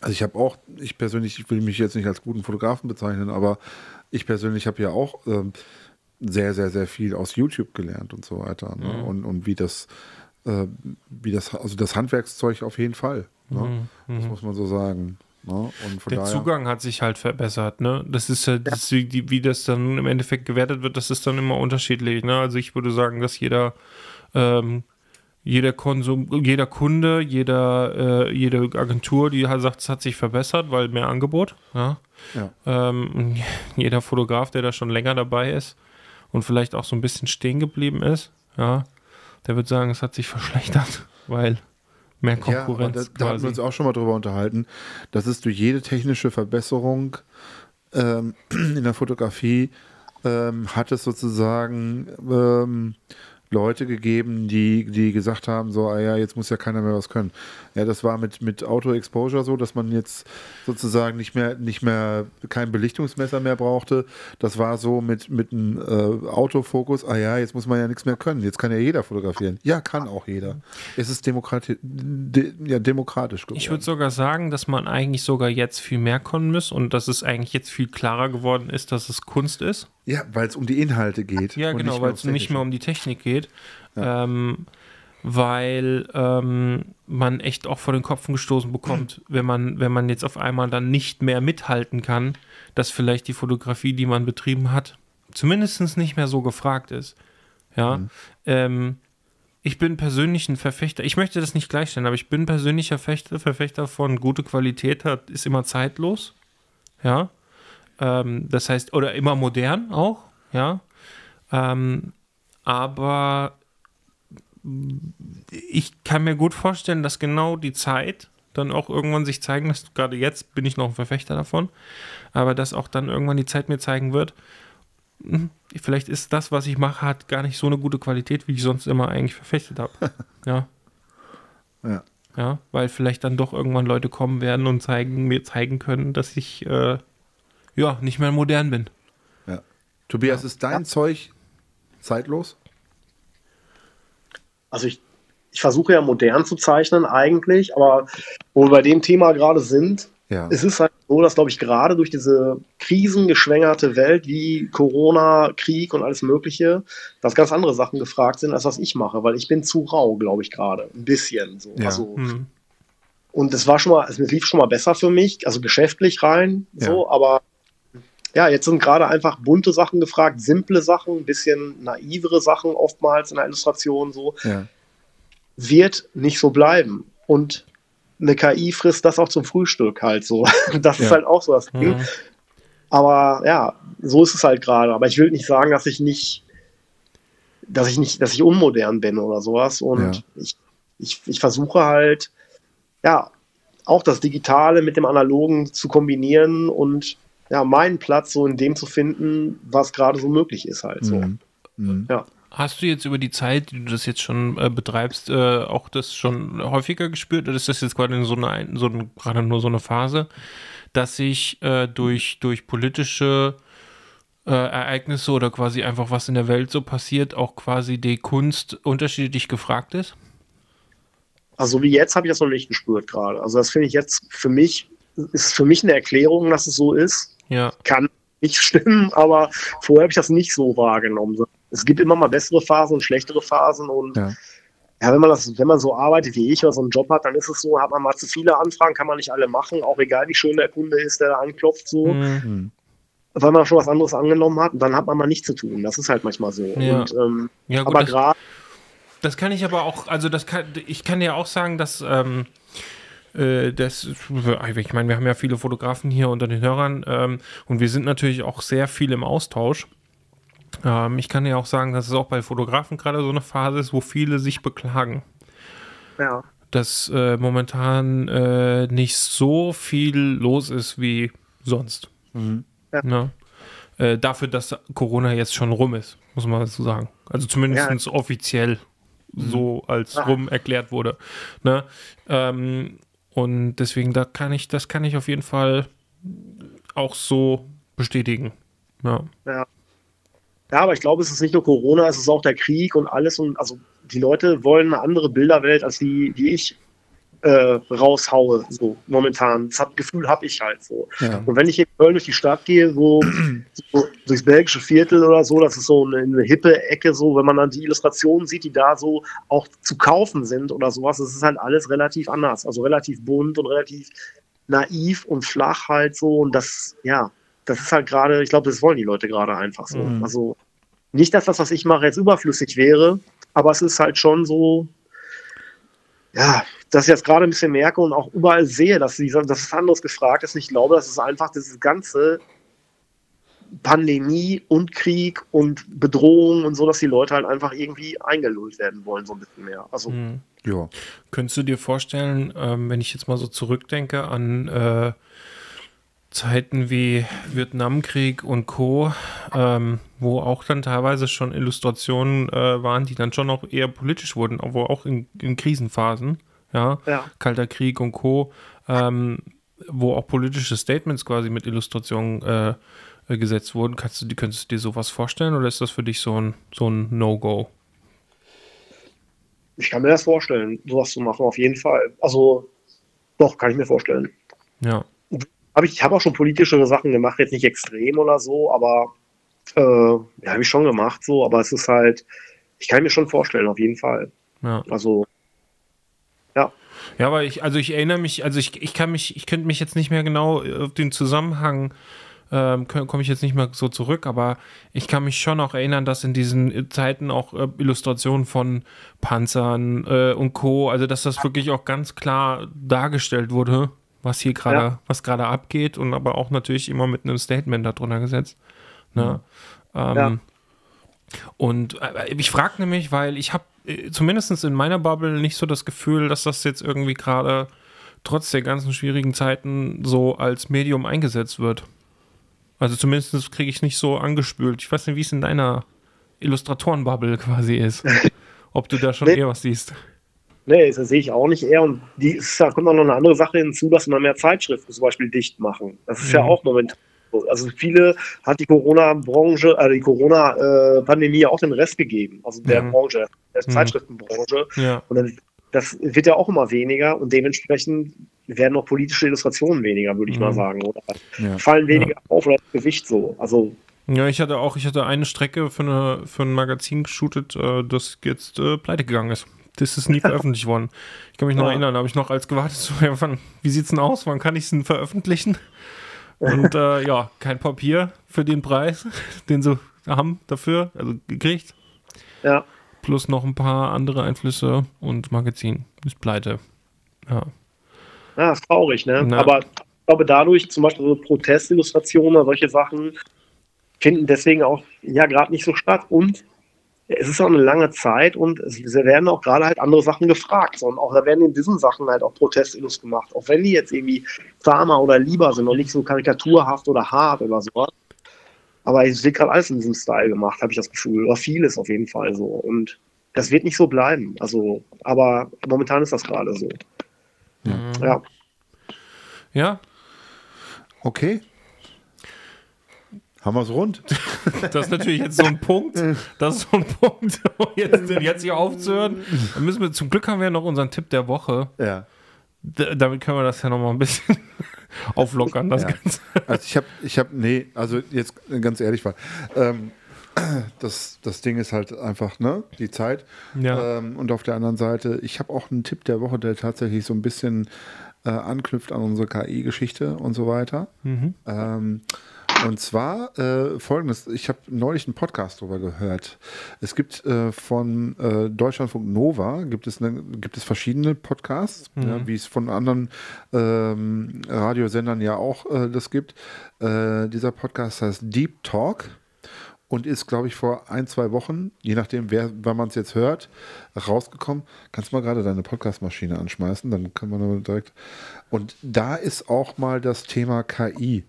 also ich habe auch, ich persönlich, ich will mich jetzt nicht als guten Fotografen bezeichnen, aber ich persönlich habe ja auch ähm, sehr, sehr, sehr viel aus YouTube gelernt und so weiter. Ne? Und, und wie das, äh, wie das, also das Handwerkszeug auf jeden Fall. Ne? Das muss man so sagen. Ne? Der Zugang hat sich halt verbessert, ne? Das ist ja, das, wie, wie das dann im Endeffekt gewertet wird, das ist dann immer unterschiedlich, ne? Also ich würde sagen, dass jeder, ähm, jeder Konsum, jeder Kunde, jeder, äh, jede Agentur, die halt sagt, es hat sich verbessert, weil mehr Angebot, ja? Ja. Ähm, [laughs] jeder Fotograf, der da schon länger dabei ist und vielleicht auch so ein bisschen stehen geblieben ist, ja, der wird sagen, es hat sich verschlechtert, [laughs] weil mehr Ja, Konkurrenz da, da hatten quasi. wir uns auch schon mal drüber unterhalten, dass es durch jede technische Verbesserung ähm, [clears throat] in der Fotografie ähm, hat es sozusagen ähm, Leute gegeben, die, die gesagt haben, so, ah ja, jetzt muss ja keiner mehr was können. Ja, das war mit, mit Auto-Exposure so, dass man jetzt sozusagen nicht mehr, nicht mehr kein Belichtungsmesser mehr brauchte. Das war so mit, mit einem äh, Autofokus, ah ja, jetzt muss man ja nichts mehr können. Jetzt kann ja jeder fotografieren. Ja, kann auch jeder. Es ist demokrati de, ja, demokratisch geworden. Ich würde sogar sagen, dass man eigentlich sogar jetzt viel mehr können muss und dass es eigentlich jetzt viel klarer geworden ist, dass es Kunst ist. Ja, weil es um die Inhalte geht. Ja, genau, weil es nicht mehr um die Technik geht. Ja. Ähm, weil ähm, man echt auch vor den Kopf gestoßen bekommt, [clears throat] wenn man, wenn man jetzt auf einmal dann nicht mehr mithalten kann, dass vielleicht die Fotografie, die man betrieben hat, zumindest nicht mehr so gefragt ist. Ja. Mhm. Ähm, ich bin persönlich ein Verfechter, ich möchte das nicht gleichstellen, aber ich bin persönlicher Verfechter, Verfechter von gute Qualität hat, ist immer zeitlos. Ja. Ähm, das heißt, oder immer modern auch, ja. Ähm, aber ich kann mir gut vorstellen, dass genau die Zeit dann auch irgendwann sich zeigen lässt. Gerade jetzt bin ich noch ein Verfechter davon, aber dass auch dann irgendwann die Zeit mir zeigen wird, hm, vielleicht ist das, was ich mache, hat gar nicht so eine gute Qualität, wie ich sonst immer eigentlich verfechtet habe. [laughs] ja. Ja. Ja, weil vielleicht dann doch irgendwann Leute kommen werden und zeigen, mir zeigen können, dass ich äh, ja, nicht mehr modern bin. Ja. Tobias, ja. ist dein ja. Zeug zeitlos? Also ich, ich versuche ja modern zu zeichnen eigentlich, aber wo wir bei dem Thema gerade sind, ja. es ist halt so, dass, glaube ich, gerade durch diese krisengeschwängerte Welt wie Corona, Krieg und alles Mögliche, dass ganz andere Sachen gefragt sind, als was ich mache, weil ich bin zu rau, glaube ich, gerade. Ein bisschen so. Ja. Also, mhm. Und es war schon mal, es lief schon mal besser für mich, also geschäftlich rein, so, aber ja, jetzt sind gerade einfach bunte Sachen gefragt, simple Sachen, ein bisschen naivere Sachen oftmals in der Illustration so. Ja. Wird nicht so bleiben. Und eine KI frisst das auch zum Frühstück halt so. [laughs] Das ja. ist halt auch so das Ding. Mhm. Aber ja, so ist es halt gerade. Aber ich will nicht sagen, dass ich nicht, dass ich nicht, dass ich unmodern bin oder sowas. Und ja. ich, ich, ich versuche halt, ja, auch das Digitale mit dem Analogen zu kombinieren und ja, meinen Platz so in dem zu finden, was gerade so möglich ist halt so. Mhm. Mhm. Ja. Hast du jetzt über die Zeit, die du das jetzt schon äh, betreibst, äh, auch das schon häufiger gespürt? Oder ist das jetzt gerade so eine, so eine, gerade nur so eine Phase, dass sich äh, durch, durch politische äh, Ereignisse oder quasi einfach was in der Welt so passiert, auch quasi die Kunst unterschiedlich gefragt ist? Also wie jetzt habe ich das noch nicht gespürt gerade. Also das finde ich jetzt für mich, ist für mich eine Erklärung, dass es so ist. Ja. Kann nicht stimmen, aber vorher habe ich das nicht so wahrgenommen. Es gibt immer mal bessere Phasen und schlechtere Phasen und ja. ja. wenn man das, wenn man so arbeitet wie ich oder so einen Job hat, dann ist es so, hat man mal zu viele Anfragen, kann man nicht alle machen, auch egal wie schön der Kunde ist, der da anklopft, so. Mhm. Weil man schon was anderes angenommen hat und dann hat man mal nichts zu tun. Das ist halt manchmal so. Ja. Und, ähm, ja, gut, aber gerade. Das kann ich aber auch, also das kann, ich kann ja auch sagen, dass ähm, äh, das, ich meine, wir haben ja viele Fotografen hier unter den Hörern ähm, und wir sind natürlich auch sehr viel im Austausch. Ähm, ich kann ja auch sagen, dass es auch bei Fotografen gerade so eine Phase ist, wo viele sich beklagen. Ja. Dass äh, momentan äh, nicht so viel los ist wie sonst. Mhm. Ja. Ne? Äh, dafür, dass Corona jetzt schon rum ist, muss man dazu sagen. Also zumindest ja. offiziell so als rum erklärt wurde. Ne? Ähm, und deswegen, da kann ich, das kann ich auf jeden Fall auch so bestätigen. Ja. ja. Ja, aber ich glaube, es ist nicht nur Corona, es ist auch der Krieg und alles. Und also die Leute wollen eine andere Bilderwelt, als die, die ich äh, raushaue, so momentan. Das Gefühl habe ich halt so. Ja. Und wenn ich in Köln durch die Stadt gehe, so, [clears throat] so, durchs belgische Viertel oder so, das ist so eine, eine, hippe Ecke, so, wenn man dann die Illustrationen sieht, die da so auch zu kaufen sind oder sowas, das ist halt alles relativ anders. Also relativ bunt und relativ naiv und flach halt so. Und das, ja, das ist halt gerade, ich glaube, das wollen die Leute gerade einfach so. Mhm. Also nicht, dass das, was ich mache, jetzt überflüssig wäre, aber es ist halt schon so, ja, dass ich jetzt gerade ein bisschen merke und auch überall sehe, dass, dieser, dass es anderes gefragt ist. Ich glaube, das ist einfach dieses ganze Pandemie und Krieg und Bedrohung und so, dass die Leute halt einfach irgendwie eingelullt werden wollen, so ein bisschen mehr. Also, mhm. ja. Könntest du dir vorstellen, ähm, wenn ich jetzt mal so zurückdenke an äh, Zeiten wie Vietnamkrieg und Co., ähm, wo auch dann teilweise schon Illustrationen äh, waren, die dann schon auch eher politisch wurden, aber auch in, in Krisenphasen, ja? Ja. Kalter Krieg und Co., ähm, wo auch politische Statements quasi mit Illustrationen äh, äh, gesetzt wurden. Kannst du, könntest du dir sowas vorstellen oder ist das für dich so ein, so ein No-Go? Ich kann mir das vorstellen, sowas zu machen, auf jeden Fall. Also, doch, kann ich mir vorstellen. Ja. Hab ich ich habe auch schon politischere Sachen gemacht, jetzt nicht extrem oder so, aber äh, ja, habe ich schon gemacht, so, aber es ist halt, ich kann mir schon vorstellen, auf jeden Fall. Ja. Also, ja. Ja, aber ich, also ich erinnere mich, also ich, ich kann mich, ich könnte mich jetzt nicht mehr genau auf den Zusammenhang, ähm, komme ich jetzt nicht mehr so zurück, aber ich kann mich schon auch erinnern, dass in diesen Zeiten auch äh, Illustrationen von Panzern äh, und Co., also dass das wirklich auch ganz klar dargestellt wurde, was hier gerade, Ja. was gerade abgeht und aber auch natürlich immer mit einem Statement darunter gesetzt. Ne? Ähm, Ja. Und äh, ich frage nämlich, weil ich habe äh, zumindest in meiner Bubble nicht so das Gefühl, dass das jetzt irgendwie gerade trotz der ganzen schwierigen Zeiten so als Medium eingesetzt wird. Also zumindest kriege ich nicht so angespült. Ich weiß nicht, wie es in deiner Illustratoren-Bubble quasi ist. [laughs] Ob du da schon Nee. eher was siehst. Nee, das sehe ich auch nicht eher. Und die [laughs] da kommt auch noch eine andere Sache hinzu, dass immer mehr Zeitschriften zum Beispiel dicht machen. Das ist ja Mhm. auch momentan so. Also viele hat die Corona-Branche, äh, die Corona-Pandemie ja auch den Rest gegeben. Also der Mhm. Branche, der Mhm. Zeitschriftenbranche. Ja. Und dann, das wird ja auch immer weniger und dementsprechend werden auch politische Illustrationen weniger, würde ich Mhm. mal sagen. Oder Ja. fallen weniger auf oder das Gewicht so. Also Ja, ich hatte auch, ich hatte eine Strecke für, eine, für ein Magazin geshootet, äh, das jetzt äh, pleite gegangen ist. Das ist nie [laughs] veröffentlicht worden. Ich kann mich noch Ja. erinnern, da habe ich noch als gewartet, so, ja, wann, wie sieht's denn aus? Wann kann ich es denn veröffentlichen? Und äh, ja, kein Papier für den Preis, [laughs] den sie haben dafür, also gekriegt. ja, Plus noch ein paar andere Einflüsse und Magazin ist pleite. Ja. Ja, ist traurig, ne? Na. Aber ich glaube, dadurch zum Beispiel so Protestillustrationen oder solche Sachen finden deswegen auch ja gerade nicht so statt. Und es ist auch eine lange Zeit und es werden auch gerade halt andere Sachen gefragt. Und auch da werden in diesen Sachen halt auch Protestillus gemacht. Auch wenn die jetzt irgendwie zahmer oder lieber sind und nicht so karikaturhaft oder hart oder sowas. Aber es wird gerade alles in diesem Style gemacht, habe ich das Gefühl. Oder vieles auf jeden Fall so. Und das wird nicht so bleiben. Also, aber momentan ist das gerade so. Ja. ja, Okay. Haben wir es rund? [laughs] das ist natürlich jetzt so ein Punkt. Das ist so ein Punkt, jetzt, jetzt hier aufzuhören. Dann müssen wir, zum Glück haben wir noch unseren Tipp der Woche. Ja. D damit können wir das ja noch mal ein bisschen [laughs] auflockern, das Ja. Ganze. Also ich habe, ich habe, nee, also jetzt ganz ehrlich war, ähm, das, das Ding ist halt einfach, ne, die Zeit. Ja. Ähm, und auf der anderen Seite, ich habe auch einen Tipp der Woche, der tatsächlich so ein bisschen äh, anknüpft an unsere KI-Geschichte und so weiter. Mhm. Ähm, und zwar äh, folgendes: Ich habe neulich einen Podcast darüber gehört. Es gibt äh, von äh, Deutschlandfunk Nova gibt es, ne, gibt es verschiedene Podcasts, ja, wie es von anderen ähm, Radiosendern ja auch äh, das gibt. Äh, dieser Podcast heißt Deep Talk und ist, glaube ich, vor ein, zwei Wochen, je nachdem, wer, wann man es jetzt hört, rausgekommen. Kannst du mal gerade deine Podcastmaschine anschmeißen, dann kann man direkt. Und da ist auch mal das Thema KI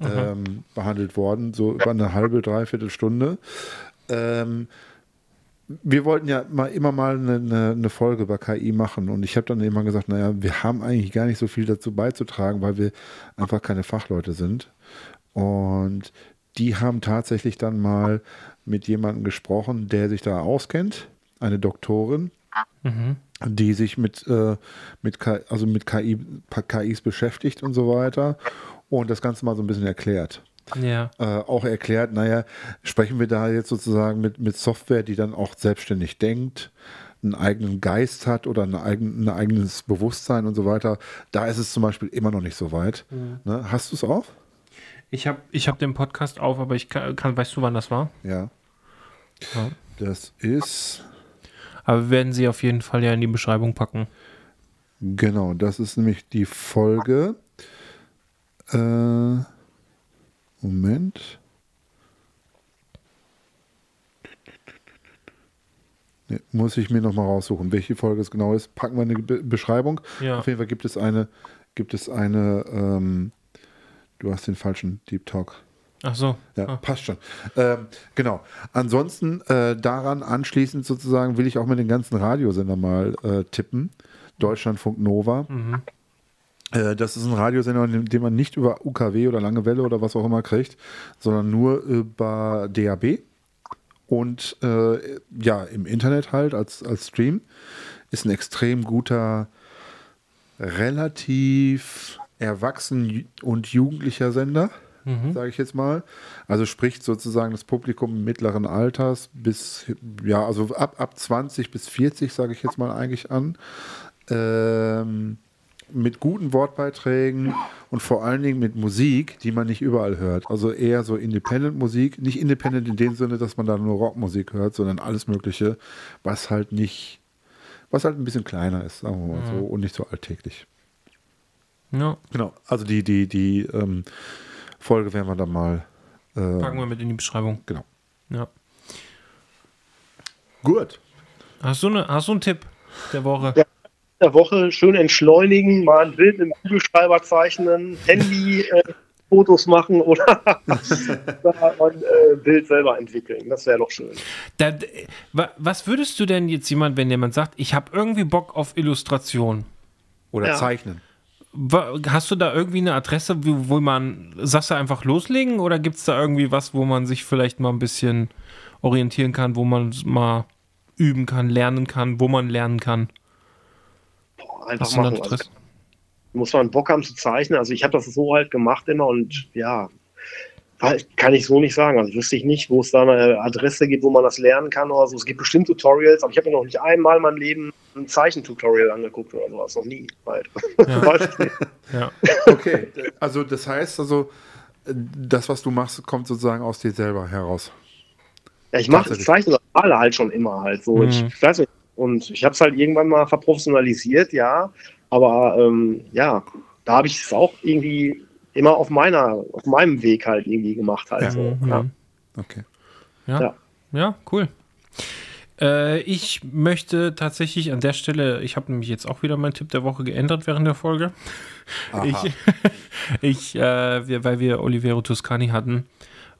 ähm, behandelt worden, so über eine halbe, dreiviertel Stunde. Ähm, wir wollten ja mal immer mal eine, eine, Folge über KI machen und ich habe dann immer gesagt, naja, wir haben eigentlich gar nicht so viel dazu beizutragen, weil wir einfach keine Fachleute sind. Und die haben tatsächlich dann mal mit jemandem gesprochen, der sich da auskennt, eine Doktorin, die sich mit, äh, mit, KI, also mit KI, KIs beschäftigt und so weiter und das Ganze mal so ein bisschen erklärt Ja. äh, auch erklärt, naja, sprechen wir da jetzt sozusagen mit, mit Software, die dann auch selbstständig denkt, einen eigenen Geist hat oder ein, eigen, ein eigenes Bewusstsein und so weiter. Da ist es zum Beispiel immer noch nicht so weit. Ne? Hast du es auf? Ich habe ich hab den Podcast auf, aber ich kann, kann, weißt du, wann das war? Ja. Ja. Das ist, Aber wir werden sie auf jeden Fall ja in die Beschreibung packen. genau, das ist nämlich die Folge. Äh, Moment. Nee, muss ich mir noch mal raussuchen, welche Folge es genau ist. Packen wir eine Be Beschreibung. Ja. Auf jeden Fall gibt es eine, gibt es eine, ähm, du hast den falschen Deep Talk. Ach so. Ja, Ah. passt schon. Ähm, genau. Ansonsten äh, daran anschließend sozusagen will ich auch mit den ganzen Radiosender mal äh, tippen. Deutschlandfunk Nova. Äh, das ist ein Radiosender, den, man nicht über UKW oder Lange Welle oder was auch immer kriegt, sondern nur über DAB. Und äh, ja, im Internet halt als, als Stream. Ist ein extrem guter, relativ erwachsen und jugendlicher Sender sage ich jetzt mal. Also spricht sozusagen das Publikum mittleren Alters bis, ja, also ab, ab 20 bis 40, sage ich jetzt mal eigentlich an. Ähm, mit guten Wortbeiträgen und vor allen Dingen mit Musik, die man nicht überall hört. Also eher so Independent-Musik. Nicht Independent in dem Sinne, dass man da nur Rockmusik hört, sondern alles Mögliche, was halt nicht, was halt ein bisschen kleiner ist, sagen wir mal so, und nicht so alltäglich. Ja, Genau, also die, die, die ähm, Folge werden wir dann mal. Äh, packen wir mit in die Beschreibung. genau. Ja. Gut. Hast du, eine, hast du einen Tipp der Woche? Ja. Der Woche schön entschleunigen, mal ein Bild im Kugelschreiber zeichnen, Handy äh, Fotos machen oder [laughs] ein äh, Bild selber entwickeln. Das wäre doch schön. Da, wa- was würdest du denn jetzt jemand, wenn jemand sagt, ich habe irgendwie Bock auf Illustration? Oder Ja. zeichnen. Hast du da irgendwie eine Adresse, wo, wo man, sagst du einfach loslegen oder gibt es da irgendwie was, wo man sich vielleicht mal ein bisschen orientieren kann, wo man mal üben kann, lernen kann, wo man lernen kann? Einfach machen. Also, muss man Bock haben zu zeichnen. Also ich habe das so halt gemacht immer und ja, kann ich so nicht sagen. Also wüsste ich nicht, wo es da eine Adresse gibt, wo man das lernen kann oder so. Es gibt bestimmt Tutorials, aber ich habe mir noch nicht einmal in meinem Leben ein Zeichentutorial angeguckt oder sowas. Noch nie. Halt. Ja. [laughs] Ich. Ja. Okay, also das heißt also, das, was du machst, kommt sozusagen aus dir selber heraus. Ja, ich mache das Tatsächlich. Zeichnen oder male halt schon immer halt so. Mhm. Ich, ich weiß nicht. Und ich habe es halt irgendwann mal verprofessionalisiert, ja. Aber ähm, ja, da habe ich es auch irgendwie immer auf meiner, auf meinem Weg halt irgendwie gemacht halt. Ja. So, Mhm. ja. Okay. Ja. ja. Ja. cool. Äh, ich möchte tatsächlich an der Stelle, ich habe nämlich jetzt auch wieder meinen Tipp der Woche geändert während der Folge. Aha. Ich, [laughs] ich äh, wir, weil wir Olivero Toscani hatten,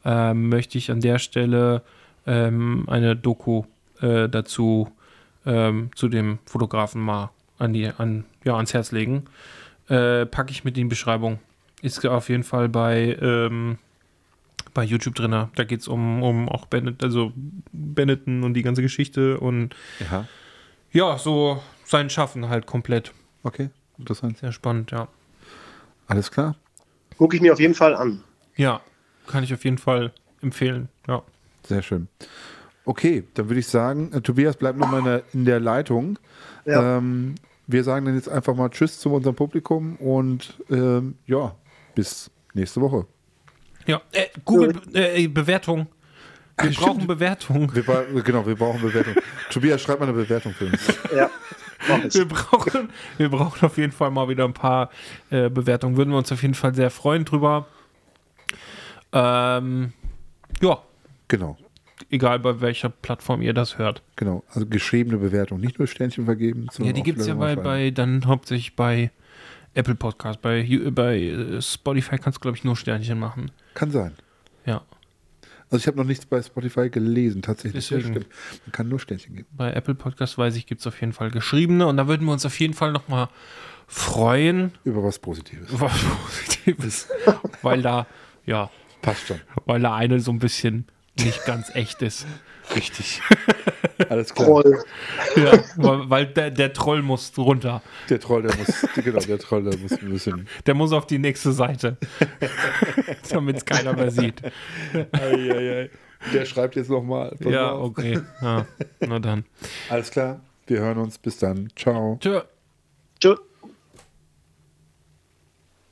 äh, möchte ich an der Stelle ähm, eine Doku äh, dazu ähm, zu dem Fotografen mal an die, an, ja, ans Herz legen. Äh, packe ich mit in die Beschreibung. Ist auf jeden Fall bei, ähm, bei YouTube drin. Da geht es um, um auch Bennett, also Benetton und die ganze Geschichte und Ja. ja, so sein Schaffen halt komplett. Okay, interessant. Sehr spannend, ja. Alles klar. Gucke ich mir auf jeden Fall an. Ja, kann ich auf jeden Fall empfehlen. Ja. Sehr schön. Okay, dann würde ich sagen, äh, Tobias bleibt noch mal in der, in der Leitung. Ja. Ähm, wir sagen dann jetzt einfach mal Tschüss zu unserem Publikum und ähm, ja, bis nächste Woche. Ja, äh, Google äh, Bewertung. Wir Stimmt. brauchen Bewertung. Wir, genau, wir brauchen Bewertung. [laughs] Tobias, schreib mal eine Bewertung für uns. Ja. Wir brauchen, wir brauchen auf jeden Fall mal wieder ein paar äh, Bewertungen. Würden wir uns auf jeden Fall sehr freuen drüber. Ähm, ja, Genau, egal bei welcher Plattform ihr das hört. genau. Also geschriebene Bewertung, nicht nur Sternchen vergeben. Ja, die gibt es ja bei, bei, dann hauptsächlich bei Apple Podcast. Bei, bei äh, Spotify kannst du, glaube ich, nur Sternchen machen. Kann sein. Ja. Also ich habe noch nichts bei Spotify gelesen, tatsächlich. Deswegen. Man kann nur Sternchen geben. Bei Apple Podcast weiß ich, gibt es auf jeden Fall geschriebene. Und da würden wir uns auf jeden Fall nochmal freuen, Über was Positives. was Positives. [laughs] weil da, ja, Passt schon. weil da eine so ein bisschen nicht ganz echt ist. Richtig. [laughs] Alles klar. Troll. Ja, weil, der, der Troll muss runter. Der Troll, der muss, genau, der Troll, der muss ein bisschen. Der muss auf die nächste Seite. [laughs] Damit es keiner mehr sieht. Eieiei. Der schreibt jetzt nochmal. Ja, okay. Ja, na dann. Alles klar. Wir hören uns. Bis dann. Ciao. Tschö. Tschö.